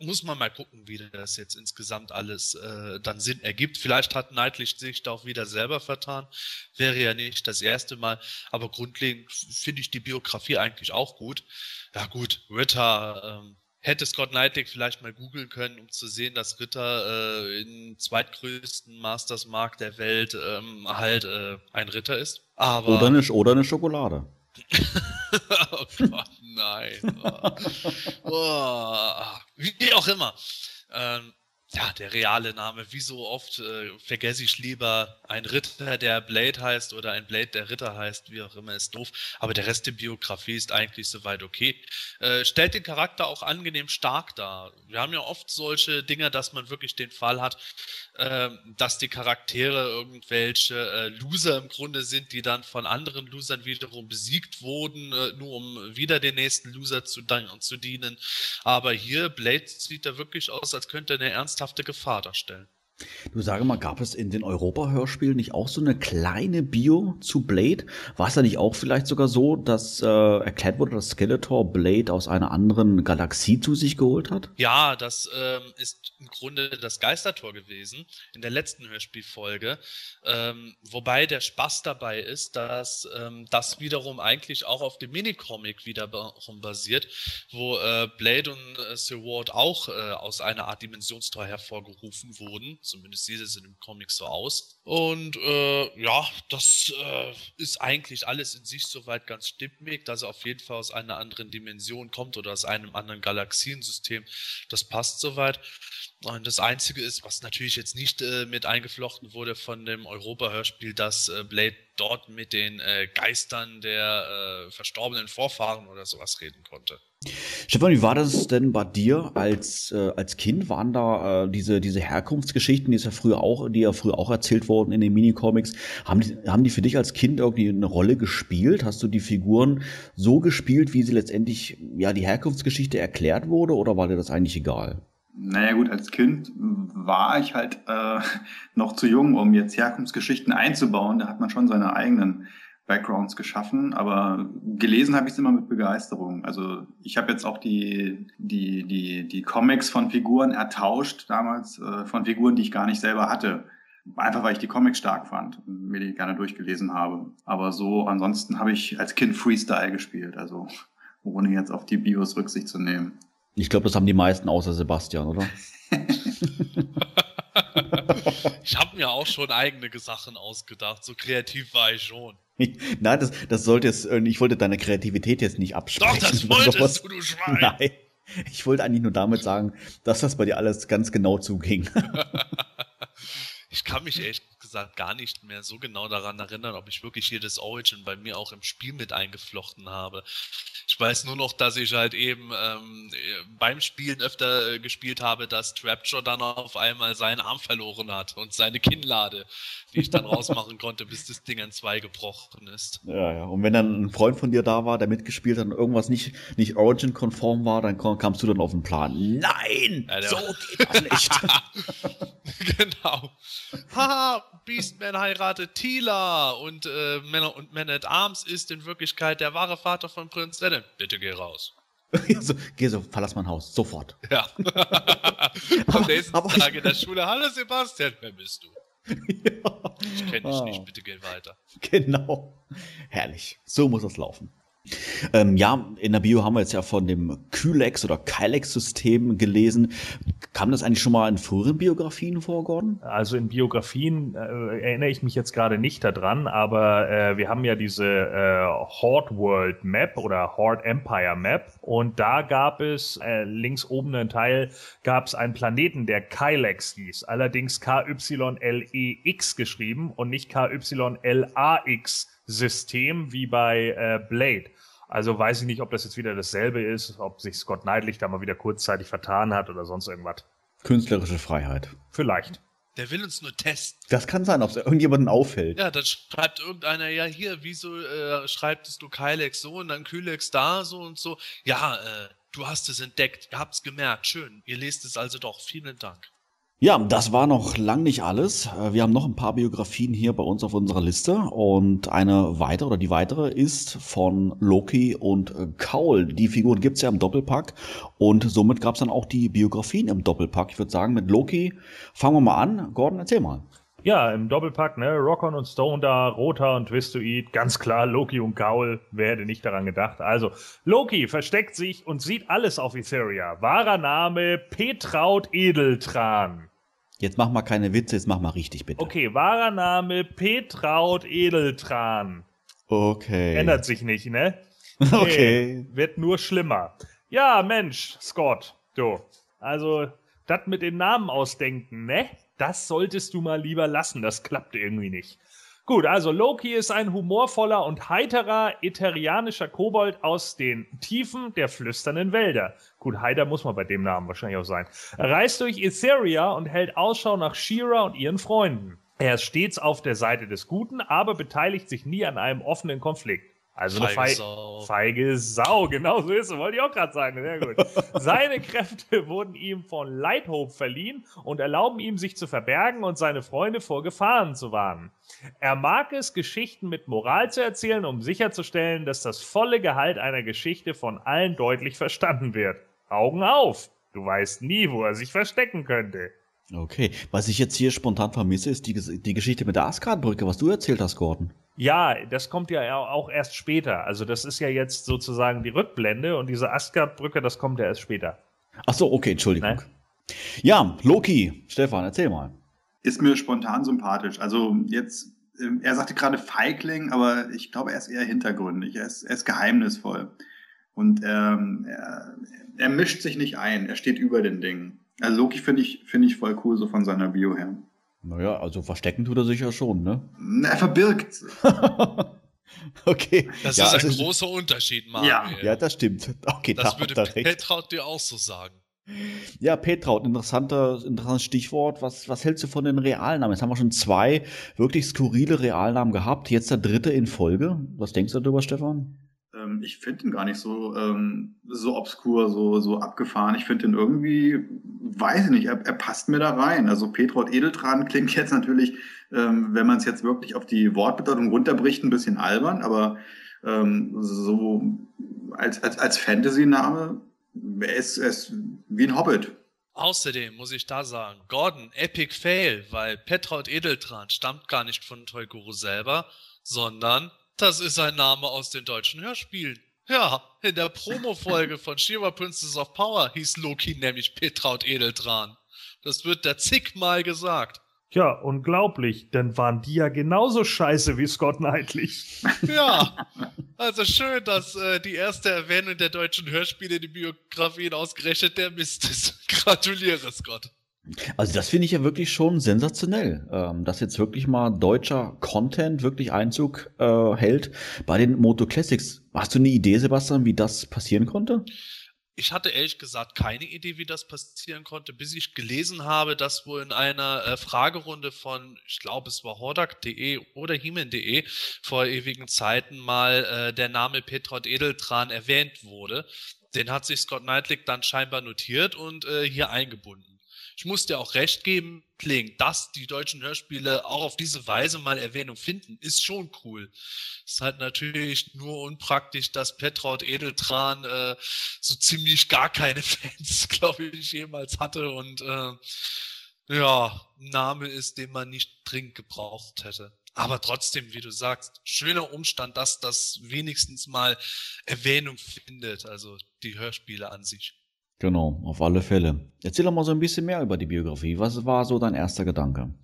muss man mal gucken, wie das jetzt insgesamt alles äh, dann Sinn ergibt. Vielleicht hat Nightlish sich da auch wieder selber vertan. Wäre ja nicht das erste Mal. Aber grundlegend finde ich die Biografie eigentlich auch gut. Ja gut, Ritter, ähm, hätte Scott Knightley vielleicht mal googeln können, um zu sehen, dass Ritter äh, im zweitgrößten Masters-Markt der Welt ähm, halt äh, ein Ritter ist. Aber oder, eine, oder eine Schokolade. oh Gott, nein. Oh. Oh. Wie auch immer. Ähm, ja, der reale Name. Wie so oft äh, vergesse ich lieber ein Ritter, der Blade heißt oder ein Blade, der Ritter heißt, wie auch immer, ist doof. Aber der Rest der Biografie ist eigentlich soweit okay. Äh, stellt den Charakter auch angenehm stark dar. Wir haben ja oft solche Dinge, dass man wirklich den Fall hat, äh, dass die Charaktere irgendwelche äh, Loser im Grunde sind, die dann von anderen Losern wiederum besiegt wurden, äh, nur um wieder den nächsten Loser zu, zu dienen. Aber hier, Blade sieht da wirklich aus, als könnte er eine ernste ernsthafte Gefahr darstellen. Du sage mal, gab es in den Europa-Hörspielen nicht auch so eine kleine Bio zu Blade? War es da nicht auch vielleicht sogar so, dass äh, erklärt wurde, dass Skeletor Blade aus einer anderen Galaxie zu sich geholt hat? Ja, das ähm, ist im Grunde das Geistertor gewesen in der letzten Hörspielfolge. Ähm, wobei der Spaß dabei ist, dass ähm, das wiederum eigentlich auch auf dem Minicomic wiederum basiert, wo äh, Blade und äh, Sir Ward auch äh, aus einer Art Dimensionstor hervorgerufen wurden Zumindest sieht es in dem Comic so aus. Und äh, ja, das äh, ist eigentlich alles in sich soweit ganz stimmig, dass er auf jeden Fall aus einer anderen Dimension kommt oder aus einem anderen Galaxiensystem. Das passt soweit. Und das Einzige ist, was natürlich jetzt nicht äh, mit eingeflochten wurde von dem Europa-Hörspiel, dass äh, Blade dort mit den äh, Geistern der äh, verstorbenen Vorfahren oder sowas reden konnte. Stefan, wie war das denn bei dir als, äh, als Kind? Waren da äh, diese, diese Herkunftsgeschichten, die ist ja früher auch, die ja früher auch erzählt wurden in den Minicomics, haben die, haben die für dich als Kind irgendwie eine Rolle gespielt? Hast du die Figuren so gespielt, wie sie letztendlich, ja, die Herkunftsgeschichte erklärt wurde, oder war dir das eigentlich egal? Naja gut, als Kind war ich halt äh, noch zu jung, um jetzt Herkunftsgeschichten einzubauen. Da hat man schon seine eigenen Backgrounds geschaffen, aber gelesen habe ich es immer mit Begeisterung. Also ich habe jetzt auch die, die, die, die Comics von Figuren ertauscht, damals äh, von Figuren, die ich gar nicht selber hatte. Einfach weil ich die Comics stark fand und mir die gerne durchgelesen habe. Aber so ansonsten habe ich als Kind Freestyle gespielt, also ohne jetzt auf die Bios Rücksicht zu nehmen. Ich glaube, das haben die meisten außer Sebastian, oder? ich habe mir auch schon eigene Sachen ausgedacht. So kreativ war ich schon. Nein, das, das sollte jetzt, äh, ich wollte deine Kreativität jetzt nicht absprechen. Doch, das wolltest du, du Schwein. Nein. Ich wollte eigentlich nur damit sagen, dass das bei dir alles ganz genau zuging. ich kann mich ehrlich gesagt gar nicht mehr so genau daran erinnern, ob ich wirklich jedes Origin bei mir auch im Spiel mit eingeflochten habe. Ich weiß nur noch, dass ich halt eben ähm, beim Spielen öfter äh, gespielt habe, dass Trapture dann auf einmal seinen Arm verloren hat und seine Kinnlade, die ich dann rausmachen konnte, bis das Ding an zwei gebrochen ist. Ja, ja. Und wenn dann ein Freund von dir da war, der mitgespielt hat und irgendwas nicht, nicht Origin-konform war, dann kamst du dann auf den Plan. Nein! Ja, so geht das nicht. genau. Haha, Beastman heiratet Tila und äh, Männer und Man at Arms ist in Wirklichkeit der wahre Vater von Prinz Adam. Bitte geh raus. so, geh so, verlass mein Haus, sofort. Ja. Am nächsten aber Tag in der Schule. Hallo Sebastian, wer bist du? ja. Ich kenne dich ah. nicht, bitte geh weiter. Genau. Herrlich. So muss es laufen. Ähm, ja, in der Bio haben wir jetzt ja von dem Kylex oder Kylex-System gelesen. Kam das eigentlich schon mal in früheren Biografien vor, Gordon? Also in Biografien äh, erinnere ich mich jetzt gerade nicht daran, aber äh, wir haben ja diese äh, Horde World Map oder Horde Empire Map und da gab es äh, links oben einen Teil, gab es einen Planeten, der Kylex hieß, allerdings K-Y-L-E-X geschrieben und nicht K-Y-L-A-X System wie bei äh, Blade. Also weiß ich nicht, ob das jetzt wieder dasselbe ist, ob sich Scott Knightley da mal wieder kurzzeitig vertan hat oder sonst irgendwas. Künstlerische Freiheit. Vielleicht. Der will uns nur testen. Das kann sein, ob es irgendjemanden auffällt. Ja, dann schreibt irgendeiner, ja hier, wieso äh, schreibtest du Kylex so und dann Kylex da so und so. Ja, äh, du hast es entdeckt, ihr habt es gemerkt, schön. Ihr lest es also doch. Vielen Dank. Ja, das war noch lang nicht alles. Äh, wir haben noch ein paar Biografien hier bei uns auf unserer Liste und eine weitere oder die weitere ist von Loki und Kaul. Die Figuren gibt's ja im Doppelpack und somit gab's dann auch die Biografien im Doppelpack. Ich würde sagen, mit Loki fangen wir mal an. Gordon, erzähl mal. Ja, im Doppelpack, ne? Rockon und Stone da, Roter und Twistoid, ganz klar, Loki und Gaul, wer hätte nicht daran gedacht. Also, Loki versteckt sich und sieht alles auf Etheria. Wahrer Name Petraut Edeltran. Jetzt mach mal keine Witze, jetzt mach mal richtig, bitte. Okay, wahrer Name Petraut Edeltran. Okay. Ändert sich nicht, ne? Okay. Nee, wird nur schlimmer. Ja, Mensch, Scott, du. Also, das mit den Namen ausdenken, ne? Das solltest du mal lieber lassen, das klappt irgendwie nicht. Gut, also Loki ist ein humorvoller und heiterer eterianischer Kobold aus den Tiefen der flüsternden Wälder. Gut, heiter muss man bei dem Namen wahrscheinlich auch sein. Er reist durch Etheria und hält Ausschau nach Shira und ihren Freunden. Er ist stets auf der Seite des Guten, aber beteiligt sich nie an einem offenen Konflikt. Also eine feige Sau. feige Sau, genau so ist es, wollte ich auch gerade sagen. Sehr gut. seine Kräfte wurden ihm von Lighthope verliehen und erlauben ihm, sich zu verbergen und seine Freunde vor Gefahren zu warnen. Er mag es, Geschichten mit Moral zu erzählen, um sicherzustellen, dass das volle Gehalt einer Geschichte von allen deutlich verstanden wird. Augen auf! Du weißt nie, wo er sich verstecken könnte. Okay, was ich jetzt hier spontan vermisse, ist die, die Geschichte mit der Asgard-Brücke, was du erzählt hast, Gordon. Ja, das kommt ja auch erst später. Also das ist ja jetzt sozusagen die Rückblende und diese Asgard-Brücke, das kommt ja erst später. Ach so, okay, Entschuldigung. Nein? Ja, Loki, Stefan, erzähl mal. Ist mir spontan sympathisch. Also jetzt, ähm, er sagte gerade Feigling, aber ich glaube, er ist eher hintergründig. Er ist, er ist geheimnisvoll. Und ähm, er, er mischt sich nicht ein. Er steht über den Dingen. Also Loki finde ich, finde ich voll cool, so von seiner Bio her. Naja, also verstecken tut er sich ja schon, ne? Er verbirgt sich. okay. Das ja, ist ein also großer Unterschied, Manuel. Ja, ja, das stimmt. Okay, das da würde Petraut dir auch so sagen. Ja, Petraut, interessanter, interessantes Stichwort. Was, was hältst du von den Realnamen? Jetzt haben wir schon zwei wirklich skurrile Realnamen gehabt. Jetzt der dritte in Folge. Was denkst du darüber, Stefan? Ähm, ich finde ihn gar nicht so, ähm, so obskur, so, so abgefahren. Ich finde ihn irgendwie, weiß ich nicht, er, er, passt mir da rein. Also Petrot Edeltran klingt jetzt natürlich, ähm, wenn man es jetzt wirklich auf die Wortbedeutung runterbricht, ein bisschen albern, aber ähm, so als, als, als Fantasy-Name, er ist, er ist wie ein Hobbit. Außerdem muss ich da sagen, Gordon, Epic Fail, weil Petraut Edeltran stammt gar nicht von Toyguru selber, sondern das ist ein Name aus den deutschen Hörspielen. Ja, in der Promo-Folge von Shiva Princess of Power hieß Loki nämlich Petraut Edeltran. Das wird da zigmal gesagt. Ja, unglaublich, denn waren die ja genauso scheiße wie Scott Knightley. Ja, also schön, dass äh, die erste Erwähnung der deutschen Hörspiele in die Biografien ausgerechnet der Mist ist. Gratuliere, Scott. Also das finde ich ja wirklich schon sensationell, ähm, dass jetzt wirklich mal deutscher Content wirklich Einzug äh, hält bei den Moto Classics. Hast du eine Idee, Sebastian, wie das passieren konnte? Ich hatte ehrlich gesagt keine Idee, wie das passieren konnte, bis ich gelesen habe, dass wohl in einer äh, Fragerunde von, ich glaube, es war hordak.de oder himen.de vor ewigen Zeiten mal äh, der Name Petrot Edeltran erwähnt wurde. Den hat sich Scott Knightley dann scheinbar notiert und äh, hier eingebunden ich muss dir auch recht geben, Kling, dass die deutschen Hörspiele auch auf diese Weise mal Erwähnung finden, ist schon cool. Ist halt natürlich nur unpraktisch, dass Petraut Edeltran äh, so ziemlich gar keine Fans, glaube ich, jemals hatte und äh, ja, Name ist, den man nicht dringend gebraucht hätte. Aber trotzdem, wie du sagst, schöner Umstand, dass das wenigstens mal Erwähnung findet, also die Hörspiele an sich. Genau, auf alle Fälle. Erzähl doch mal so ein bisschen mehr über die Biografie. Was war so dein erster Gedanke?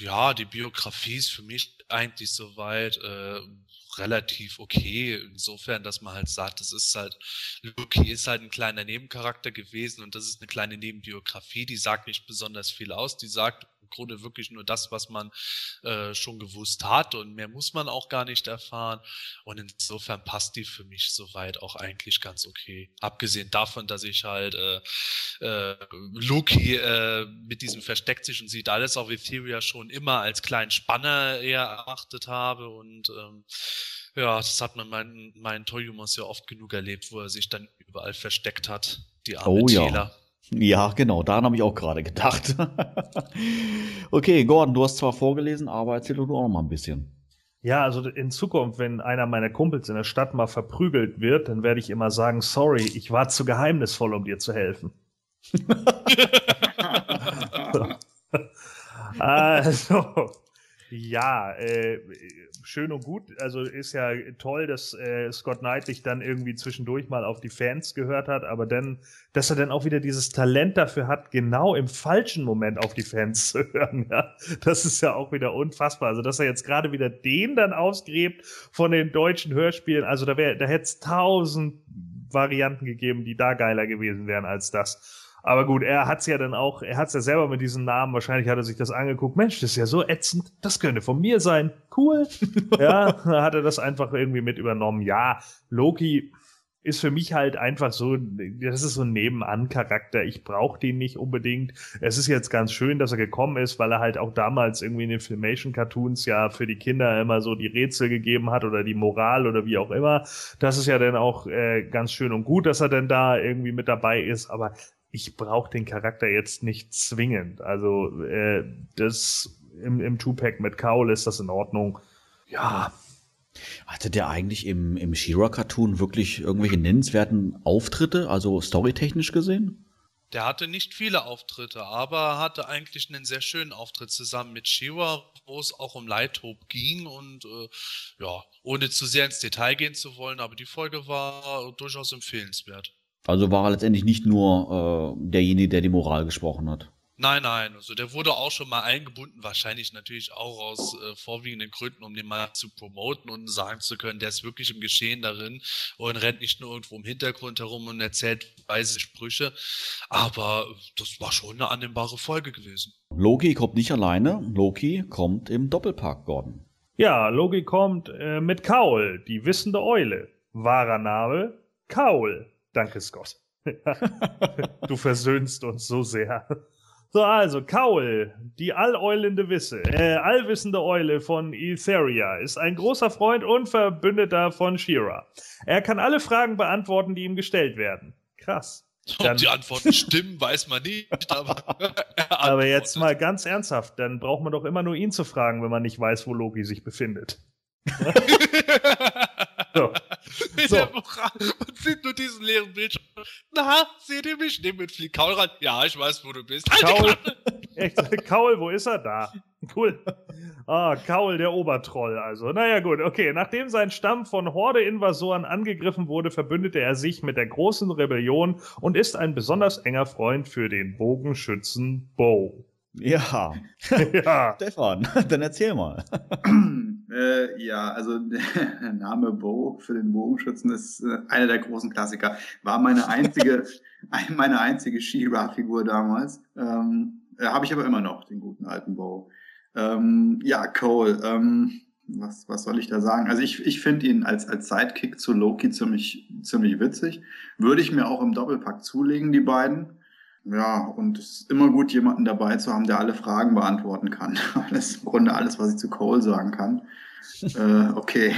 Ja, die Biografie ist für mich eigentlich soweit äh, relativ okay. Insofern, dass man halt sagt, das ist halt, Lucky ist halt ein kleiner Nebencharakter gewesen und das ist eine kleine Nebenbiografie, die sagt nicht besonders viel aus. Die sagt Grunde wirklich nur das, was man äh, schon gewusst hat und mehr muss man auch gar nicht erfahren. Und insofern passt die für mich soweit auch eigentlich ganz okay. Abgesehen davon, dass ich halt äh, äh, Loki äh, mit diesem versteckt sich und sieht alles auf Etheria schon immer als kleinen Spanner eher erachtet habe und ähm, ja, das hat man meinen mein Toyumos ja oft genug erlebt, wo er sich dann überall versteckt hat. Die arme oh, ja. Ja, genau, daran habe ich auch gerade gedacht. okay, Gordon, du hast zwar vorgelesen, aber erzähl du auch noch mal ein bisschen. Ja, also in Zukunft, wenn einer meiner Kumpels in der Stadt mal verprügelt wird, dann werde ich immer sagen, sorry, ich war zu geheimnisvoll, um dir zu helfen. also, ja, äh, schön und gut. Also ist ja toll, dass äh, Scott Knight sich dann irgendwie zwischendurch mal auf die Fans gehört hat, aber dann, dass er dann auch wieder dieses Talent dafür hat, genau im falschen Moment auf die Fans zu hören. Ja? Das ist ja auch wieder unfassbar. Also, dass er jetzt gerade wieder den dann ausgräbt von den deutschen Hörspielen. Also, da wäre, da hätte es tausend Varianten gegeben, die da geiler gewesen wären als das. Aber gut, er hat's ja dann auch, er hat's ja selber mit diesem Namen, wahrscheinlich hat er sich das angeguckt, Mensch, das ist ja so ätzend, das könnte von mir sein, cool. ja, da hat er das einfach irgendwie mit übernommen. Ja, Loki, ist für mich halt einfach so, das ist so ein Nebenan-Charakter. Ich brauche den nicht unbedingt. Es ist jetzt ganz schön, dass er gekommen ist, weil er halt auch damals irgendwie in den Filmation-Cartoons ja für die Kinder immer so die Rätsel gegeben hat oder die Moral oder wie auch immer. Das ist ja dann auch äh, ganz schön und gut, dass er denn da irgendwie mit dabei ist. Aber ich brauche den Charakter jetzt nicht zwingend. Also äh, das im, im Two-Pack mit Kaul ist das in Ordnung. Ja, hatte der eigentlich im, im She-Ra-Cartoon wirklich irgendwelche nennenswerten Auftritte, also storytechnisch gesehen? Der hatte nicht viele Auftritte, aber hatte eigentlich einen sehr schönen Auftritt zusammen mit Shiva, wo es auch um Lighthope ging und äh, ja, ohne zu sehr ins Detail gehen zu wollen, aber die Folge war durchaus empfehlenswert. Also war er letztendlich nicht nur äh, derjenige, der die Moral gesprochen hat. Nein, nein, also der wurde auch schon mal eingebunden, wahrscheinlich natürlich auch aus äh, vorwiegenden Gründen, um den mal zu promoten und sagen zu können, der ist wirklich im Geschehen darin und rennt nicht nur irgendwo im Hintergrund herum und erzählt weise Sprüche. Aber das war schon eine annehmbare Folge gewesen. Loki kommt nicht alleine, Loki kommt im Doppelpark, Gordon. Ja, Loki kommt äh, mit Kaul, die wissende Eule. Wahrer Name, Kaul. Danke, Scott. du versöhnst uns so sehr. So, also, Kaul, die alleulende Wisse, äh, allwissende Eule von Etheria, ist ein großer Freund und Verbündeter von Shira. Er kann alle Fragen beantworten, die ihm gestellt werden. Krass. Ob die Antworten stimmen, weiß man nicht, aber. aber jetzt mal ganz ernsthaft, dann braucht man doch immer nur ihn zu fragen, wenn man nicht weiß, wo Loki sich befindet. so. so. und sieht nur diesen leeren Bildschirm. Na, seht ihr mich? Nimm mit Flieg Kaul ran. Ja, ich weiß, wo du bist. Halt Kaul, echt, Kaul, wo ist er da? Cool. Ah, Kaul, der Obertroll, also. Naja, gut, okay. Nachdem sein Stamm von Horde-Invasoren angegriffen wurde, verbündete er sich mit der großen Rebellion und ist ein besonders enger Freund für den Bogenschützen Bo. Ja. ja. Stefan, dann erzähl mal. Äh, ja, also der Name Bo für den Bogenschützen ist äh, einer der großen Klassiker. War meine einzige, meine einzige She-Ra-Figur damals. Ähm, äh, Habe ich aber immer noch, den guten alten Bo. Ähm, ja, Cole. Ähm, was, was soll ich da sagen? Also ich, ich finde ihn als, als Sidekick zu Loki ziemlich, ziemlich witzig. Würde ich mir auch im Doppelpack zulegen, die beiden. Ja, und es ist immer gut, jemanden dabei zu haben, der alle Fragen beantworten kann. Das ist im Grunde alles, was ich zu Cole sagen kann. äh, okay.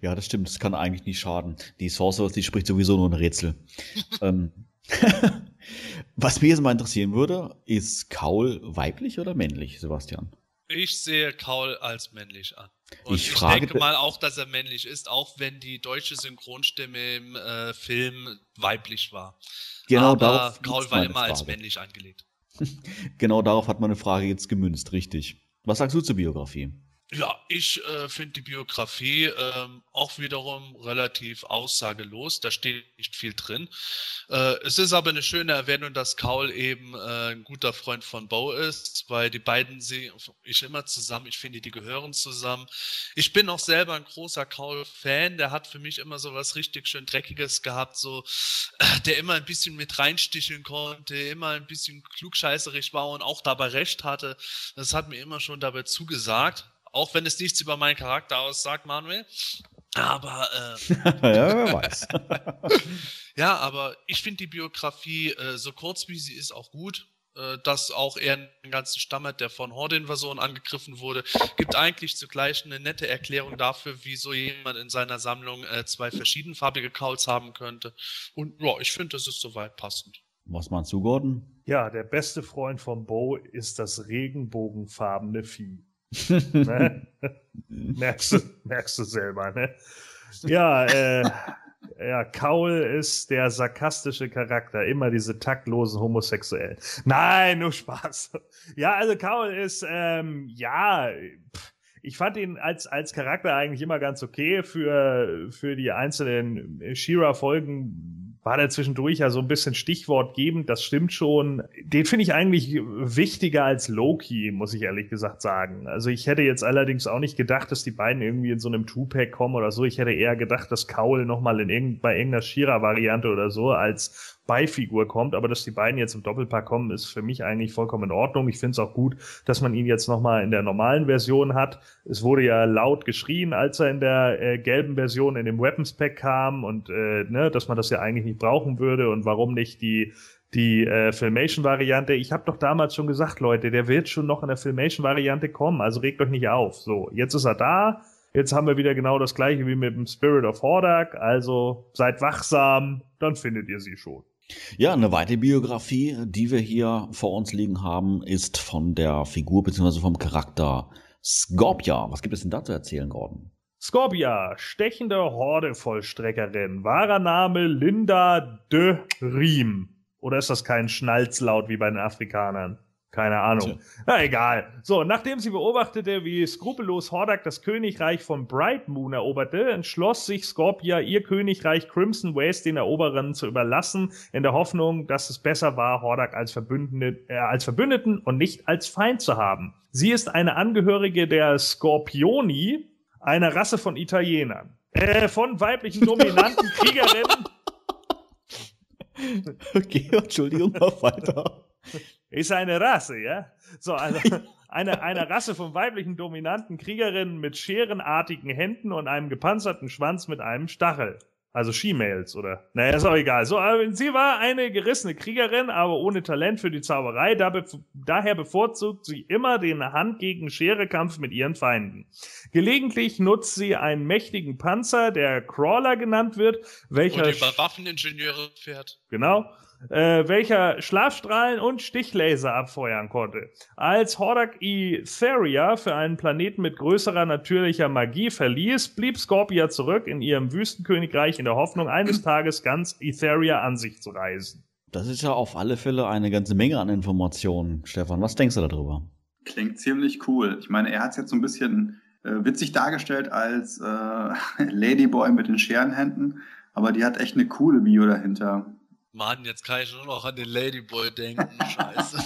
Ja, das stimmt. Das kann eigentlich nicht schaden. Die Sorceress, die spricht sowieso nur ein Rätsel. ähm, was mich jetzt mal interessieren würde, ist Kaul weiblich oder männlich, Sebastian? Ich sehe Kaul als männlich an. Und ich, ich denke mal auch, dass er männlich ist, auch wenn die deutsche Synchronstimme im äh, Film weiblich war. Genau Aber darauf. Kaul war immer Frage. als männlich angelegt. genau darauf hat meine Frage jetzt gemünzt, richtig. Was sagst du zur Biografie? Ja, ich äh, finde die Biografie ähm, auch wiederum relativ aussagelos. Da steht nicht viel drin. Äh, es ist aber eine schöne Erwähnung, dass Kaul eben äh, ein guter Freund von Bo ist, weil die beiden sehe ich immer zusammen. Ich finde, die gehören zusammen. Ich bin auch selber ein großer Kaul-Fan. Der hat für mich immer so was richtig schön Dreckiges gehabt, so äh, der immer ein bisschen mit reinsticheln konnte, immer ein bisschen klugscheißerig war und auch dabei recht hatte. Das hat mir immer schon dabei zugesagt. Auch wenn es nichts über meinen Charakter aussagt, Manuel. Aber äh, ja, wer weiß. ja, aber ich finde die Biografie äh, so kurz wie sie ist auch gut. Äh, dass auch er einen ganzen Stamm hat, der von Horde-Invasionen angegriffen wurde, gibt eigentlich zugleich eine nette Erklärung dafür, wieso jemand in seiner Sammlung äh, zwei verschiedenfarbige Kauls haben könnte. Und ja, ich finde, das ist soweit passend. Was meinst du, Gordon? Ja, der beste Freund von Bo ist das regenbogenfarbene Vieh ne? merkst, du, merkst du selber, ne? Ja, äh, ja, Kaul ist der sarkastische Charakter, immer diese taktlosen Homosexuellen. Nein, nur Spaß. Ja, also Kaul ist, ähm, ja, ich fand ihn als, als Charakter eigentlich immer ganz okay für, für die einzelnen Shira-Folgen war der zwischendurch ja so ein bisschen stichwortgebend, das stimmt schon. Den finde ich eigentlich wichtiger als Loki, muss ich ehrlich gesagt sagen. Also ich hätte jetzt allerdings auch nicht gedacht, dass die beiden irgendwie in so einem Two-Pack kommen oder so. Ich hätte eher gedacht, dass Kaul nochmal in irgend, bei irgendeiner Shira-Variante oder so als Beifigur kommt. Aber dass die beiden jetzt im Doppelpack kommen, ist für mich eigentlich vollkommen in Ordnung. Ich finde es auch gut, dass man ihn jetzt nochmal in der normalen Version hat. Es wurde ja laut geschrien, als er in der äh, gelben Version in dem Weapons Pack kam und äh, ne, dass man das ja eigentlich nicht brauchen würde und warum nicht die die äh, Filmation-Variante. Ich habe doch damals schon gesagt, Leute, der wird schon noch in der Filmation-Variante kommen, also regt euch nicht auf. So, jetzt ist er da. Jetzt haben wir wieder genau das gleiche wie mit dem Spirit of Hordak. Also seid wachsam, dann findet ihr sie schon. Ja, eine weitere Biografie, die wir hier vor uns liegen haben, ist von der Figur bzw. vom Charakter Scorpia. Was gibt es denn da zu erzählen, Gordon? Scorpia, stechende Horde-Vollstreckerin. Wahrer Name Linda de Riem. Oder ist das kein Schnalzlaut wie bei den Afrikanern? Keine Ahnung. Na egal. So, nachdem sie beobachtete, wie skrupellos Hordak das Königreich von Bright Moon eroberte, entschloss sich Scorpia, ihr Königreich Crimson Waste den Eroberern zu überlassen, in der Hoffnung, dass es besser war, Hordak als, Verbündete, äh, als Verbündeten und nicht als Feind zu haben. Sie ist eine Angehörige der Scorpioni, einer Rasse von Italienern. Äh, von weiblichen dominanten Kriegerinnen Okay, Entschuldigung, mach weiter. Ist eine Rasse, ja? So, also eine, eine Rasse von weiblichen dominanten Kriegerinnen mit scherenartigen Händen und einem gepanzerten Schwanz mit einem Stachel. Also She-Mails, oder? Naja, ist auch egal. So, aber sie war eine gerissene Kriegerin, aber ohne Talent für die Zauberei. Da be daher bevorzugt sie immer den Hand gegen Schere-Kampf mit ihren Feinden. Gelegentlich nutzt sie einen mächtigen Panzer, der Crawler genannt wird, welcher. Und über Waffeningenieure fährt. Genau äh, welcher Schlafstrahlen und Stichlaser abfeuern konnte. Als Hordak Etheria für einen Planeten mit größerer natürlicher Magie verließ, blieb Scorpia zurück in ihrem Wüstenkönigreich in der Hoffnung, eines Tages ganz Etheria an sich zu reisen. Das ist ja auf alle Fälle eine ganze Menge an Informationen. Stefan, was denkst du darüber? Klingt ziemlich cool. Ich meine, er hat es jetzt so ein bisschen äh, witzig dargestellt als äh, Ladyboy mit den Scherenhänden, aber die hat echt eine coole Bio dahinter. Mann, jetzt kann ich nur noch an den Ladyboy denken. Scheiße.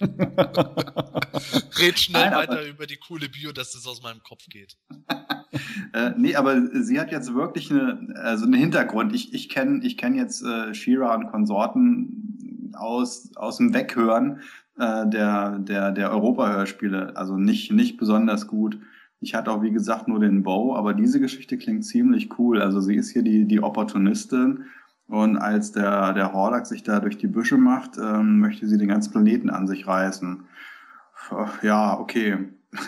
Red schnell Nein, weiter über die coole Bio, dass das aus meinem Kopf geht. äh, nee, aber sie hat jetzt wirklich eine, also einen Hintergrund. Ich, ich kenne ich kenn jetzt äh, Shira und Konsorten aus, aus dem Weghören äh, der, der, der Europa-Hörspiele. Also nicht, nicht besonders gut. Ich hatte auch, wie gesagt, nur den Bow, aber diese Geschichte klingt ziemlich cool. Also sie ist hier die, die Opportunistin und als der, der Hordak sich da durch die Büsche macht, ähm, möchte sie den ganzen Planeten an sich reißen. Ja, okay.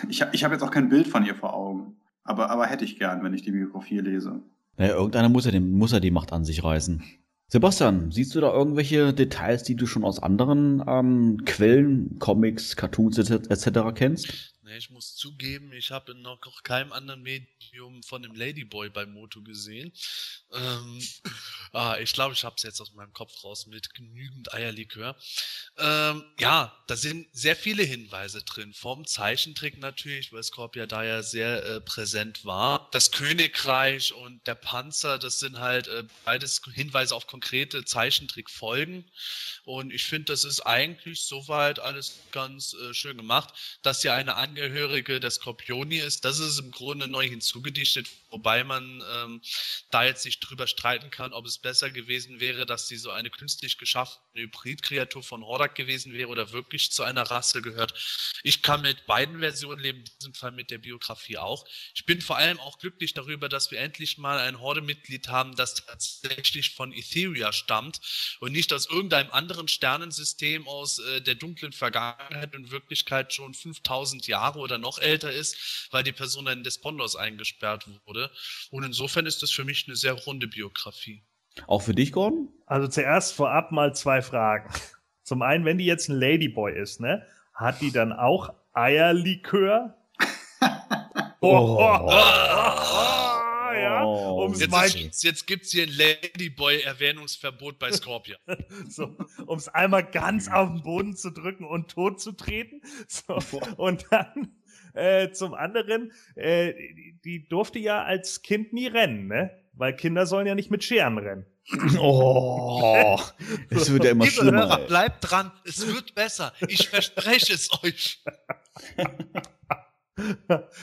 Ich, ich habe jetzt auch kein Bild von ihr vor Augen. Aber, aber hätte ich gern, wenn ich die Biografie lese. Naja, irgendeiner muss ja, den, muss ja die Macht an sich reißen. Sebastian, siehst du da irgendwelche Details, die du schon aus anderen ähm, Quellen, Comics, Cartoons etc. kennst? Ich muss zugeben, ich habe noch keinem anderen Medium von dem Ladyboy bei Moto gesehen. Ähm, ah, ich glaube, ich habe es jetzt aus meinem Kopf raus mit genügend Eierlikör. Ähm, ja, da sind sehr viele Hinweise drin. Vom Zeichentrick natürlich, weil Scorpia da ja sehr äh, präsent war. Das Königreich und der Panzer, das sind halt äh, beides Hinweise auf konkrete Zeichentrickfolgen. Und ich finde, das ist eigentlich soweit alles ganz äh, schön gemacht, dass ja eine Angehörige der Skorpioni ist. Das ist im Grunde neu hinzugedichtet, wobei man ähm, da jetzt nicht drüber streiten kann, ob es besser gewesen wäre, dass sie so eine künstlich geschaffene Hybridkreatur von Hordak gewesen wäre oder wirklich zu einer Rasse gehört. Ich kann mit beiden Versionen leben, in diesem Fall mit der Biografie auch. Ich bin vor allem auch glücklich darüber, dass wir endlich mal ein Horde-Mitglied haben, das tatsächlich von Etheria stammt und nicht aus irgendeinem anderen Sternensystem aus äh, der dunklen Vergangenheit in Wirklichkeit schon 5000 Jahre oder noch älter ist, weil die Person in Despondos eingesperrt wurde. Und insofern ist das für mich eine sehr runde Biografie. Auch für dich, Gordon? Also zuerst vorab mal zwei Fragen. Zum einen, wenn die jetzt ein Ladyboy ist, ne, hat die dann auch Eierlikör? oh, oh, oh, oh, um's jetzt, mal, ist, jetzt gibt's hier ein Ladyboy-Erwähnungsverbot bei Scorpia. so, um es einmal ganz auf den Boden zu drücken und tot zu treten. So, und dann äh, zum anderen, äh, die, die durfte ja als Kind nie rennen, ne? Weil Kinder sollen ja nicht mit Scheren rennen. Oh, es wird ja immer Liebe schlimmer. Hörer, bleibt dran, es wird besser. Ich verspreche es euch.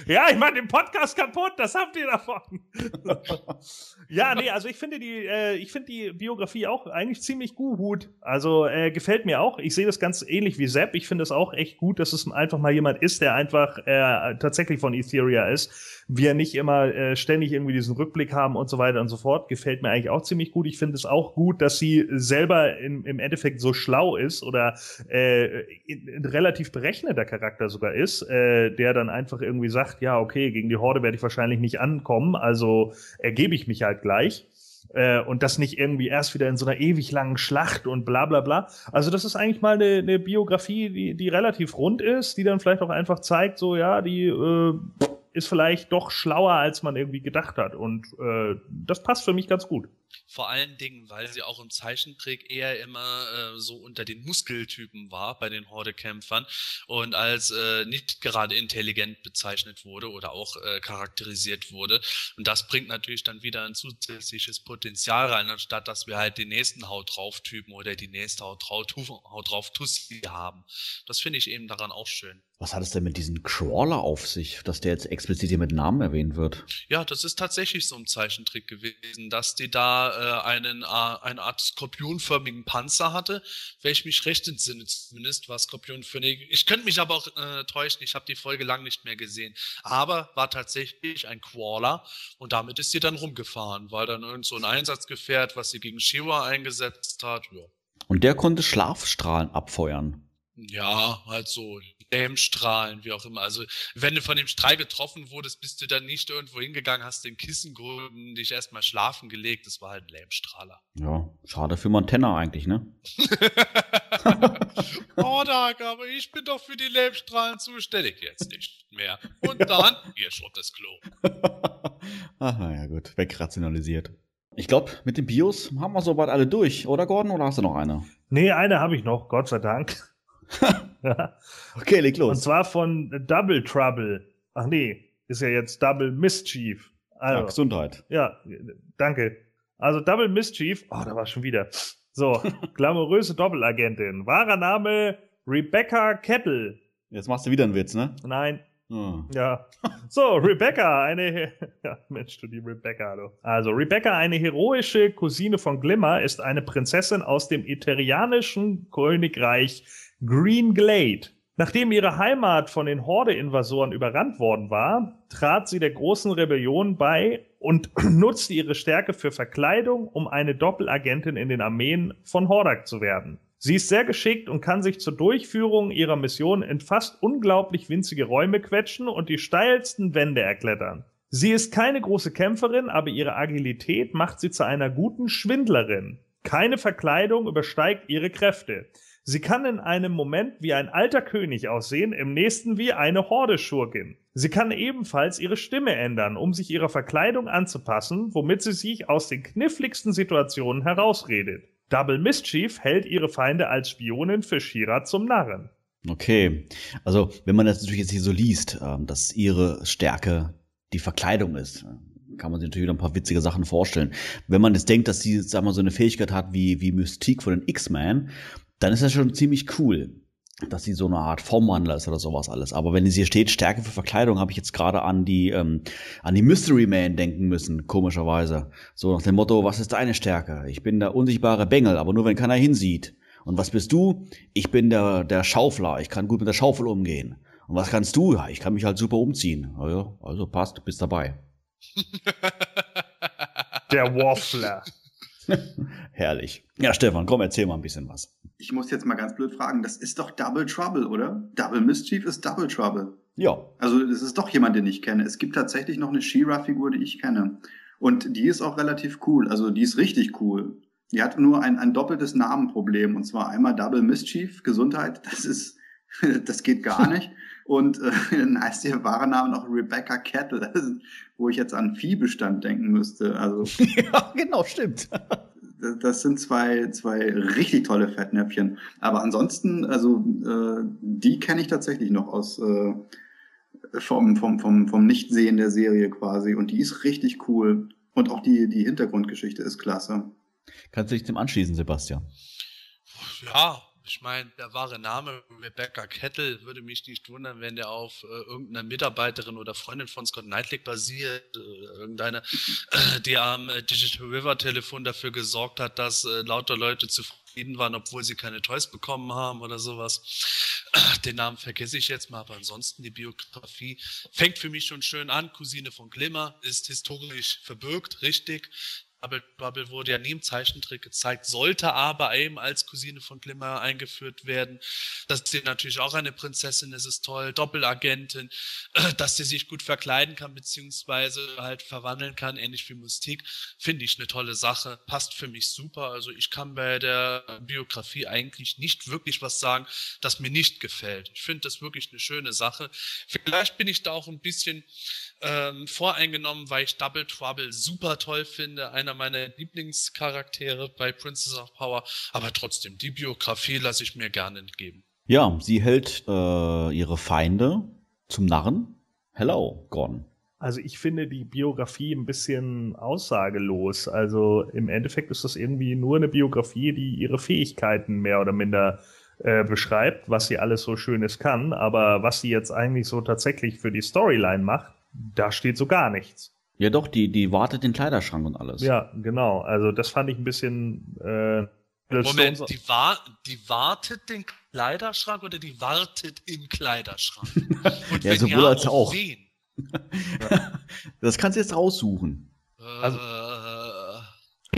ja, ich mache den Podcast kaputt, das habt ihr davon. Ja, nee, also ich finde die, äh, ich finde die Biografie auch eigentlich ziemlich gut. Also äh, gefällt mir auch. Ich sehe das ganz ähnlich wie Sepp. Ich finde es auch echt gut, dass es einfach mal jemand ist, der einfach äh, tatsächlich von Etheria ist. Wir nicht immer äh, ständig irgendwie diesen Rückblick haben und so weiter und so fort. Gefällt mir eigentlich auch ziemlich gut. Ich finde es auch gut, dass sie selber in, im Endeffekt so schlau ist oder äh, ein relativ berechneter Charakter sogar ist, äh, der dann einfach irgendwie sagt, ja, okay, gegen die Horde werde ich wahrscheinlich nicht ankommen, also ergebe ich mich halt gleich. Äh, und das nicht irgendwie erst wieder in so einer ewig langen Schlacht und bla bla bla. Also das ist eigentlich mal eine, eine Biografie, die, die relativ rund ist, die dann vielleicht auch einfach zeigt, so ja, die äh, ist vielleicht doch schlauer, als man irgendwie gedacht hat. Und äh, das passt für mich ganz gut. Vor allen Dingen, weil sie auch im Zeichentrick eher immer äh, so unter den Muskeltypen war bei den Horde-Kämpfern und als äh, nicht gerade intelligent bezeichnet wurde oder auch äh, charakterisiert wurde. Und das bringt natürlich dann wieder ein zusätzliches Potenzial rein, anstatt dass wir halt den nächsten Haut drauf Typen oder die nächste Haut drauf, Haut drauf Tussi haben. Das finde ich eben daran auch schön. Was hat es denn mit diesem Crawler auf sich, dass der jetzt explizit hier mit Namen erwähnt wird? Ja, das ist tatsächlich so ein Zeichentrick gewesen, dass die da äh, einen, äh, eine Art skorpionförmigen Panzer hatte, welch mich recht entsinne zumindest, war skorpionförmig. Ich könnte mich aber auch äh, täuschen, ich habe die Folge lang nicht mehr gesehen. Aber war tatsächlich ein Crawler und damit ist sie dann rumgefahren, war dann irgend so ein Einsatzgefährt, was sie gegen Shiva eingesetzt hat. Ja. Und der konnte Schlafstrahlen abfeuern. Ja, halt so Lähmstrahlen, wie auch immer. Also, wenn du von dem Strahl getroffen wurdest, bist du dann nicht irgendwo hingegangen, hast den Kissen geholt und dich erstmal schlafen gelegt. Das war halt ein Lähmstrahler. Ja, schade für Montana eigentlich, ne? oh, Doc, aber ich bin doch für die Lähmstrahlen zuständig. Jetzt nicht mehr. Und dann, hier schrubbt das Klo. Aha, ja gut, wegrationalisiert. Ich glaube, mit den Bios haben wir soweit alle durch, oder Gordon? Oder hast du noch eine? Nee, eine habe ich noch, Gott sei Dank. ja. Okay, leg los. Und zwar von Double Trouble. Ach nee, ist ja jetzt Double Mischief. Also, ja, Gesundheit. Ja, danke. Also Double Mischief, oh, da war schon wieder. So, glamouröse Doppelagentin. Wahrer Name Rebecca Kettle. Jetzt machst du wieder einen Witz, ne? Nein. Hm. Ja. So, Rebecca, eine, ja, Mensch, du die Rebecca, du. Also, Rebecca, eine heroische Cousine von Glimmer, ist eine Prinzessin aus dem eterianischen Königreich Green Glade. Nachdem ihre Heimat von den Horde-Invasoren überrannt worden war, trat sie der großen Rebellion bei und nutzte ihre Stärke für Verkleidung, um eine Doppelagentin in den Armeen von Hordak zu werden. Sie ist sehr geschickt und kann sich zur Durchführung ihrer Mission in fast unglaublich winzige Räume quetschen und die steilsten Wände erklettern. Sie ist keine große Kämpferin, aber ihre Agilität macht sie zu einer guten Schwindlerin. Keine Verkleidung übersteigt ihre Kräfte. Sie kann in einem Moment wie ein alter König aussehen, im nächsten wie eine Horde-Schurkin. Sie kann ebenfalls ihre Stimme ändern, um sich ihrer Verkleidung anzupassen, womit sie sich aus den kniffligsten Situationen herausredet. Double Mischief hält ihre Feinde als Spionin für Shira zum Narren. Okay, also wenn man das natürlich jetzt hier so liest, ähm, dass ihre Stärke die Verkleidung ist, kann man sich natürlich noch ein paar witzige Sachen vorstellen. Wenn man jetzt denkt, dass sie, sagen wir, so eine Fähigkeit hat wie, wie Mystique von den X-Men, dann ist das schon ziemlich cool, dass sie so eine Art Formwandler ist oder sowas alles. Aber wenn es hier steht, Stärke für Verkleidung, habe ich jetzt gerade an die, ähm, an die Mystery Man denken müssen, komischerweise. So nach dem Motto, was ist deine Stärke? Ich bin der unsichtbare Bengel, aber nur wenn keiner hinsieht. Und was bist du? Ich bin der, der Schaufler, ich kann gut mit der Schaufel umgehen. Und was kannst du? Ja, ich kann mich halt super umziehen. Also, also passt, bist dabei. Der Waffler. Herrlich. Ja, Stefan, komm, erzähl mal ein bisschen was. Ich muss jetzt mal ganz blöd fragen, das ist doch Double Trouble, oder? Double Mischief ist Double Trouble. Ja. Also das ist doch jemand, den ich kenne. Es gibt tatsächlich noch eine She-Ra-Figur, die ich kenne. Und die ist auch relativ cool. Also die ist richtig cool. Die hat nur ein, ein doppeltes Namenproblem. Und zwar einmal Double Mischief, Gesundheit. Das ist, das geht gar nicht. Und äh, dann heißt ihr wahre Name noch Rebecca Kettle, wo ich jetzt an Viehbestand denken müsste. Also, ja, genau, stimmt. das sind zwei, zwei richtig tolle Fettnäpfchen. Aber ansonsten, also äh, die kenne ich tatsächlich noch aus äh, vom, vom, vom, vom Nichtsehen der Serie quasi. Und die ist richtig cool. Und auch die, die Hintergrundgeschichte ist klasse. Kannst du dich dem anschließen, Sebastian? Ja, Ich meine, der wahre Name Rebecca Kettle würde mich nicht wundern, wenn der auf äh, irgendeiner Mitarbeiterin oder Freundin von Scott Knightley basiert. Äh, irgendeine, äh, die am äh, Digital River Telefon dafür gesorgt hat, dass äh, lauter Leute zufrieden waren, obwohl sie keine Toys bekommen haben oder sowas. Den Namen vergesse ich jetzt mal, aber ansonsten die Biografie fängt für mich schon schön an. Cousine von Glimmer ist historisch verbürgt, richtig. Bubble wurde ja nie im Zeichentrick gezeigt, sollte aber eben als Cousine von Glimmer eingeführt werden. Dass sie natürlich auch eine Prinzessin ist, ist toll. Doppelagentin, dass sie sich gut verkleiden kann, beziehungsweise halt verwandeln kann, ähnlich wie Mystique, finde ich eine tolle Sache. Passt für mich super. Also ich kann bei der Biografie eigentlich nicht wirklich was sagen, das mir nicht gefällt. Ich finde das wirklich eine schöne Sache. Vielleicht bin ich da auch ein bisschen ähm, voreingenommen, weil ich Double Trouble super toll finde, einer meiner Lieblingscharaktere bei Princess of Power, aber trotzdem, die Biografie lasse ich mir gerne entgeben. Ja, sie hält äh, ihre Feinde zum Narren. Hello, Gordon. Also ich finde die Biografie ein bisschen aussagelos. Also im Endeffekt ist das irgendwie nur eine Biografie, die ihre Fähigkeiten mehr oder minder äh, beschreibt, was sie alles so Schönes kann. Aber was sie jetzt eigentlich so tatsächlich für die Storyline macht, da steht so gar nichts. Ja, doch, die, die wartet den Kleiderschrank und alles. Ja, genau. Also das fand ich ein bisschen. Äh, Moment, die, war, die wartet den Kleiderschrank oder die wartet im Kleiderschrank? Und ja, sowohl ja, als auch. Wen? das kannst du jetzt raussuchen. Also,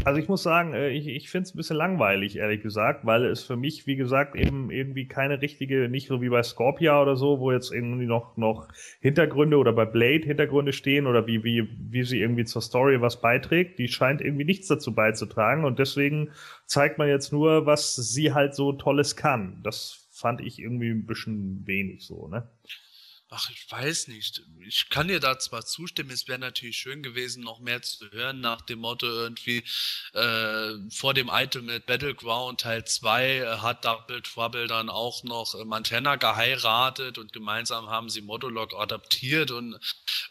also ich muss sagen, äh, ich, ich finde es ein bisschen langweilig, ehrlich gesagt, weil es für mich, wie gesagt, eben irgendwie keine richtige, nicht so wie bei Scorpia oder so, wo jetzt irgendwie noch, noch Hintergründe oder bei Blade Hintergründe stehen oder wie, wie, wie sie irgendwie zur Story was beiträgt. Die scheint irgendwie nichts dazu beizutragen und deswegen zeigt man jetzt nur, was sie halt so Tolles kann. Das fand ich irgendwie ein bisschen wenig so, ne? Ach, ich weiß nicht. Ich kann dir da zwar zustimmen, es wäre natürlich schön gewesen, noch mehr zu hören, nach dem Motto irgendwie äh, vor dem Ultimate Battleground Teil 2 äh, hat Double Trouble dann auch noch äh, Montana geheiratet und gemeinsam haben sie Modulog adaptiert und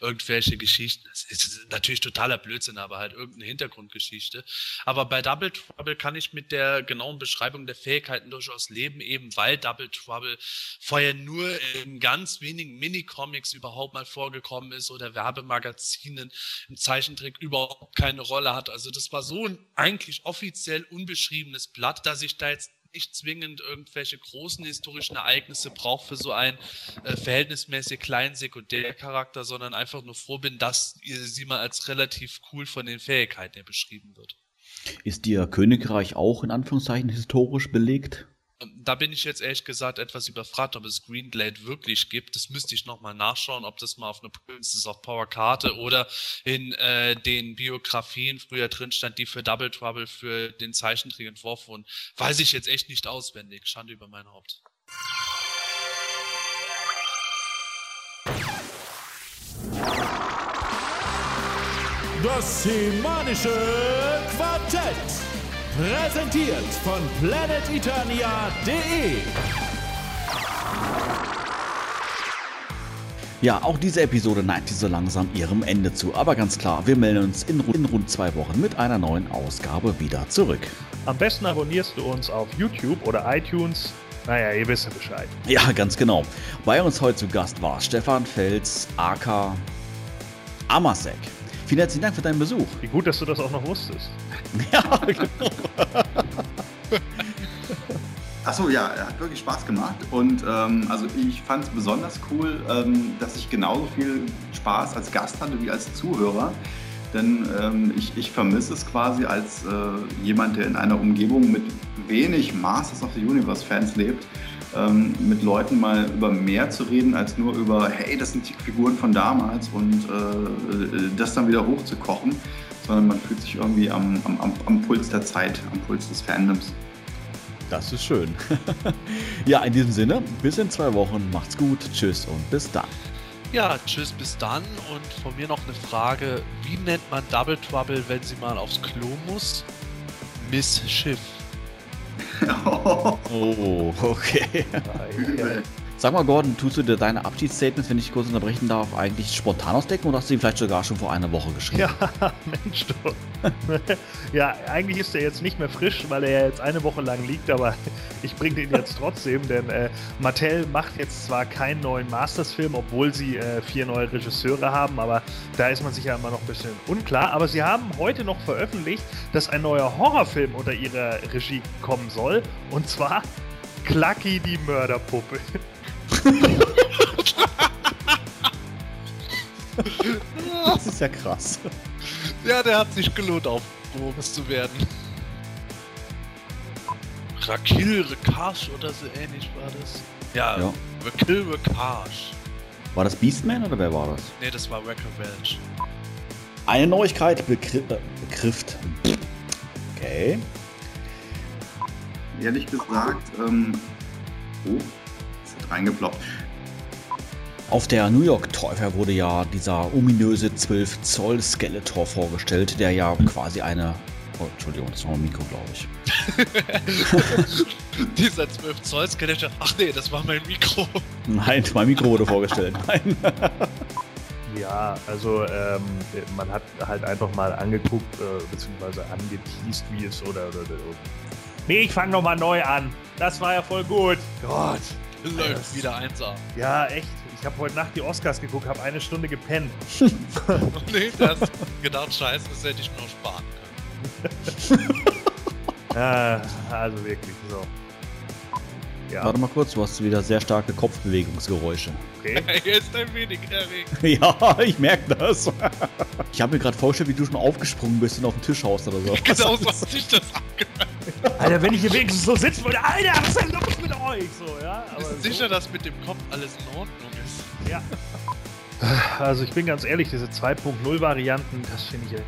irgendwelche Geschichten. Das ist natürlich totaler Blödsinn, aber halt irgendeine Hintergrundgeschichte. Aber bei Double Trouble kann ich mit der genauen Beschreibung der Fähigkeiten durchaus leben, eben weil Double Trouble vorher nur in ganz wenigen Minicomics überhaupt mal vorgekommen ist oder Werbemagazinen im Zeichentrick überhaupt keine Rolle hat. Also das war so ein eigentlich offiziell unbeschriebenes Blatt, dass ich da jetzt nicht zwingend irgendwelche großen historischen Ereignisse braucht für so einen äh, verhältnismäßig kleinen Sekundärcharakter, sondern einfach nur froh bin, dass sie mal als relativ cool von den Fähigkeiten her beschrieben wird. Ist Ihr Königreich auch in Anführungszeichen historisch belegt? Da bin ich jetzt ehrlich gesagt etwas überfragt, ob es Greenglade wirklich gibt. Das müsste ich nochmal nachschauen, ob das mal auf einer Princess of Power Karte oder in äh, den Biografien früher drin stand, die für Double Trouble für den Zeichentrick entworfen wurden. Weiß ich jetzt echt nicht auswendig. Schande über mein Haupt. Das semanische Quartett. Präsentiert von planeteternia.de. Ja, auch diese Episode neigt sich so langsam ihrem Ende zu. Aber ganz klar, wir melden uns in, in, rund zwei Wochen mit einer neuen Ausgabe wieder zurück. Am besten abonnierst du uns auf YouTube oder iTunes. Naja, ihr wisst ja Bescheid. Ja, ganz genau. Bei uns heute zu Gast war Stefan Fels, aka Amasek. Vielen herzlichen Dank für deinen Besuch. Wie gut, dass du das auch noch wusstest. ja, genau. Achso, ja, er hat wirklich Spaß gemacht und ähm, also ich fand es besonders cool, ähm, dass ich genauso viel Spaß als Gast hatte wie als Zuhörer. Denn ähm, ich, ich vermisse es quasi als äh, jemand, der in einer Umgebung mit wenig Masters of the Universe Fans lebt, ähm, mit Leuten mal über mehr zu reden, als nur über, hey, das sind die Figuren von damals und äh, das dann wieder hochzukochen, sondern man fühlt sich irgendwie am, am, am Puls der Zeit, am Puls des Fandoms. Das ist schön. ja, in diesem Sinne, bis in zwei Wochen. Macht's gut. Tschüss und bis dann. Ja, tschüss, bis dann. Und von mir noch eine Frage. Wie nennt man Double Trouble, wenn sie mal aufs Klo muss? Miss Schiff. oh, okay. Sag mal, Gordon, tust du dir deine Abschiedsstatements, wenn ich kurz unterbrechen darf, eigentlich spontan ausdecken oder hast du die vielleicht sogar schon vor einer Woche geschrieben? Ja, Mensch, du. ja, eigentlich ist er jetzt nicht mehr frisch, weil er jetzt eine Woche lang liegt, aber ich bringe den jetzt trotzdem, denn äh, Mattel macht jetzt zwar keinen neuen Masters-Film, obwohl sie äh, vier neue Regisseure haben, aber da ist man sich ja immer noch ein bisschen unklar. Aber sie haben heute noch veröffentlicht, dass ein neuer Horrorfilm unter ihrer Regie kommen soll, und zwar Clucky die Mörderpuppe. Das ist ja krass. Ja, der hat sich gelohnt, aufgehoben zu werden. Rakil Rekash oder so ähnlich war das. Ja, Ja. Rakil Rekash. War das Beastman oder wer war das? Ne, das war Wrecker Welch. Eine Neuigkeit begri äh, betrifft. Okay. Ehrlich gesagt, ähm, oh, reingeploppt. Auf der New York Toy Fair wurde ja dieser ominöse 12 Zoll Skeletor vorgestellt, der ja quasi eine. Oh, Entschuldigung, das war mein Mikro, glaube ich. Dieser 12 Zoll Skeletor. Ach nee, das war mein Mikro. Nein, mein Mikro wurde vorgestellt. Nein. Ja, also ähm, man hat halt einfach mal angeguckt, äh, beziehungsweise angeteased, wie es oder. oder, oder. Nee, ich fange nochmal neu an. Das war ja voll gut. Gott. Läuft wieder 1A. Ja, echt. Ich habe heute Nacht die Oscars geguckt, habe eine Stunde gepennt. nee, das gedacht, scheiße, das hätte ich noch sparen Ah, also wirklich so. Ja, Warte mal kurz, du hast wieder sehr starke Kopfbewegungsgeräusche. okay. können. Er ist ein wenig erregt. Ja, ich merke das. Ich habe mir gerade vorgestellt, wie du schon aufgesprungen bist und auf den Tisch haust oder so. Genau so hat sich das angehört. Alter, wenn ich hier wenigstens so sitzen würde, Alter, was ist denn los mit euch? So, ja, aber Bist du so, sicher, dass mit dem Kopf alles in Ordnung ist? Ja. Also ich bin ganz ehrlich, diese 2.0 Varianten, das finde ich ja.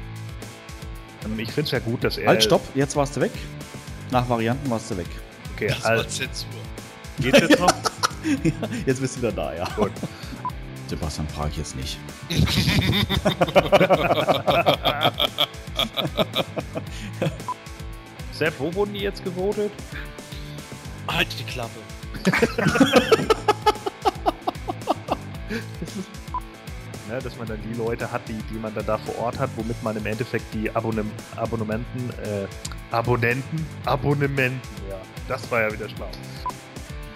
Ähm, Ich finde es ja gut, dass er. Halt, stopp, jetzt warst du weg. Nach Varianten warst du weg. Okay, Das war also, Zensur. geht's jetzt noch? Jetzt bist du wieder da, ja. Gut. Sebastian frage ich jetzt nicht. Sepp, wo wurden die jetzt gewotet? Halt die Klappe. Ne, dass man dann die Leute hat, die, die man dann da vor Ort hat, womit man im Endeffekt die Abonnem Abonnementen, äh, Abonnenten, Abonnementen, ja, das war ja wieder schlau.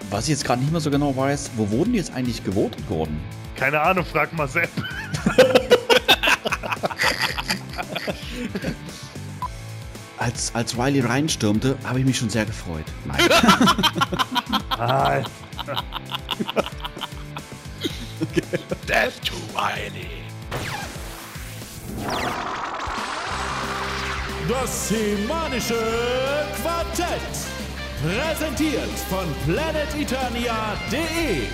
Was ich jetzt gerade nicht mehr so genau weiß, wo wurden die jetzt eigentlich gewotet worden? Keine Ahnung, frag mal Sepp. Als, als Riley reinstürmte, habe ich mich schon sehr gefreut. Nein. Ah, Death to Riley. Das semanische Quartett. Präsentiert von planeteternia.de.